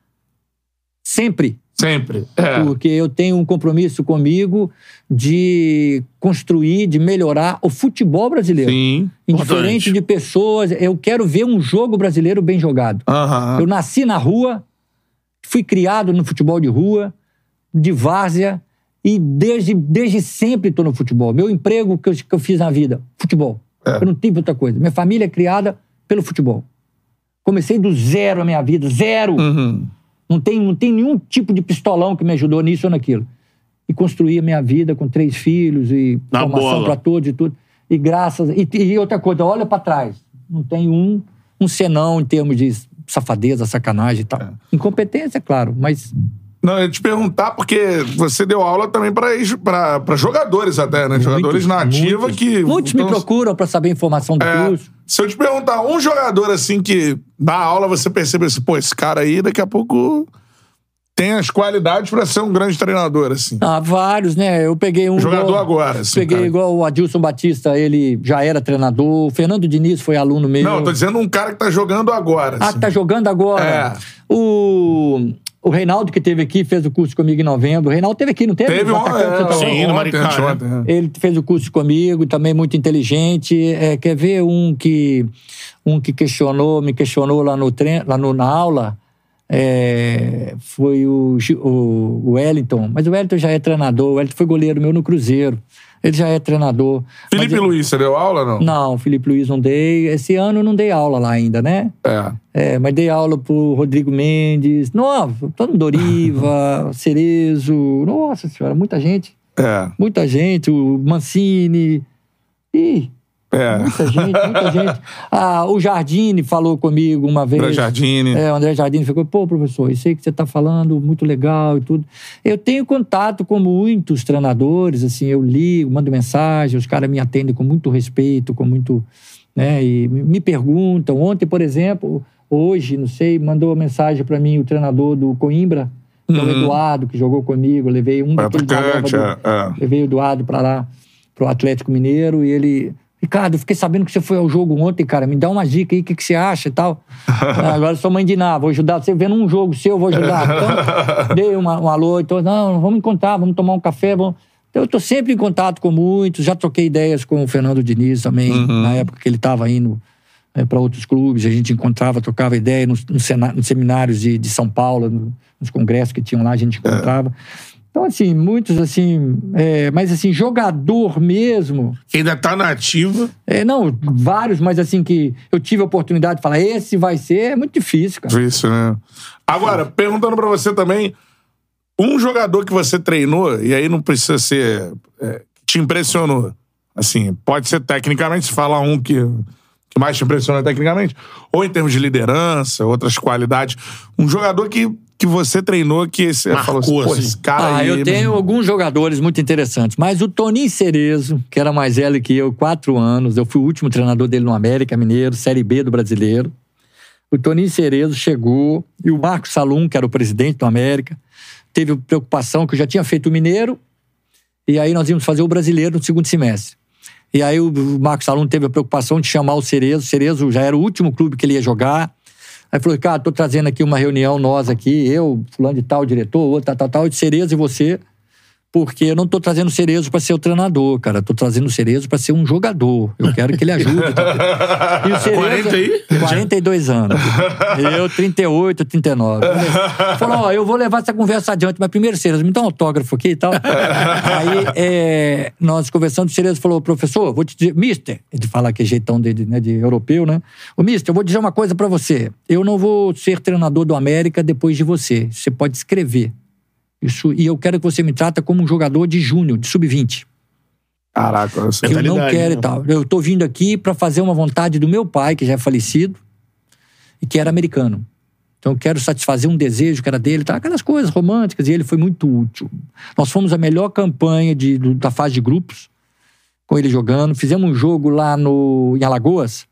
sempre Sempre. É. porque eu tenho um compromisso comigo de construir, de melhorar o futebol brasileiro. Sim. Indiferente Importante. de pessoas, eu quero ver um jogo brasileiro bem jogado. Aham. Eu nasci na rua, fui criado no futebol de rua, de várzea, e desde, desde sempre estou no futebol. Meu emprego que eu, que eu fiz na vida, futebol. É. Eu não tive outra coisa. Minha família é criada pelo futebol. Comecei do zero a minha vida, zero. Uhum. Não tem, não tem nenhum tipo de pistolão que me ajudou nisso ou naquilo. E construí a minha vida com três filhos e Na formação para todos e tudo. E graças. E, e outra coisa, olha para trás. Não tem um, um senão em termos de safadeza, sacanagem e tal. É. Incompetência, claro, mas. Não, eu ia te perguntar, porque você deu aula também pra jogadores até, né? jogadores muitos, na ativa muitos. que. Muitos me então, procuram para saber a informação do é, curso. Se eu te perguntar, um jogador assim que na aula você percebe assim, pô, esse cara aí daqui a pouco tem as qualidades pra ser um grande treinador, assim. Ah, vários, né? Eu peguei um. Jogador igual- agora, assim, Peguei cara. igual o Adilson Batista, ele já era treinador. O Fernando Diniz foi aluno meu. Não, eu tô dizendo um cara que tá jogando agora. Ah, assim. que tá jogando agora. É. O, o Reinaldo, que teve aqui, fez o curso comigo em novembro. O Reinaldo teve aqui, não teve? Teve O um, atacante é, Sim, no Maricá, ontem, né? é. Ele fez o curso comigo, também muito inteligente. É, quer ver um que um que questionou, me questionou lá no treino, lá no, na aula? É, foi o, o, o Wellington. Mas o Wellington já é treinador. O Wellington foi goleiro meu no Cruzeiro. Ele já é treinador. Felipe Mas- Luiz, você deu aula não? Não, Felipe Luiz não dei. Esse ano eu não dei aula lá ainda, né? É. É, mas dei aula pro Rodrigo Mendes, nossa, todo Doriva, Cerezo, nossa senhora, muita gente, É. muita gente, o Mancini. E É. Muita gente, muita gente. Ah, o Jardine falou comigo uma vez. André Jardine. É, o André Jardine ficou, pô, professor, isso aí que você está falando, muito legal e tudo. Eu tenho contato com muitos treinadores, assim, eu ligo, mando mensagem, os caras me atendem com muito respeito, com muito. Né, e me perguntam. Ontem, por exemplo, hoje, não sei, mandou uma mensagem para mim o treinador do Coimbra, que é o Eduardo, que jogou comigo. Levei um daqueles é, é. Levei o Eduardo para lá, pro Atlético Mineiro, e ele. Ricardo, eu fiquei sabendo que você foi ao jogo ontem, cara. Me dá uma dica aí, o que, que você acha e tal. Ah, Agora eu sou mãe de Ná, vou ajudar. Você vendo um jogo seu, eu vou ajudar. Então, dei uma, um alô, então, não, vamos encontrar, vamos tomar um café. Vamos... Então, eu tô sempre em contato com muitos, já troquei ideias com o Fernando Diniz também, na época que ele estava indo para outros clubes, a gente encontrava, trocava ideia nos, nos nos seminários de, de São Paulo, no- nos congressos que tinham lá, a gente encontrava. Então, assim, muitos, assim, é, mas assim, jogador mesmo, Quem ainda tá na ativa. é, não, vários, mas assim, que eu tive a oportunidade de falar, esse vai ser, é muito difícil, cara. Difícil, né? Agora, perguntando pra você também, um jogador que você treinou, e aí não precisa ser. é, que te impressionou. Assim, pode ser tecnicamente, se falar um que, que mais te impressiona tecnicamente, ou em termos de liderança, outras qualidades. Um jogador que, que você treinou que você Marcou, falou assim, assim. esse cara Ah, aí. eu tenho alguns jogadores muito interessantes, mas o Toninho Cerezo, que era mais velho que eu, quatro anos, eu fui o último treinador dele no América Mineiro, Série B do Brasileiro. O Toninho Cerezo chegou e o Marcos Salum, que era o presidente do América, teve preocupação que eu já tinha feito o Mineiro e aí nós íamos fazer o Brasileiro no segundo semestre. E aí o Marcos Salum teve a preocupação de chamar o Cerezo. O Cerezo já era o último clube que ele ia jogar. Aí falou, Ricardo, tô trazendo aqui uma reunião, nós aqui, eu, fulano de tal, diretor, outro, tal, tal, tal, e Cerezo e você, porque eu não tô trazendo o Cerezo para ser o treinador, cara. Tô trazendo o Cerezo para ser um jogador. Eu quero que ele ajude. e o Cerezo, 40 aí? 42 anos. Eu, 38, 39. Falou, ó, eu vou levar essa conversa adiante, mas primeiro, Cerezo, me dá um autógrafo aqui e tal. Aí, é, nós conversando, o Cerezo falou, professor, vou te dizer, mister, de falar que é jeitão de, né, de europeu, né? Ô, mister, eu vou dizer uma coisa pra você. Eu não vou ser treinador do América depois de você. Você pode escrever. Isso, e eu quero que você me trata como um jogador de júnior, de sub-20 Caraca, que eu não quero né? e tal. Eu tô vindo aqui para fazer uma vontade do meu pai, que já é falecido, e que era americano. Então eu quero satisfazer um desejo que era dele, tá? aquelas coisas românticas, e ele foi muito útil. Nós fomos a melhor campanha de, da fase de grupos, com ele jogando. Fizemos um jogo lá no, em Alagoas,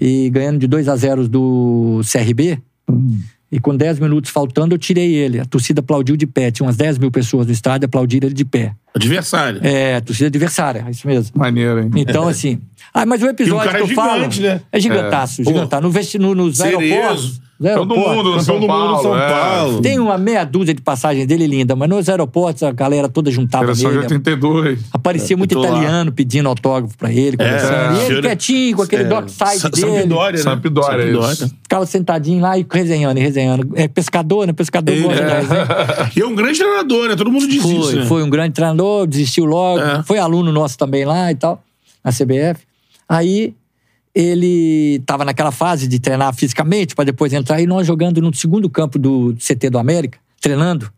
e ganhando de 2 a 0 do CRB. E com 10 minutos faltando, eu tirei ele. A torcida aplaudiu de pé. Tinha umas 10 mil pessoas no estádio, aplaudiram ele de pé. Adversário. É, a torcida adversária, é isso mesmo. Maneiro, hein? Então, assim. Ah, mas o episódio cara que eu é falo. gigante, né? É gigantaço, gigantaço. No, vesti- no, nos Cerezo. aeroportos. Todo aeroportos, mundo no São mundo Paulo. no São é. Paulo. Tem uma meia dúzia de passagens dele linda, mas nos aeroportos a galera toda juntava de nele. 82. Aparecia muito tô lá. italiano pedindo autógrafo pra ele, conversando. É. e ele Senhor- quietinho, com aquele É, dockside Sa- dele. Sampdoria, né? Sampdoria, Sampdoria. isso. Ficava sentadinho lá e resenhando, e resenhando. É pescador, né? Pescador Ele gosta é. da resenha. E é um grande treinador, né? Todo mundo diz Foi, isso, né? foi um grande treinador, desistiu logo. É. Foi aluno nosso também lá e tal, na CBF. Aí ele estava naquela fase de treinar fisicamente para depois entrar e nós jogando no segundo campo do CT do América, treinando.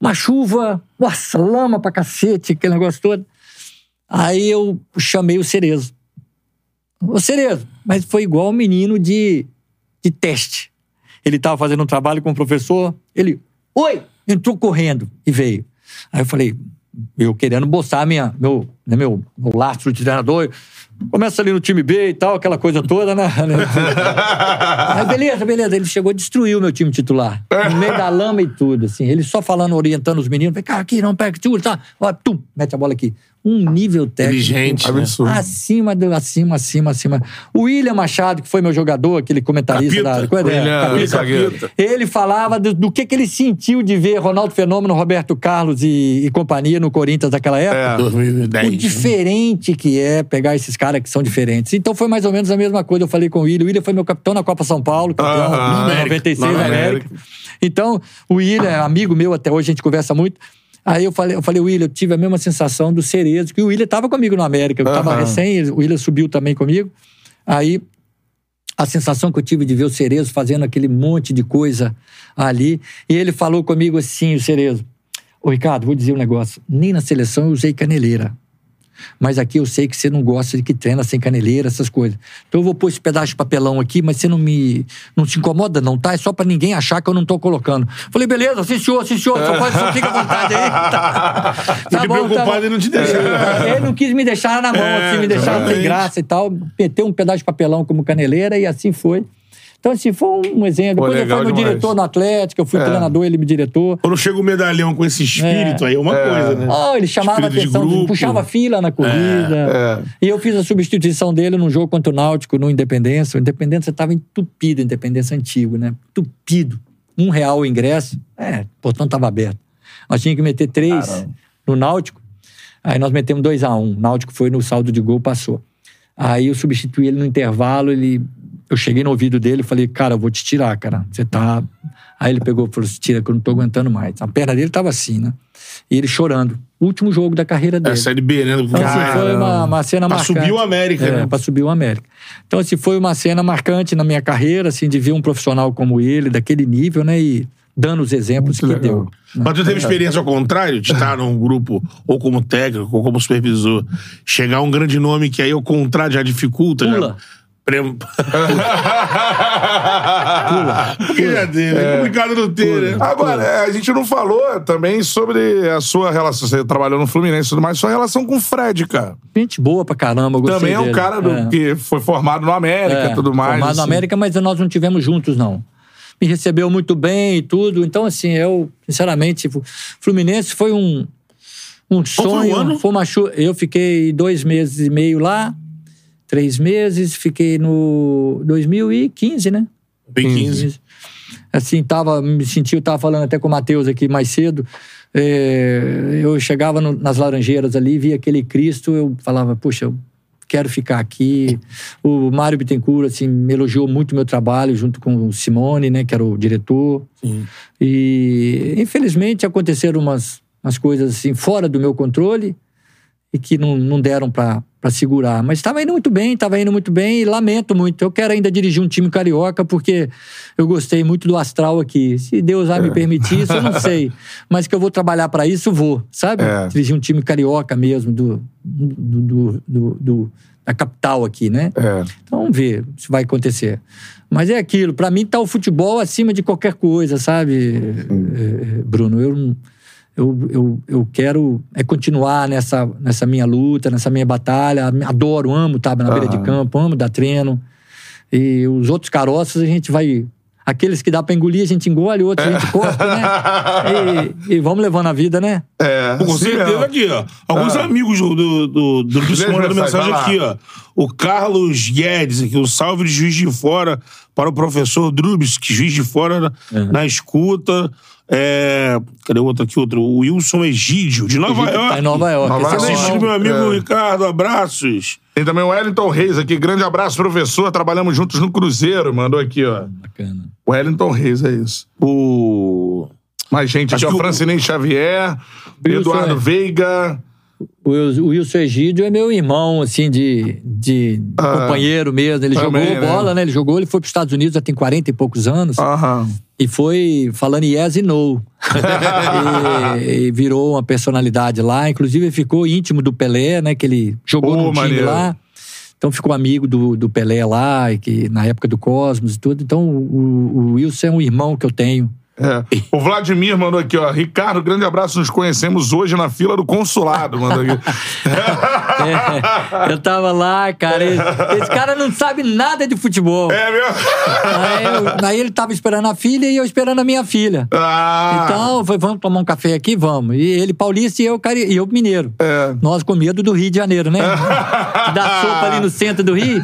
Uma chuva, nossa, lama pra cacete, aquele negócio todo. Aí eu chamei o Cerezo. Ô Cerezo, mas foi igual um menino de, de teste. Ele estava fazendo um trabalho com o professor, ele, oi, entrou correndo e veio. Aí eu falei, eu querendo botar minha, meu, né, meu, meu lastro de treinador, começa ali no time B e tal, aquela coisa toda, né? Beleza, beleza. Ele chegou e destruiu o meu time titular. No meio da lama e tudo, assim. Ele só falando, orientando os meninos. Cara, aqui não pega, tira, tá? Ó, tum, mete a bola aqui. Um nível técnico. Inteligente, né? Absurdo. Acima, do, acima, acima, acima. O William Machado, que foi meu jogador, aquele comentarista Capita. da. Coisa, é, William, Capita. zagueiro. Ele falava do, do que, que ele sentiu de ver Ronaldo Fenômeno, Roberto Carlos e, e companhia no Corinthians daquela época. É. 2010. O diferente que é pegar esses caras que são diferentes. Então foi mais ou menos a mesma coisa. Eu falei com o William. O William foi meu capitão na Copa São Paulo, campeão América. 96 Na na América. América. Então, o William é amigo meu até hoje, a gente conversa muito. Aí eu falei, eu falei, William, eu tive a mesma sensação do Cerezo, que o William estava comigo no América. Eu estava recém, o William subiu também comigo. Aí a sensação que eu tive de ver o Cerezo fazendo aquele monte de coisa ali. E ele falou comigo assim, o Cerezo. Ô, Ricardo, vou dizer um negócio. Nem na seleção eu usei caneleira. Mas aqui eu sei que você não gosta de que treina sem caneleira, essas coisas. Então eu vou pôr esse pedaço de papelão aqui, mas você não me. não te incomoda, não, tá? É só pra ninguém achar que eu não tô colocando. Falei, beleza, sim, senhor, sim, senhor, só, pode, só fica à vontade aí. Tá, Ele preocupado em não te deixar. É, Ele não quis me deixar na mão, É, assim, me deixar sem graça e tal. Meteu um pedaço de papelão como caneleira e assim foi. Então, assim, foi um exemplo. Pô, Depois eu fui meu demais. diretor no Atlético, eu fui É. treinador, ele me diretor. Quando chega o medalhão com esse espírito, É. aí é uma coisa, né? Oh, ele chamava Espírito de atenção, grupo. puxava fila na corrida. É. E eu fiz a substituição dele num jogo contra o Náutico, no Independência. O Independência estava entupido, Independência antigo, né? Entupido. Um real o ingresso, é, o portão estava aberto. Nós tínhamos que meter três Caramba. no Náutico. Aí nós metemos 2 a 1 um. O Náutico foi no saldo de gol, passou. Aí eu substituí ele no intervalo, ele... Eu cheguei no ouvido dele e falei, cara, eu vou te tirar, cara. Você tá... Aí ele pegou e falou assim, tira, que eu não tô aguentando mais. A perna dele tava assim, né? E ele chorando. Último jogo da carreira dele. É, Série B, né? Então, assim, foi uma, uma cena Pra marcante. subir o América, é, né? Pra subir o América. Então, assim, foi uma cena marcante na minha carreira, assim, de ver um profissional como ele, daquele nível, né? E dando os exemplos Muito que legal. deu. Mas tu teve experiência ao contrário, de estar num grupo, ou como técnico, ou como supervisor, chegar um grande nome que aí ao contrário já dificulta. Pula. Já... Pre- Porque já teve, é complicado não ter, né? Agora, é, a gente não falou também sobre a sua relação. Você trabalhou no Fluminense e tudo mais, sua relação com o Fred, cara. Gente boa pra caramba, eu gostei Também é um dele. cara do- É. que foi formado no América e É, tudo mais. Formado na assim. América, mas nós não tivemos juntos, não. Me recebeu muito bem e tudo. Então, assim, eu, sinceramente, Fluminense foi um, um foi o sonho. ano? Foi uma chu... Eu fiquei dois meses e meio lá, três meses, fiquei no 2015, né? Bem 15. Assim, tava, me senti, eu tava falando até com o Matheus aqui mais cedo. é, eu chegava no- nas Laranjeiras ali, via aquele Cristo, eu falava, puxa, eu quero ficar aqui. O Mário Bittencourt, assim, me elogiou muito o meu trabalho, junto com o Simone, né, que era o diretor. Sim. E, infelizmente, aconteceram umas, umas coisas, assim, fora do meu controle e que não, não deram pra segurar. Mas estava indo muito bem, estava indo muito bem e lamento muito. Eu quero ainda dirigir um time carioca porque eu gostei muito do astral aqui. Se Deus vai me permitir isso, eu não sei. Mas que eu vou trabalhar para isso, vou, sabe? É. Dirigir um time carioca mesmo, do, do, do, do- do- da capital aqui, né? É. Então vamos ver se vai acontecer. Mas é aquilo, pra mim tá o futebol acima de qualquer coisa, sabe, eh, eh, Bruno? Eu, não- eu, eu, eu quero é continuar nessa, nessa minha luta, nessa minha batalha. Adoro, amo estar na beira de campo, amo dar treino. E os outros caroços a gente vai. Aqueles que dá pra engolir, a gente engole, outros a gente cospe, né? E, e vamos levando a vida, né? É, Com certeza mesmo. aqui, ó. Alguns Ah. amigos do, do, do, do as mandando mensagem aqui, ó. O Carlos Guedes aqui, o salve de Juiz de Fora para o professor Drubis, que Juiz de Fora na, É. na escuta. É, cadê o outro aqui? Outro? O Wilson Egídio, de Nova Tá York. em Nova York. Nova meu York. Assistindo meu amigo É. Ricardo, abraços. Tem também o Wellington Reis aqui. Grande abraço, professor. Trabalhamos juntos no Cruzeiro. Mandou aqui, ó. Bacana. Wellington Reis, é isso. O. Mais gente aqui, ó. o- Francinei Xavier, Wilson Eduardo é- Veiga. O Wil- o Wilson Egídio é meu irmão, assim, de, de Ah, companheiro mesmo. Ele também, jogou né? bola, né? Ele jogou, ele foi para os Estados Unidos já tem 40 e poucos anos. Aham. E foi falando yes e no. e, e virou uma personalidade lá. Inclusive, ele ficou íntimo do Pelé, né? Que ele jogou Pô, no time lá. Então ficou amigo do, do Pelé lá, e que, na época do Cosmos e tudo. Então o, o Wilson é um irmão que eu tenho. É. O Vladimir mandou aqui, ó. Ricardo, grande abraço. Nos conhecemos hoje na fila do consulado. Mandou aqui. É, eu tava lá, cara. Esse, esse cara não sabe nada de futebol. é mesmo? Aí, eu- aí ele tava esperando a filha e eu esperando a minha filha. Ah, Então, foi, vamos tomar um café aqui? Vamos. E ele paulista e eu, cari... e eu mineiro. É. Nós com medo do Rio de Janeiro, né? Dá sopa ali no centro do Rio.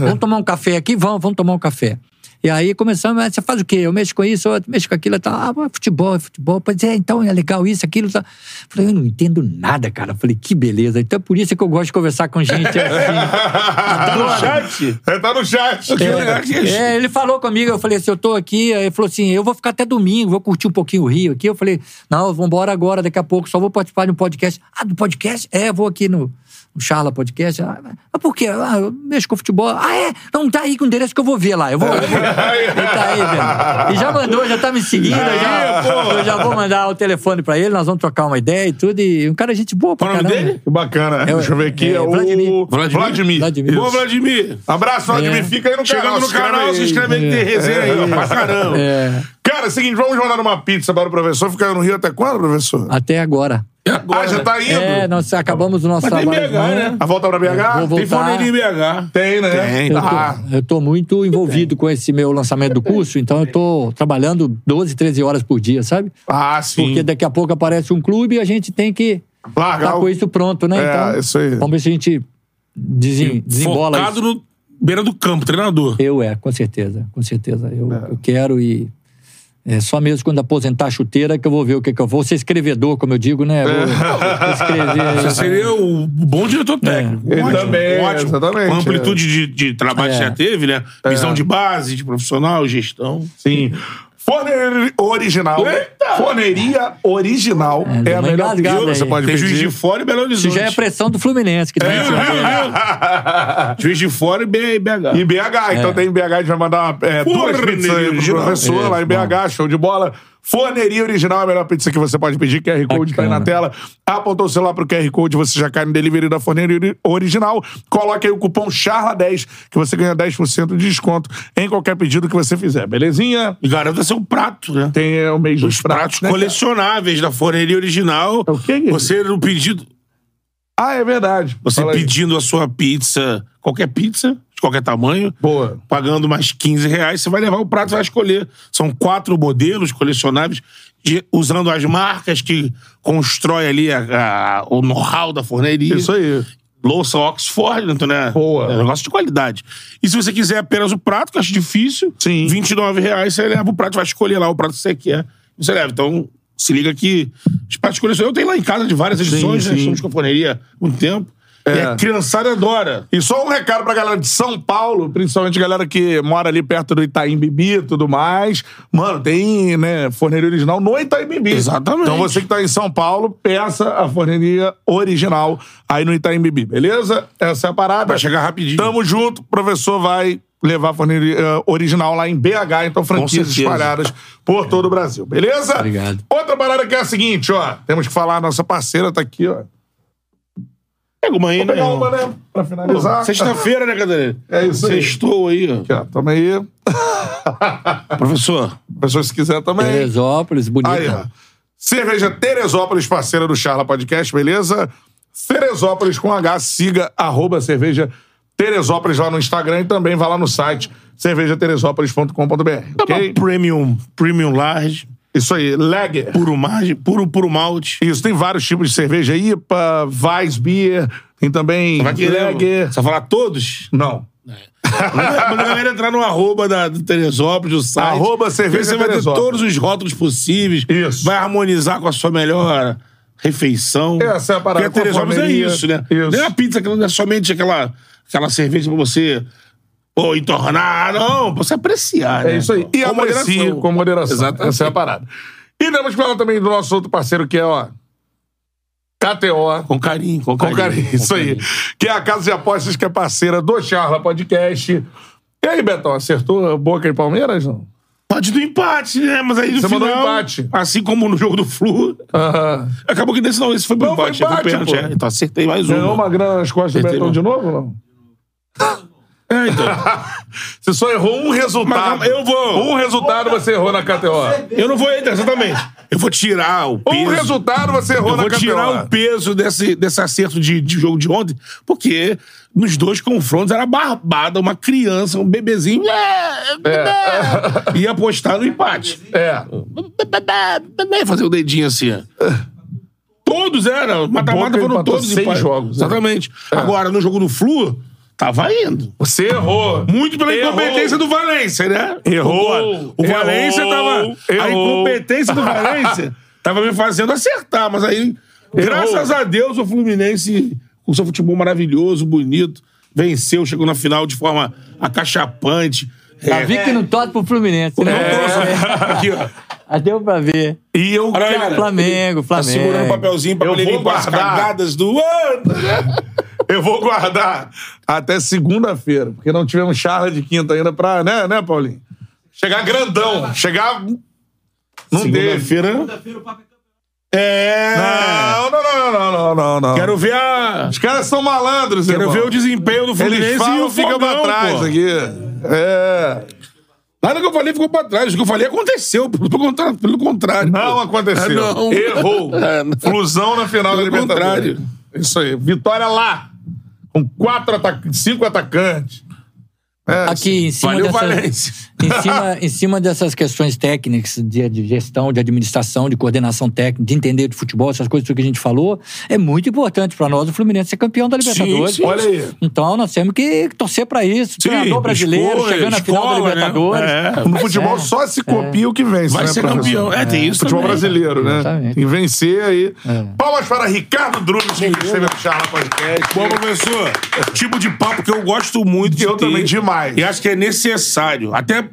Vamos tomar um café aqui? Vamos, vamos tomar um café. E aí começamos, "Ah, você faz o quê? Eu mexo com isso, eu mexo com aquilo. Tá, ah, futebol, é futebol. Pois é, então é legal isso, aquilo. Tá. Falei, eu não entendo nada, cara. Falei, que beleza. Então é por isso que eu gosto de conversar com gente assim. Tá no chat? É, tá no chat. É, é, ele falou comigo, eu falei assim, eu tô aqui, aí ele falou assim, eu vou ficar até domingo, vou curtir um pouquinho o Rio aqui. Eu falei, não, vamos embora agora, daqui a pouco, só vou participar de um podcast. Ah, do podcast? É, vou aqui no, o Charla Podcast. Ah, mas por quê? Ah, eu mexo com futebol. Ah, é? Não, tá aí com o endereço que eu vou ver lá. Eu vou. Ele tá aí, velho. E já mandou, já tá me seguindo. eu já, eu já vou mandar o telefone pra ele, nós vamos trocar uma ideia e tudo. E um cara, gente boa pra é caramba. dele? Que bacana. É, Deixa eu ver aqui. é, É, o Vladimir. Vladimir. Vladimir? Vladimir. Bom, Vladimir. Abraço, Vladimir. É. Fica aí no canal. Chegando no se inscreve canal, aí. se inscreve aí que tem resenha aí, ó, pra caramba. É, Cara, é o seguinte, vamos mandar uma pizza para o professor. Fica no Rio até quando, professor? até agora. E agora? Ah, já tá indo? É, nós acabamos o nosso Mas tem trabalho. BH, né? A volta pra BH? Vou Tem forneria em BH. Tem, né? Tem. Eu tô, Ah, eu tô muito envolvido com esse meu lançamento do curso, então eu tô trabalhando 12, 13 horas por dia, sabe? ah, sim. Porque daqui a pouco aparece um clube e a gente tem que Largar estar o- com isso pronto, né? É, então, isso aí. vamos ver se a gente desen- desembola Focado isso. no beira do campo, treinador. Eu é, com certeza, com certeza. Eu, eu quero e é só mesmo quando aposentar a chuteira que eu vou ver o que, que eu vou ser escrevedor, como eu digo, né? Vou, vou escrever. Você seria o bom diretor técnico. Ele Ótimo, também, ótimo. exatamente, Com a amplitude de, de trabalho que É. já teve, né? Visão de base, de profissional, gestão. Sim. Forneria original. Forneria original é, deu a melhor engasgada que você aí. pode Tem Juiz de pedir. Fora e Belo Isso Horizonte. já é pressão do Fluminense. Que tá dele. Juiz de Fora e BH. E BH, então tem BH, a gente vai mandar uma, é, duas pizzas aí pro original. professor É, lá em BH, show de bola. Forneria original é a melhor pizza que você pode pedir. QR Code tá aí na Bacana. tela. Apontou o celular pro QR Code, você já cai no delivery da Forneria ori- original. Coloque aí o cupom CHARLA10 que você ganha 10% de desconto em qualquer pedido que você fizer, belezinha? E garanta seu prato, né? Tem é, o mês dos Os pratos, pratos né, cara? colecionáveis da Forneria Original. É o quê, Guilherme? Você no pedido. Ah, é verdade. Você Fala aí. pedindo a sua pizza, qualquer pizza, de qualquer tamanho, Boa. pagando mais 15 reais, você vai levar o prato e vai escolher. São quatro modelos colecionáveis, de- usando as marcas que constrói ali a- a- o know-how da forneria. Isso aí. Louça Oxford, então, né? Boa. É um negócio de qualidade. E se você quiser apenas o prato, que eu acho difícil, Sim. 29 reais, você leva o prato, vai escolher lá o prato que você quer. Você leva. Então, se liga que os pratos colecionáveis. Eu tenho lá em casa de várias edições, Sim, né? sim. Estamos com a forneria há muito tempo. É. a criançada adora. E só um recado pra galera de São Paulo, principalmente galera que mora ali perto do Itaim Bibi e tudo mais. Mano, tem, né, forneria original no Itaim Bibi. Exatamente. Então você que tá em São Paulo, peça a forneria original aí no Itaim Bibi, beleza? Essa é a parada. Vai chegar rapidinho. Tamo junto, o professor vai levar a forneria eh, original lá em BH, então franquias espalhadas por todo o Brasil, beleza? Obrigado. Outra parada que é a seguinte, ó, temos que falar, a nossa parceira tá aqui, ó. Pega uma aí, Vou né? pegar uma, né, pra finalizar. Sexta-feira, né, Catarina? É isso aí. Sextou aí, ó. Aqui, ó, toma aí. Professor, Pessoa se quiser também. Teresópolis, bonita. Aí, ó. Cerveja Teresópolis, parceira do Charla Podcast, beleza? Teresópolis com H, siga arroba cerveja Teresópolis lá no Instagram e também vá lá no site cervejateresópolis.com.br, ok? premium, premium large, Isso aí, Lager. puro margem, puro, puro malte. Isso, tem vários tipos de cerveja, IPA, Weissbier, tem também Vai querer, Lager. Você vai falar todos? Não. Manda a galera entrar no arroba da, do Teresópolis, do site. Arroba cerveja Você vai ter todos os rótulos possíveis. Isso. Vai harmonizar com a sua melhor refeição. Essa é a parada, Porque a Teresópolis é isso, né? Isso. Não é a pizza que não é somente aquela, aquela cerveja pra você pô, entornar. Não, pra você apreciar. É né? isso aí. E com aprecie moderação. com moderação. Exatamente. Essa é a parada. E temos que falar também do nosso outro parceiro, que é, ó, KTO. Com carinho, com Com carinho. carinho, isso aí. Que é a casa de apostas que é parceira do Charla Podcast. E aí, Betão, acertou Boca e Palmeiras, não? Pode do empate, né? Mas aí no Você final... mandou empate. Assim como no jogo do Flu, Aham. acabou que nesse não, esse foi pro Não, foi empate. foi pro empate, pênalti, pô. é. Então acertei mais Ganhou uma. grana nas costas do Acertei Betão uma. de novo, não? É, então. Você só errou um resultado. Mas eu vou- Um resultado você errou na KTO. Eu não vou entrar, exatamente. Eu vou tirar o peso. Um resultado você errou Eu na vou KTO. tirar o peso desse, desse acerto de, de jogo de ontem, porque nos dois confrontos era barbada, uma criança, um bebezinho. Ia apostar no empate. É. Fazer o dedinho assim. Todos eram. Mata-mata foram todos seis empates. jogos, né? Exatamente. Agora, no jogo do Flu, tava indo. Você errou. Muito pela Errou. incompetência do Valência, né? Errou. O Valência Errou. tava. A Errou. incompetência do Valência tava me fazendo acertar, mas aí, graças a Deus, o Fluminense, com seu futebol maravilhoso, bonito, venceu, chegou na final de forma acachapante. Já É, vi que não torce pro Fluminense. não né? trouxe- Aqui, ó. Ah, Deu pra ver. E eu, cara, Flamengo, Tá Flamengo. segurando o papelzinho pra Eu poder limpar as cagadas do ano. Eu vou guardar até segunda-feira, porque não tivemos charla de quinta ainda pra. Né, né, Paulinho? Chegar grandão. Chegar. Não teve. Segunda-feira. É. Não, não, não, não, não, não, não. Quero ver a. Os caras são malandros, Quero irmão. ver o desempenho do Fluminense Eles e falam, o fica pra trás pô. aqui. É. Nada que eu falei ficou pra trás. O que eu falei aconteceu. Pelo contrário. Pelo contrário Não aconteceu. É, não. Errou. É, não. Flusão na final da Pelo Libertadores. contrário. Isso aí. Vitória lá. Com quatro atacantes, cinco atacantes. É, Aqui em cima, Valeu, dessas, Valência. em, cima, em cima dessas questões técnicas de, de gestão, de administração, de coordenação técnica, de entender de futebol, essas coisas que a gente falou, é muito importante para nós o Fluminense ser campeão da Libertadores. sim, olha aí. Então nós temos que torcer para isso. Sim, Treinador brasileiro escola, chegando na final da né? Libertadores. É. No futebol é. só se copia o que vence, Vai né, ser professor? campeão. É, tem isso Futebol também. brasileiro, né? Exatamente. Que vencer aí. É. Palmas para Ricardo Drummond, que esteve no Charla Podcast. Bom, professor, tipo de papo que eu gosto muito de Eu ter. também, demais. E acho que é necessário. Até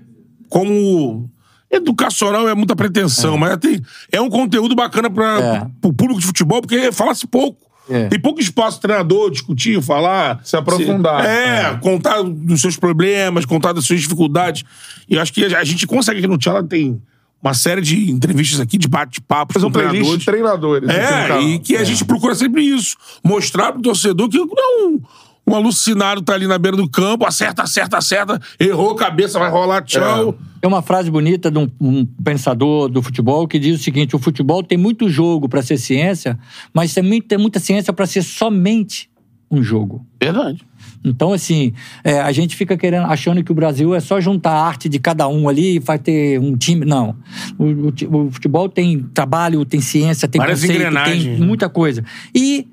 como educacional é muita pretensão, mas tem, é um conteúdo bacana para É. o público de futebol, porque fala-se pouco. É. Tem pouco espaço treinador discutir, falar. Se aprofundar. É, contar dos seus problemas, contar das suas dificuldades. E acho que a gente consegue aqui no Tchala tem uma série de entrevistas aqui, de bate-papos Fazer com um treinadores. treinadores. É, canal. e que a gente procura sempre isso. Mostrar pro torcedor que não é um, um alucinado tá ali na beira do campo, acerta, acerta, acerta, errou, cabeça, vai rolar, tchau. Tem uma frase bonita de um, um pensador do futebol que diz o seguinte: o futebol tem muito jogo para ser ciência, mas também tem muita ciência para ser somente um jogo. Verdade. Então, assim, é, a gente fica querendo, achando que o Brasil é só juntar a arte de cada um ali e vai ter um time. Não. O, o o futebol tem trabalho, tem ciência, tem Várias conceito, engrenagens, tem né? muita coisa. E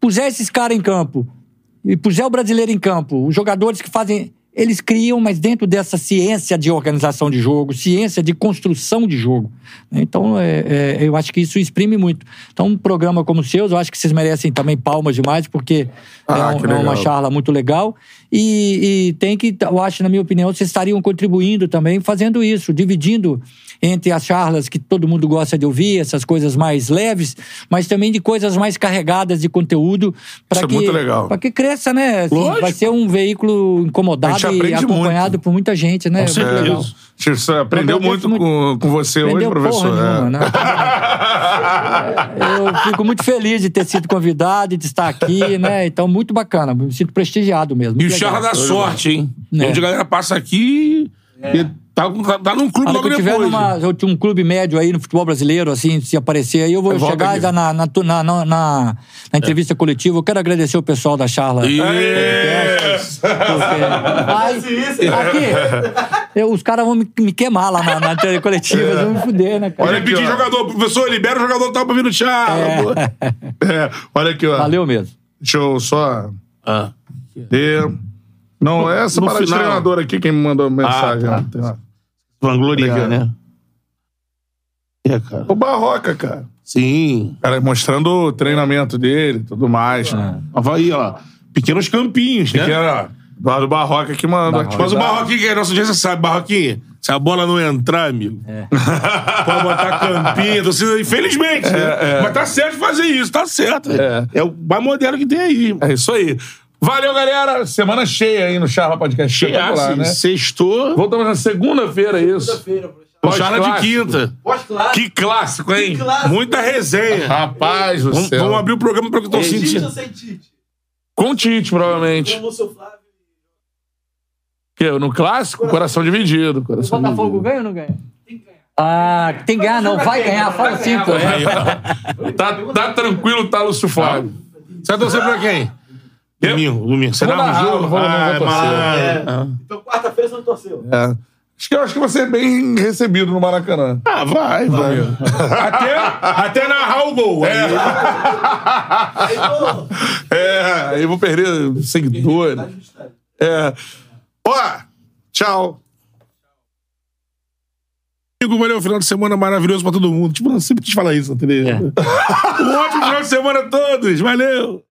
puser esses caras em campo, e puser o brasileiro em campo, os jogadores que fazem. Eles criam, mas dentro dessa ciência de organização de jogo, ciência de construção de jogo. Então, é, é, eu acho que isso exprime muito. Então, um programa como o seu, eu acho que vocês merecem também palmas demais, porque Ah, é, um- é uma charla muito legal. E, e tem que, eu acho, na minha opinião, vocês estariam contribuindo também, fazendo isso, dividindo entre as charlas que todo mundo gosta de ouvir, essas coisas mais leves, mas também de coisas mais carregadas de conteúdo para Isso é que muito legal. para que cresça, né? Assim, vai ser um veículo incomodado e acompanhado muito. por muita gente, né? Com Muito certeza. legal. Você aprendeu agradeço muito, Com, com você Aprendeu hoje, professor. porra nenhuma, É. né? Eu fico muito feliz de ter sido convidado e de estar aqui, né? Então, muito bacana. Me sinto prestigiado mesmo. E o muito. Charla dá sorte, hein? É. Onde a galera passa aqui e tá, tá, tá num clube Olha, logo que eu tiver depois. numa, eu tinha um clube médio aí no futebol brasileiro, assim, se aparecer aí, eu vou Volta chegar aqui. já na, na, na, na, na entrevista coletiva. Eu quero agradecer o pessoal da Charla. E- Porque... Ai, aqui, eu- os caras vão me, me queimar lá na, na entrevista coletiva, eles vão me fuder, né, cara? Olha, aqui, pedir ó. jogador, professor, libera o jogador tal pra vir no Charla. pô. É, olha aqui, ó. Valeu mesmo. Deixa eu só Ah. ter. Não, é essa No parada de final. treinador aqui quem me mandou mensagem. Ah, tá. Vangloriar, aqui, né? É, cara. O Barroca, cara. Sim. Cara, mostrando o treinamento dele e tudo mais. É. Havaí, ó. Pequenos campinhos, né? Que era Eduardo Barroca que mandou. Barroca. Mas o Barroquinho, que é nossa audiência sabe, Barroquinho, se a bola não entrar, amigo, pode botar campinho, torcida, infelizmente, né? Mas tá certo fazer isso, tá certo. É. É, o mais moderno que tem aí. É isso aí. Valeu, galera. Semana cheia aí no Charla Podcast. Cheia, né? Sextou, Voltamos na segunda-feira, isso. o Charla de quinta. Pós-clássico. Que clássico, hein? Muita resenha. Rapaz do Vamos, céu. vamos abrir o programa para que eu tô Tite ou sentindo. sem Tite? Com o Tite, provavelmente. Como o seu Flávio. Que, no clássico, coração dividido. O Coração Botafogo ganha ou não ganha? Ah, tem que ganhar, não. Vai ganhar, fala assim, pô. dividido. Tá, tá tranquilo, tá, Lúcio Flávio. Você vai torcer pra quem? Domingo, domingo. Você Vou narra o narrar, jogo? não vou- não vou Ah, é. É. Então, quarta-feira você não torceu. É. Acho que eu acho que você é bem recebido no Maracanã. Ah, vai, vai. até, até narrar o gol. Aí, pô, É, aí eu vou perder seguidores. justo. É. Ó, tchau. Amigo, valeu, final de semana maravilhoso pra todo mundo. Tipo, eu sempre quis falar isso na TV. Um ótimo final de semana a todos. Valeu!